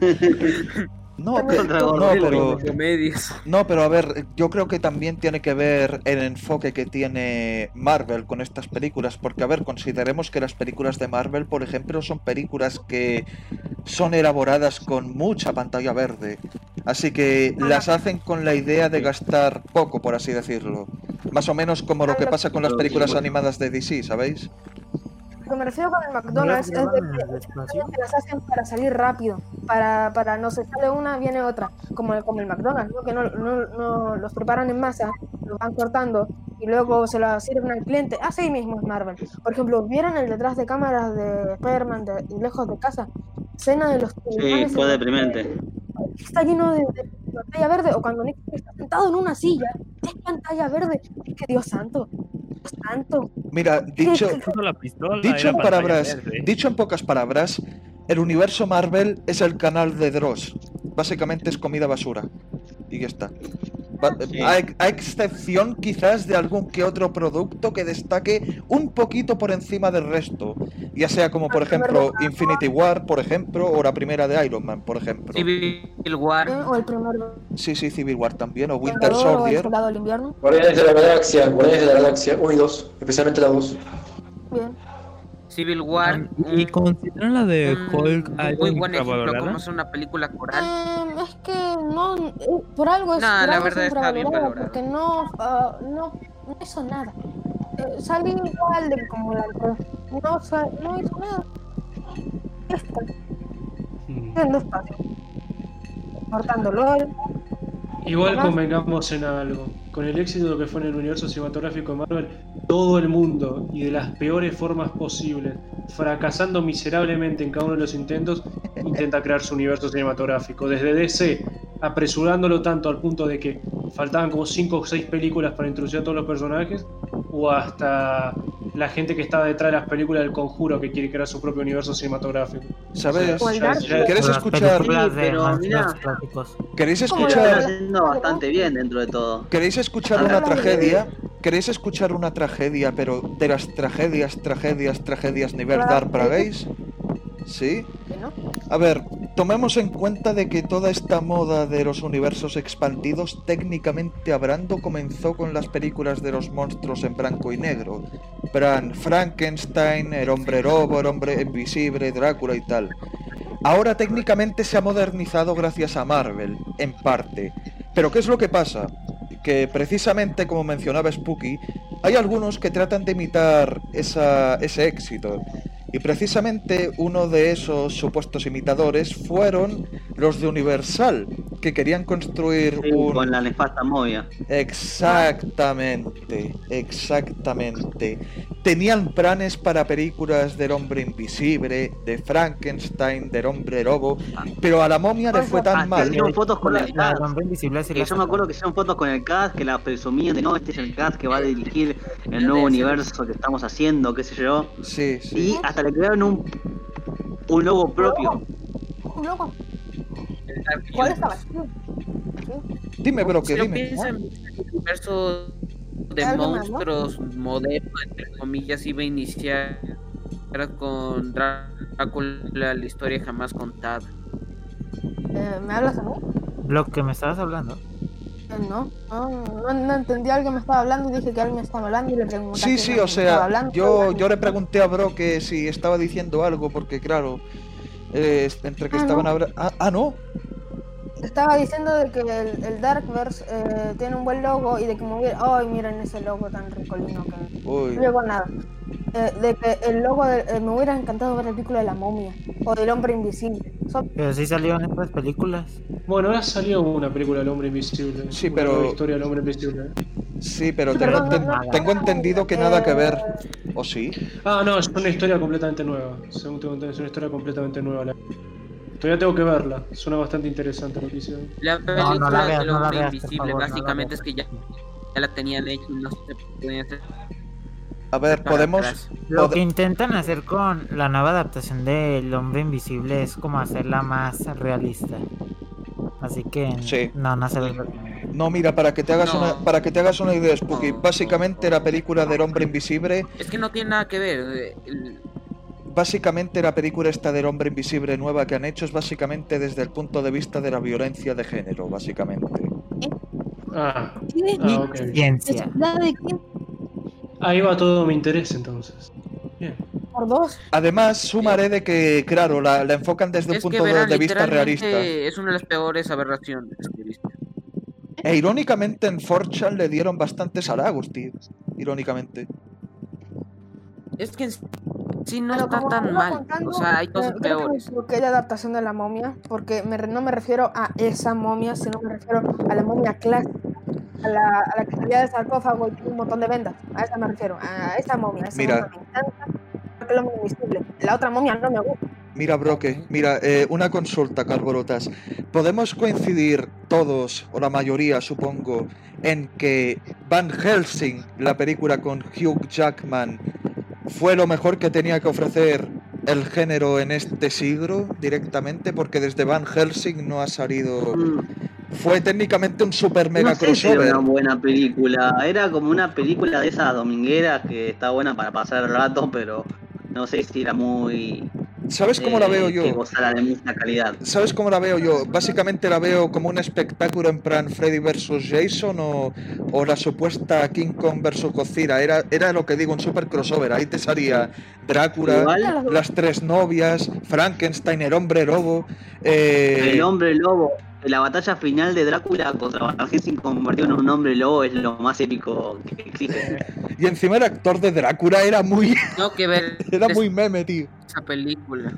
[LAUGHS] No, Pero- no, pero [LAUGHS] no, pero a ver, yo creo que también tiene que ver el enfoque que tiene Marvel con estas películas, porque a ver, consideremos que las películas de Marvel, por ejemplo, son películas que son elaboradas con mucha pantalla verde, así que las hacen con la idea de gastar poco, por así decirlo, más o menos como lo que pasa con las películas animadas de DC, ¿sabéis? Lo que me refiero con el McDonald's es de que las hacen para salir rápido, para, para no se sale una, viene otra, como el, como el McDonald's, ¿no? que no, no, no los preparan en masa, los van cortando y luego se lo sirven al cliente. Así mismo es Marvel. Por ejemplo, ¿vieron el detrás de cámaras de Spider-Man de Lejos de Casa? Escena de los Sí, fue en- deprimente. Está lleno de, de pantalla verde, o cuando Nick está sentado en una silla, es pantalla verde. Es que Dios santo, Dios santo. Mira, [LAUGHS] dicho, Dicho en palabras, verde. dicho en pocas palabras, el universo Marvel es el canal de Dross. Básicamente es comida basura. Y ya está. Sí. A, ex- a excepción quizás de algún que otro producto que destaque un poquito por encima del resto. Ya sea como por ejemplo Infinity War, por ejemplo, o la primera de Iron Man, por ejemplo. Civil ¿eh? War. O el primer Sí, sí, Civil War también, o Winter Soldier. Soldado del Invierno. Guardianes de la Galaxia, Guardianes de la Galaxia 1 y 2, especialmente la 2. Bien. Civil War. ¿Y consideran la de un Hulk muy algo buen ejemplo como es una película coral. Eh, es que no, eh, por algo es, No, la verdad está bien valorado. porque no, ah, no, no hizo nada. Eh, salió igual de como la no, no hizo nada. Ya está, Mm. en dos pasos. Cortando LOL. Igual convengamos en algo. Con el éxito de lo que fue en el universo cinematográfico de Marvel, todo el mundo, y de las peores formas posibles, fracasando miserablemente en cada uno de los intentos, intenta crear su universo cinematográfico. Desde DC, apresurándolo tanto al punto de que faltaban como 5 o 6 películas para introducir a todos los personajes, o hasta la gente que está detrás de las películas del conjuro que quiere crear su propio universo cinematográfico. ¿Sabes? O el Ya- Dark ya- ¿Quieres Las escuchar? Sí, pero. ¿Queréis escuchar? haciendo bastante bien dentro de todo. ¿Queréis escuchar una tragedia? ¿Queréis escuchar una tragedia, pero de las tragedias, tragedias, tragedias nivel. Dark Pragueis? ¿Sí? ¿no? A ver, tomemos en cuenta de que toda esta moda de los universos expandidos, técnicamente hablando, comenzó con las películas de los monstruos en blanco y negro. Bran Frankenstein, el hombre lobo, el hombre invisible, Drácula y tal. Ahora técnicamente se ha modernizado gracias a Marvel, en parte. Pero ¿qué es lo que pasa? Que precisamente como mencionaba Spooky, hay algunos que tratan de imitar ese éxito. Y precisamente uno de esos supuestos imitadores fueron los de Universal, que querían construir Sí, un... Con la nefasta movia. Exactamente, exactamente. Tenían planes para películas del hombre invisible, de Frankenstein, del hombre lobo, pero a la momia le fue Ah, tan que mal. hicieron fotos con el sí Que yo me acuerdo que hicieron fotos con el cast, que la presumían de no, este es el cast que va a dirigir el nuevo universo que estamos haciendo, qué sé yo. Sí, sí. Y hasta le crearon un, un logo propio. Un loco. ¿Cuál estaba? Sí. Dime, bro, que Si lo dime. piensan, el universo de ¿Algo más, no? monstruos moderno, entre comillas, iba a iniciar con Drácula, la historia jamás contada. Eh, ¿Me hablas a mí? Lo que me estabas hablando. No, no, no, entendí a alguien me estaba hablando y dije que alguien me estaba hablando y le pregunté. Sí, sí, o sea, hablando. yo, yo le pregunté a Bro que si estaba diciendo algo, porque claro, eh, entre que Ah, estaban no. ahora... Ah, ah, no. Estaba diciendo de que el, el Darkverse eh, tiene un buen logo y de que me hubiera... ¡Ay, miren ese logo tan ricolino que... Uy. No llegó nada. Eh, de que el logo de- eh, me hubiera encantado ver el película de la momia o del hombre invisible. Son- Pero sí salieron estas películas. Bueno, ahora salió una película del hombre invisible. Sí, una pero- nueva historia del hombre invisible. Sí, pero Sí, tengo, perdón, no, no, tengo entendido que eh, nada que ver. ¿O sí? Ah, no, es una historia completamente nueva. Según tengo entendido, es una historia completamente nueva. la- Todavía tengo que verla. Suena bastante interesante lo que hicieron. La no película la veas, del no la hombre veas, invisible, favor, no la básicamente es que ya, ya la tenían hecha y no se podían hacer A ver, podemos... Lo que intentan hacer con la nueva adaptación de El Hombre Invisible es como hacerla más realista. Así que Sí. no, no se ve. No, mira, para que te hagas No. una para que te hagas una idea, Spooky, básicamente la película del hombre invisible, Es que no tiene nada que ver. eh, el- básicamente la película esta del hombre invisible nueva que han hecho es básicamente desde el punto de vista de la violencia de género, básicamente. Ah, ¿Qué? ah, ok. Ciencia. Ahí va todo mi interés entonces. Bien. Por dos. Además, sumaré de que, claro, la, la enfocan desde un Es punto de- verán, de vista realista. es una de las peores aberraciones que he visto. E irónicamente en 4chan le dieron bastantes halagos, tío. Irónicamente. Es que en sí no está como tan mal. contando, O sea, hay eh, cosas creo que me peores. equivoqué de adaptación de la momia, porque me no me refiero a esa momia, sino me refiero a la momia clásica, a la, a la que salía del sarcófago y tiene un montón de vendas. A esa me refiero, a esa momia. Esa Mira. momia me encanta, porque es lo invisible. La otra momia no me gusta. Mira, Broque, mira, eh, una consulta, Carborotas. ¿Podemos coincidir todos, o la mayoría supongo, en que Van Helsing, la película con Hugh Jackman, fue lo mejor que tenía que ofrecer el género en este siglo directamente? Porque desde Van Helsing no ha salido... Mm, Fue técnicamente un super mega No sé si era crossover. una buena película. Era como una película de esas domingueras que está buena para pasar el rato, pero no sé si era muy. ¿Sabes cómo la eh, veo Que yo? gozara de calidad. ¿Sabes cómo la veo yo? Básicamente la veo como un espectáculo en plan Freddy vs. Jason o, o la supuesta King Kong vs. Godzilla. Era, era lo que digo, un super crossover. Ahí te salía Drácula, Igual, las tres novias, Frankenstein, el hombre lobo. eh, el hombre lobo. La batalla final de Drácula contra Van Helsing convertido en un hombre lobo es lo más épico que existe. y encima el actor de Drácula era muy, Tengo que ver [LAUGHS] era muy meme, tío. esa película.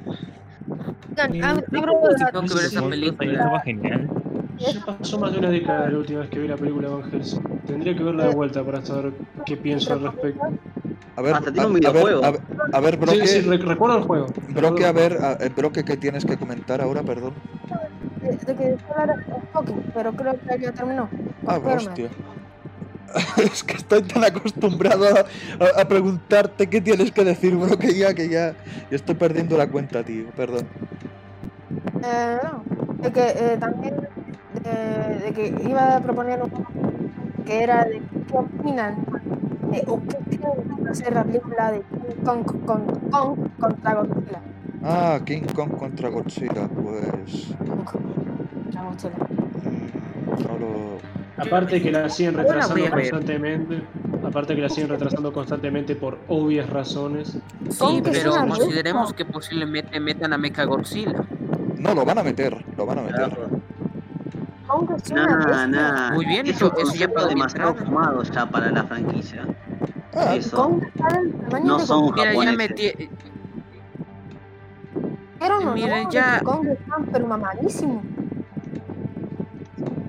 Oigan, Sí, hab- sí, abro la- Tengo que ver esa Sí, película. Estaba genial. Ya pasó más de una década la última vez que vi la película de Van Helsing. Tendría que verla de vuelta para saber qué pienso al respecto. A ver, Hasta tiene un a, ver, videojuego. a ver, a ver, Broque, Sí, sí, re- recuerdo el juego. Broque, a ver, a- eh, Broque, ¿qué tienes que comentar ahora? Perdón. de, de que hablar un poco, pero creo que ya terminó. Ah, hostia. [LAUGHS] Es que estoy tan acostumbrado a, preguntarte qué tienes que decir, bro, que ya, que ya. ya estoy perdiendo la cuenta, tío. Perdón. Eh, no, de que eh, también de, de que iba a proponer un que era de qué opinan eh, o qué creen que ser la película de King Kong, con, Kong contra Godzilla. Ah, King Kong contra Godzilla, pues. Kong contra Godzilla. mm, No lo. Aparte que la siguen retrasando constantemente. Aparte que la siguen retrasando constantemente por obvias razones. Sí, pero consideremos que posiblemente metan a Mechagodzilla. No, lo van a meter, lo van a meter. Una Nah, nah. Muy bien, es eso- eso ya mi demasiado fumado ya para la franquicia. Ah, Eso. Está No de son Godzilla. Mira, ya japoneses. metí. Pero no, no, ya- Kong está pero mamadísimo.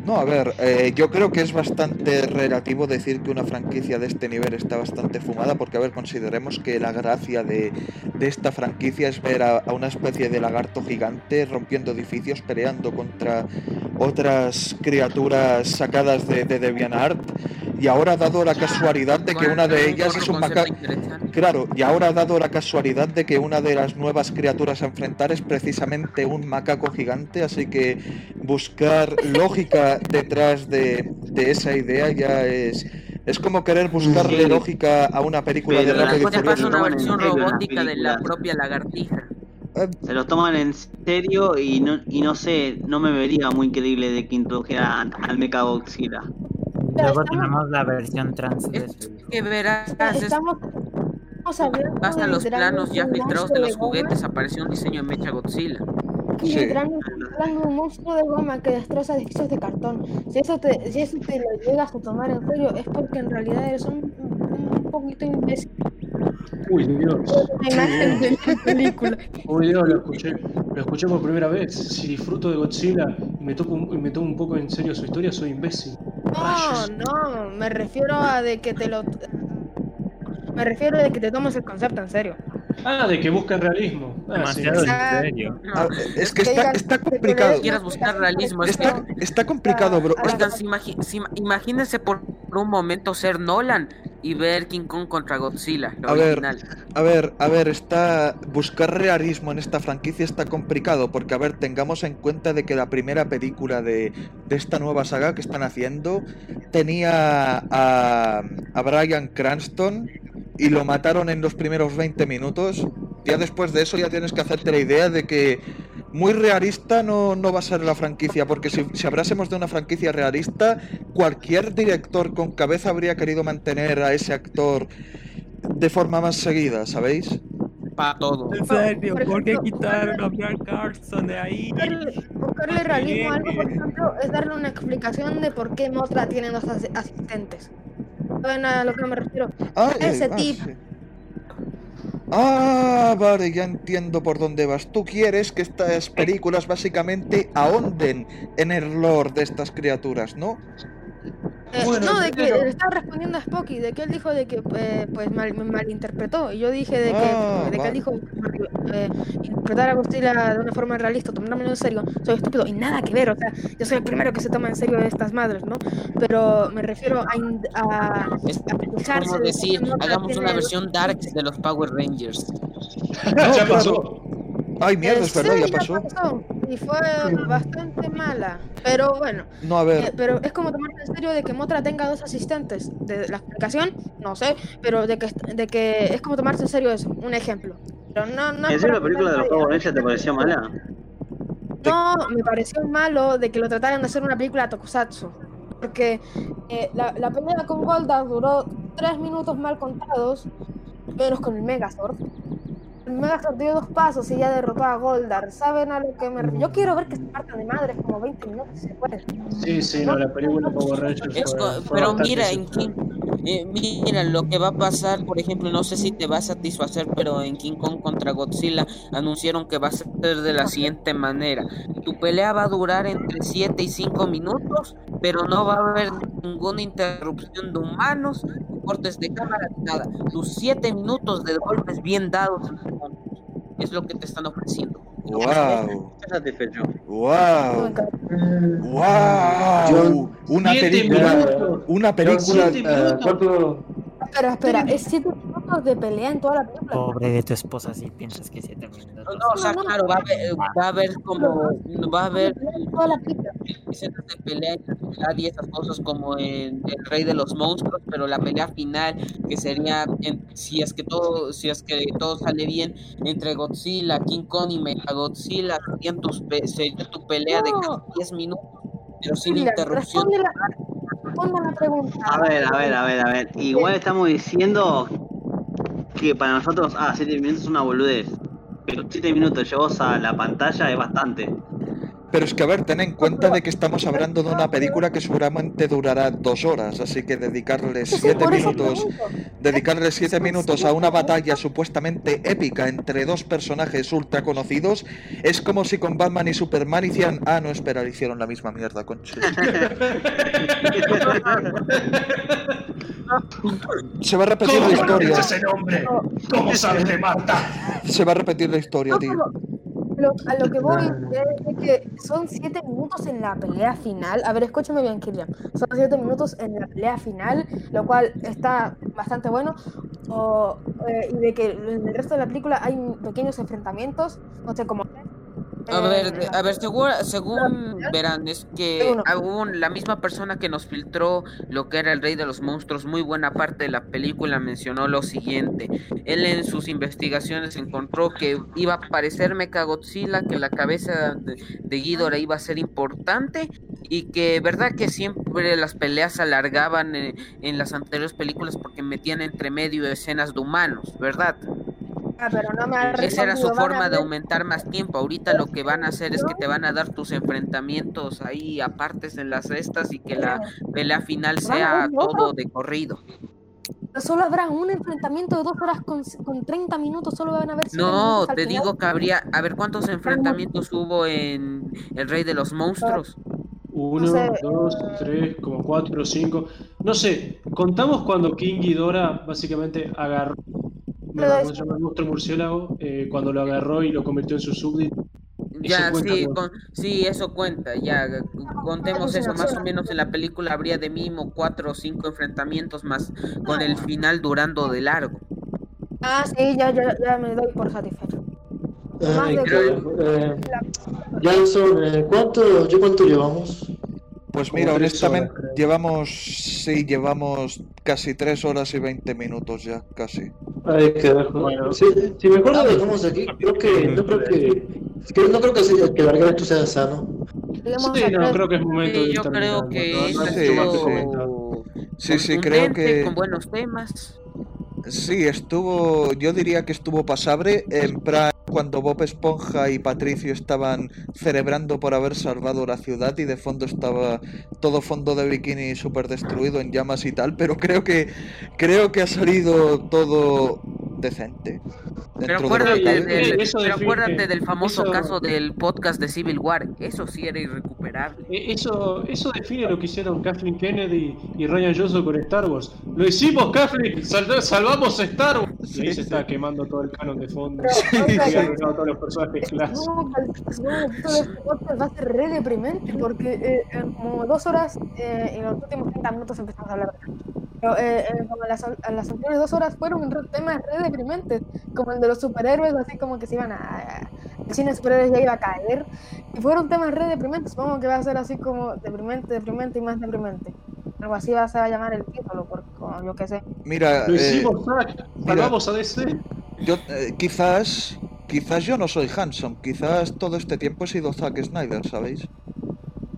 No, a ver, eh, yo creo que es bastante relativo decir que una franquicia de este nivel está bastante fumada, porque, a ver, consideremos que la gracia de, de esta franquicia es ver a, una especie de lagarto gigante rompiendo edificios, peleando contra otras criaturas sacadas de, de DeviantArt, y ahora dado la casualidad de que una de ellas es un macaco... Claro, y ahora ha dado la casualidad de que una de las nuevas criaturas a enfrentar es precisamente un macaco gigante, así que buscar lógica detrás de, de esa idea ya es... Es como querer buscarle Sí. lógica a una película de Pero la Rápido y Furioso. una versión robótica de la propia lagartija. Se lo toman en serio y no, y no sé, no me vería muy creíble de que introdujeran al Mechagodzilla. Luego estamos- tenemos la versión trans de Es que verás, es- Estamos, estamos hablando basta los planos ya filtrados de los goma, juguetes, apareció un diseño de Sí. literalmente estamos hablando de un monstruo de goma que destroza edificios de cartón. Si eso te, si eso te lo llegas a tomar en serio, es porque en realidad eres un, un poquito imbécil. Uy, Dios. La imagen de la película. Uy, Dios, lo escuché. Lo escuché por primera vez. Si disfruto de Godzilla y me, toco un- y me tomo un poco en serio su historia, soy imbécil. No, Rayos. no, me refiero a de que te lo. Me refiero a de que te tomes el concepto en serio. Ah, de que busca realismo. Ah, sí. Demasiado en Ah, serio. Ah, es que está, está complicado. Quieras buscar realismo, es Está, está complicado, bro. Oigan, si imagi- si imagínense por un momento ser Nolan y ver King Kong contra Godzilla, lo A ver, original. A ver, a ver, está buscar realismo en esta franquicia está complicado porque a ver, tengamos en cuenta de que la primera película de, de esta nueva saga que están haciendo tenía a, a Bryan Cranston y lo mataron en los primeros 20 minutos Ya después de eso ya tienes que hacerte la idea de que muy realista no, no va a ser la franquicia, porque si, si hablásemos de una franquicia realista, cualquier director con cabeza habría querido mantener a ese actor de forma más seguida, ¿sabéis? Para todo. En serio, Por ¿por qué quitaron a Brian Carson de ahí? Buscarle, realismo a algo, por ejemplo, es darle una explicación de por qué Motra tiene dos as- asistentes. ¿Saben a lo que me refiero? Ah, Ese eh, ah, tipo. sí. Ah, vale, ya entiendo por dónde vas. Tú quieres que estas películas básicamente ahonden en el lore de estas criaturas, ¿no? Eh, Bueno, no, de que pero- le estaba respondiendo a Spocky, de que él dijo de que eh, pues mal, me malinterpretó. Y yo dije de que, Ah, de que él dijo eh, interpretar a Godzilla de una forma realista, tomármelo en serio, soy estúpido. Y nada que ver, o sea, yo soy el primero que se toma en serio de estas madres, ¿no? Pero me refiero a, a, Es a como decir, hagamos una versión dark de los Power Rangers. [LAUGHS] ya pasó. Ay, mierda, Eh, es verdad, sí, ya pasó. Y fue bastante mala. Pero bueno, No, a eh, ver, pero es como tomarse en serio de que Motra tenga dos asistentes. De la explicación, no sé, pero de que, de que es como tomarse en serio eso. Un ejemplo. Pero no, no ¿En serio la película de los. Power Rangers te pareció mala? No, me pareció malo de que lo trataran de hacer una película tokusatsu. Porque eh, la, la pelea con Goldar duró tres minutos mal contados, menos con el Megazord. Megazord dio dos pasos y ya derrotó a Goldar. ¿Saben a lo que me refiero? Yo quiero ver que se partan de madres como 20 minutos si se puede. Sí, sí, no, la película Power Rangers pero mira, en simple. Eh, mira lo que va a pasar, por ejemplo, no sé si te va a satisfacer, pero en King Kong contra Godzilla anunciaron que va a ser de la siguiente manera. Tu pelea va a durar entre 7 y 5 minutos, pero no va a haber ninguna interrupción de humanos, cortes de cámara, nada. Tus 7 minutos de golpes bien dados. Es lo que te están ofreciendo. wow, wow, wow, una película, una película. ¿cuánto? Espera, espera, es 7 minutos de pelea en toda la película. Pobre de tu esposa si piensas que siete minutos. No, no, o sea, claro, va a haber, va a haber como, va a haber Toda la película. escenas de pelea y esas cosas como en El Rey de los Monstruos, pero la pelea final que sería en- si es que todo si es que todo sale bien entre Godzilla, King Kong y Mechagodzilla serían tus pe- sería tu pelea de casi 10 minutos, pero sin Mira, interrupción. responde la, responde la pregunta. A ver, a ver, a ver, a ver. Igual estamos diciendo que para nosotros, ah, 7 minutos es una boludez. Pero 7 minutos llevos a la pantalla es bastante. Pero es que a ver, ten en cuenta de que estamos hablando de una película que seguramente durará dos horas, así que dedicarle siete minutos, dedicarle siete minutos a una batalla supuestamente épica entre dos personajes ultra conocidos, es como si con Batman y Superman hicieran, ah, no, espera, hicieron la misma mierda, concha. [LAUGHS] Se va a repetir la ¿Cómo historia, conoces ese nombre? ¿Cómo sabes de Marta? se va a repetir la historia, tío. Lo- a lo que voy es que son 7 minutos en la pelea final. A ver, escúchame bien, Kilian. Son 7 minutos en la pelea final, lo cual está bastante bueno. O, eh, y de que en el resto de la película hay pequeños enfrentamientos, no sé cómo. A eh, ver, a ver, según, según verán, es que aún la misma persona que nos filtró lo que era el rey de los monstruos, muy buena parte de la película mencionó lo siguiente. Él en sus investigaciones encontró que iba a aparecer Mechagodzilla, que la cabeza de, de Ghidorah iba a ser importante y que verdad que siempre las peleas se alargaban en, en las anteriores películas porque metían entre medio escenas de humanos, ¿verdad? Ah, pero no me ha Esa era su forma de aumentar más tiempo. Ahorita lo que van a hacer es que te van a dar tus enfrentamientos ahí apartes en las cestas y que la pelea final sea todo de corrido. Solo habrá un enfrentamiento de 2 horas con, con 30 minutos, solo van a ver No, te digo que habría, a ver cuántos enfrentamientos hubo en El Rey de los Monstruos. Uno, No sé. dos, tres, como cuatro, cinco. No sé, contamos cuando King Ghidorah básicamente agarró. Eh, cuando lo agarró y lo convirtió en su súbdito. Ya, cuenta sí, con- sí, eso cuenta, ya, contemos eso, más o menos en la película habría de mínimo cuatro o cinco enfrentamientos más, con el final durando de largo. Ah, sí, ya, ya, ya me doy por satisfecho. Ay, de eh, Jason, eh, ¿cuánto, ¿yo cuánto llevamos? Pues mira, honestamente, horas, llevamos, sí, llevamos casi tres horas y 20 minutos ya, casi. Ay, carajo. Bueno. Si, si mejor lo dejamos aquí, creo que no creo que, que no creo que, sea- que sea sano. Sí, no, creo que es momento Sí, de yo creo que no- no sí, sí. creo que... con buenos temas. Sí, estuvo, yo diría que estuvo pasable, en plan cuando Bob Esponja y Patricio estaban celebrando por haber salvado la ciudad y de fondo estaba todo fondo de bikini súper destruido en llamas y tal, pero creo que creo que ha salido todo decente. Pero de acuérdate, eso pero acuérdate del famoso eso- caso del podcast de Civil War. Eso sí era irrecuperable. Eh, Eso, eso define lo que hicieron Kathleen Kennedy y Ryan Johnson con Star Wars. Lo hicimos, Kathleen, sal- salvamos a Star Wars. Y ahí Sí, se sí. está quemando todo el canon de fondo. Pero, Y sí. arruinado a todos los personajes clásicos. El- supongo que todo este podcast va a ser re deprimente porque eh, en como dos horas eh, y los últimos 30 minutos empezamos a hablar de pero eh, eh, como las, las anteriores dos horas fueron re- temas re deprimentes como el de los superhéroes así como que se iban a el cine de superhéroes ya iba a caer y fueron temas re deprimentes supongo que va a ser así como deprimente deprimente y más deprimente algo así va, se va a llamar el título porque como yo qué sé Mira, Lo eh, hicimos, Zack. Salvamos a DC. yo eh, quizás quizás yo no soy Hanson, quizás todo este tiempo he sido Zack Snyder, ¿sabéis?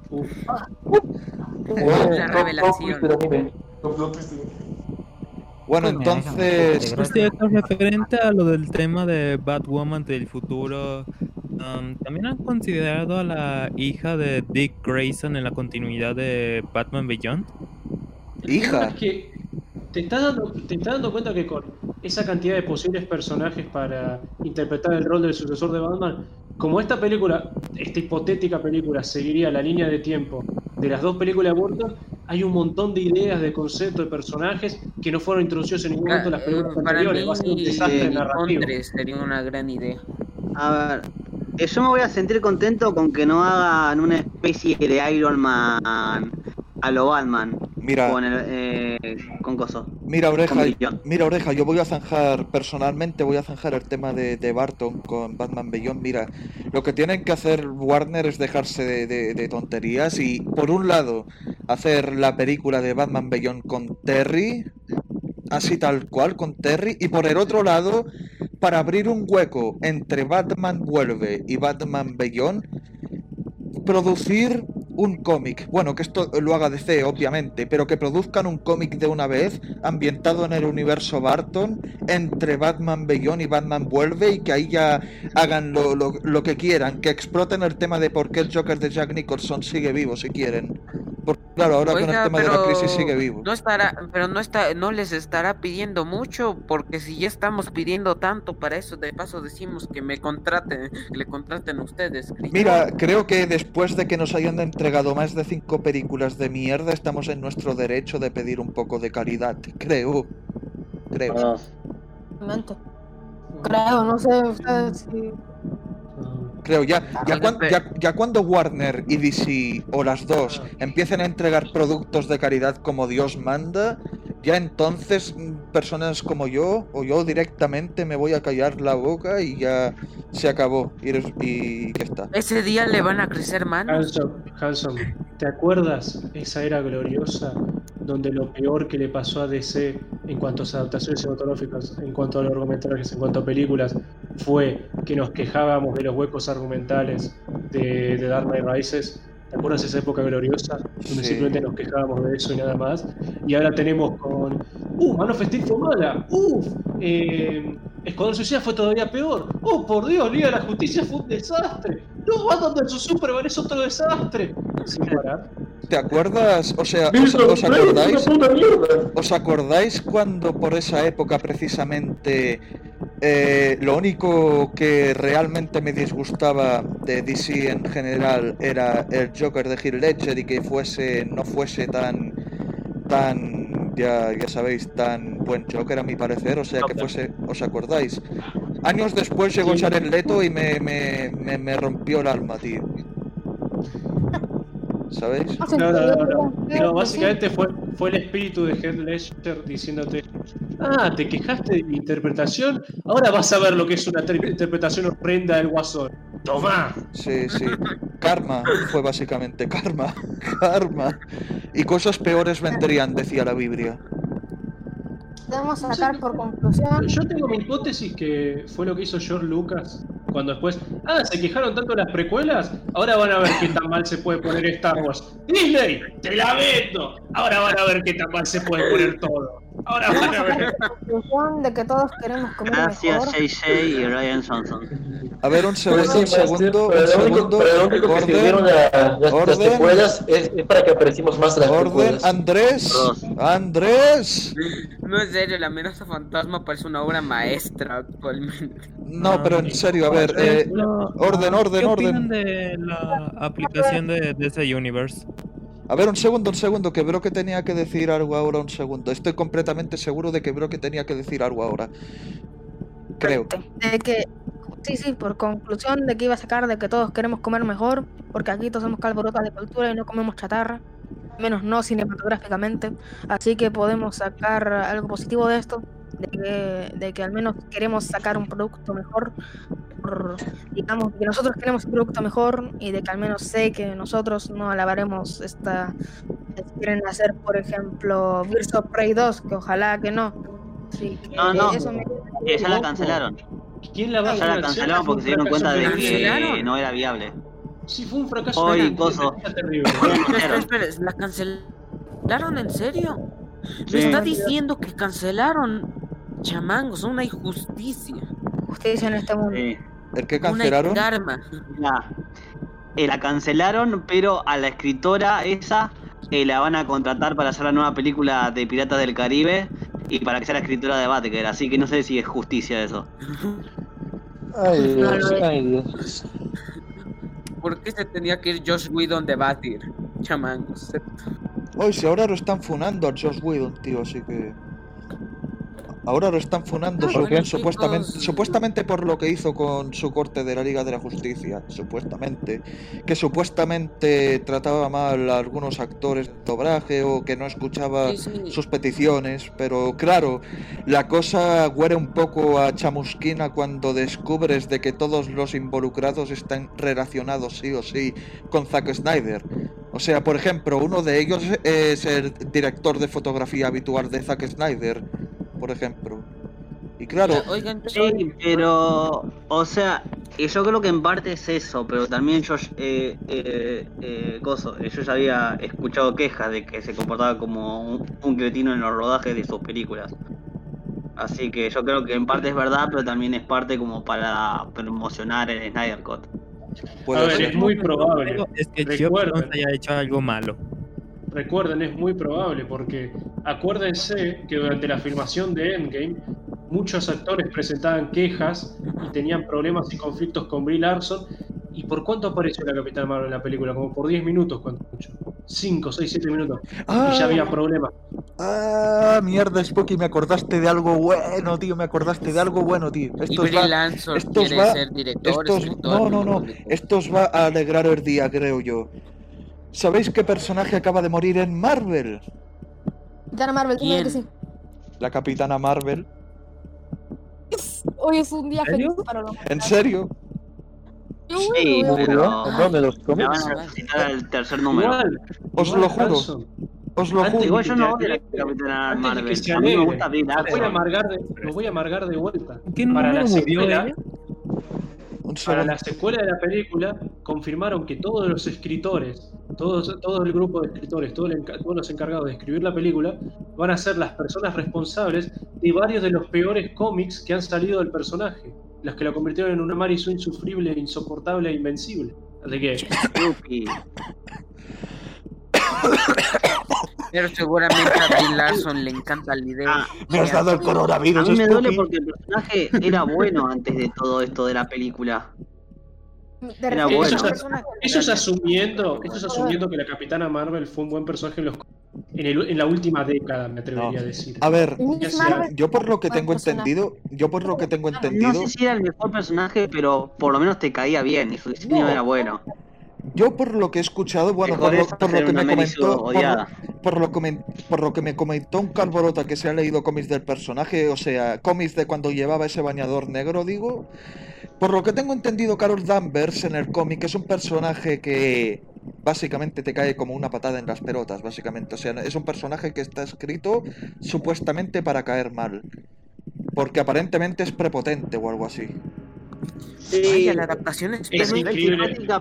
Uf. La revelación. Pero Bueno, Pues entonces Por cierto, referente a lo del tema de Batwoman del futuro, um, también han considerado a la hija de Dick Grayson en la continuidad de Batman Beyond. Hija. tema es que te estás, dando, te estás dando cuenta que con esa cantidad de posibles personajes para interpretar el rol del sucesor de Batman, como esta película, esta hipotética película, seguiría la línea de tiempo de las dos películas de Burton, hay un montón de ideas, de conceptos, de personajes que no fueron introducidos en ningún momento en las películas Eh, Para anteriores. Va a ser un mí, desastre eh, narrativo. Londres sería una gran idea. A ver, eh, yo me voy a sentir contento con que no hagan una especie de Iron Man a lo Batman mira, con el eh, con coso. mira oreja, con. Mira, Oreja, yo voy a zanjar, personalmente voy a zanjar el tema de, de Barton con Batman Beyond. Mira, lo que tienen que hacer Warner es dejarse de, de- de tonterías y, por un lado, hacer la película de Batman Beyond con Terry, así tal cual, con Terry, y por el otro lado, para abrir un hueco entre Batman Vuelve y Batman Beyond, producir un cómic. Bueno, que esto lo haga DC, obviamente, pero que produzcan un cómic de una vez, ambientado en el universo Barton, entre Batman Beyond y Batman Vuelve, y que ahí ya hagan lo, lo- lo que quieran, que exploten el tema de por qué el Joker de Jack Nicholson sigue vivo, si quieren. Porque, claro, ahora con el Oiga, tema de la crisis sigue vivo. No estará, pero no está, no les estará pidiendo mucho, porque si ya estamos pidiendo tanto para eso, de paso decimos que me contraten, que le contraten a ustedes. escritor. Mira, creo que después de que nos hayan entregado más de cinco películas de mierda, estamos en nuestro derecho de pedir un poco de caridad, creo. Creo. Ah, Realmente. creo no sé ustedes si Creo, ya, ya, Oiga, cuan- pe- ya, ya cuando Warner y DC, o las dos, empiecen a entregar productos de caridad como Dios manda, ya entonces mm, personas como yo, o yo directamente me voy a callar la boca y ya se acabó. Y, y ya está. Ese día le van a crecer manos. Hanson, Hanson, ¿te acuerdas esa era gloriosa donde lo peor que le pasó a DC en cuanto a adaptaciones cinematográficas, en cuanto a largometrajes, en cuanto a películas, fue que nos quejábamos de los huecos argumentales de, de Dark Knight Rises? ¿Te acuerdas de esa época gloriosa donde Sí. simplemente nos quejábamos de eso y nada más? Y ahora tenemos con, ¡uh! Man of Steel fue mala, ¡uf! Eh, Escuadrón Suicida fue todavía peor, ¡oh por Dios! Liga de la Justicia fue un desastre, ¡no! Batman vs Superman es otro desastre! Sin parar. ¿Te acuerdas? O sea, ¿os, os acordáis? ¿Os acordáis cuando por esa época precisamente eh, lo único que realmente me disgustaba de DC en general era el Joker de Heath Ledger y que fuese no fuese tan tan ya, ya sabéis tan buen Joker a mi parecer, o sea que fuese, ¿os acordáis? Años después llegó Sí. Jared Leto y me, me, me, me rompió el alma, tío. ¿Sabéis? no No, no, básicamente fue, fue el espíritu de Heath Ledger diciéndote, ah, te quejaste de mi interpretación, ahora vas a ver lo que es una ter- interpretación horrenda del Guasón. ¡Toma! Sí, sí. Karma fue básicamente karma. [LAUGHS] Karma. Y cosas peores vendrían, decía la Biblia. Podemos sacar por conclusión. Yo tengo mi hipótesis que fue lo que hizo George Lucas cuando después, ah, se quejaron tanto las precuelas, ahora van a ver qué tan mal se puede poner Star Wars. Disney, te la vendo. Ahora van a ver qué tan mal se puede poner todo. Ahora van a ver. [LAUGHS] conclusión de que todos queremos comer Gracias. JJ y Ryan Johnson. A ver, un segundo, un segundo, pero lo único, segundo. pero lo único que Orden, la- las, las precuelas es, es para que apreciemos más las orden, precuelas. Andrés. Andrés. No, en serio, la amenaza fantasma parece una obra maestra actualmente. No, pero en serio, a ver, eh, No, orden, ah, orden, ¿Qué orden. opinan de la aplicación de, de ese universe? A ver, un segundo, un segundo, que Broque tenía que decir algo ahora, un segundo. Estoy completamente seguro de que Broque tenía que decir algo ahora. Creo. De que, sí, sí, por conclusión de que iba a sacar de que todos queremos comer mejor, porque aquí todos somos calborotas de cultura y no comemos chatarra, menos no cinematográficamente, así que podemos sacar algo positivo de esto, de que, de que al menos queremos sacar un producto mejor, por- digamos que nosotros queremos un producto mejor y de que al menos sé que nosotros no alabaremos esta, si quieren hacer por ejemplo Birds of Prey 2, que ojalá que no. Sí, que No, no. eso me- Eh, ya la cancelaron. ¿Quién la va a Ya la cancelaron porque se dieron cuenta de que no era viable. Sí, fue un fracaso Hoy, coso. Espera, espera, ¿la cancelaron en serio? Me está diciendo que cancelaron chamangos, una injusticia, justicia en este mundo. Sí. ¿El que una cancelaron? karma. Ya. Eh, la cancelaron, pero a la escritora esa eh, la van a contratar para hacer la nueva película de Piratas del Caribe y para que sea la escritora de Bateker, así que no sé si es justicia eso. Ay, [LAUGHS] No, Dios, no, ay, Dios. ¿Por qué se tenía que ir Josh Whedon de batir? Chamangos. Hoy, si ahora lo están funando a Josh Whedon, tío, así que. Ahora lo están funando Ah, su- bueno, supuestamente, por lo que hizo con su corte de la Liga de la Justicia, supuestamente. Que supuestamente trataba mal a algunos actores de doblaje o que no escuchaba Sí, sí. sus peticiones, pero claro, la cosa huele un poco a chamusquina cuando descubres de que todos los involucrados están relacionados sí o sí con Zack Snyder. O sea, por ejemplo, uno de ellos es el director de fotografía habitual de Zack Snyder, por ejemplo. Y claro, Oigan, Sí, pero, o sea, y yo creo que en parte es eso, pero también yo, eh, eh, eh, coso, eh, yo ya había escuchado quejas de que se comportaba como un, un cretino en los rodajes de sus películas. Así que yo creo que en parte es verdad, pero también es parte como para promocionar el Snyder Cut. A ver, es muy probable. Es que Recuerden. Haya hecho algo malo. Recuerden, es muy probable, porque acuérdense que durante la filmación de Endgame, muchos actores presentaban quejas y tenían problemas y conflictos con Brie Larson. ¿Y por cuánto apareció la Capitana Marvel en la película? Como por 10 minutos, cuando mucho. 5, 6, 7 minutos. Y ya había problemas. Ah, mierda, Spooky, me acordaste de algo bueno, tío, me acordaste de algo bueno, tío. y Esto Brie va, Lanson estos quiere va- ser director, estos, escritor. no, no, no, esto os va a alegrar el día, creo yo. ¿Sabéis qué personaje acaba de morir en Marvel? Capitana Marvel, que sí. La Capitana Marvel. Hoy es un día feliz para los ¿En serio? Sí, bueno, pero ¿En dónde los cómics? van a necesitar al tercer número. Igual, Os igual, lo juro. Os lo Antes- juro. Igual yo no odio a Capitana Marvel. A mí me gusta Brie Lo voy a Larson. amargar de, lo voy a amargar de vuelta. ¿Qué Para la secuela, Para la secuela de la película confirmaron que todos los escritores, todos, todo el grupo de escritores, el todos los encargados de escribir la película, van a ser las personas responsables de varios de los peores cómics que han salido del personaje, las que lo convirtieron en una Marisu insufrible, insoportable e invencible. Así que. Pero seguramente a Brie Larson le encanta la idea. Ah, Me has dado el A coronavirus, mí me duele porque el personaje era bueno antes de todo esto de la película. Era bueno. eso es asumiendo, eso es asumiendo que la Capitana Marvel fue un buen personaje en, los, en, el- en la última década, me atrevería No. a decir. A ver, sea- yo por lo que tengo personaje. entendido, yo por lo que tengo No entendido, sé si era el mejor personaje, pero por lo menos te caía bien y su diseño No. era bueno. Yo por lo que he escuchado, bueno, por lo, por que me comentó, por, lo, comen- por lo que me comentó un calvorota que se ha leído cómics del personaje, o sea, cómics de cuando llevaba ese bañador negro, digo. Por lo que tengo entendido, Carol Danvers en el cómic es un personaje que básicamente te cae como una patada en las pelotas, básicamente. O sea, es un personaje que está escrito supuestamente para caer mal. Porque aparentemente es prepotente o algo así. Sí, Vaya, la adaptación es, Es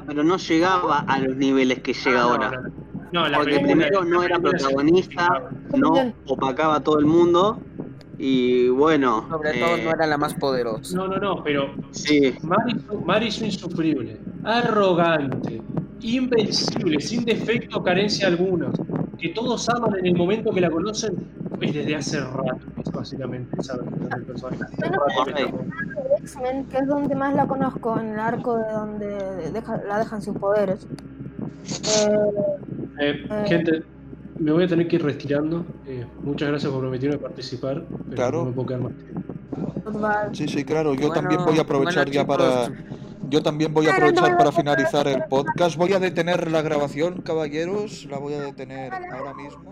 pero no llegaba a los niveles que llega Ah, no, ahora. no, no. No, la Porque primero no era protagonista, no opacaba a todo el mundo. Y bueno, sobre todo eh, no era la más poderosa. No, no, no, pero sí, Mari, Mari es insufrible, arrogante, invencible, sin defecto o carencia alguna, que todos aman en el momento que la conocen, es desde hace rato, es básicamente esa versión del personaje. X-Men, que es donde más la conozco, en el arco de donde deja- la dejan sin poderes. Eh, Eh, gente, me voy a tener que ir retirando. Eh, muchas gracias por permitirme participar, pero Claro. no me puedo quedar más. Football. Sí, sí, claro. Yo Bueno, también voy a aprovechar bueno, ya para. Yo también voy a aprovechar para finalizar el podcast. Voy a detener la grabación, caballeros. La voy a detener ahora mismo.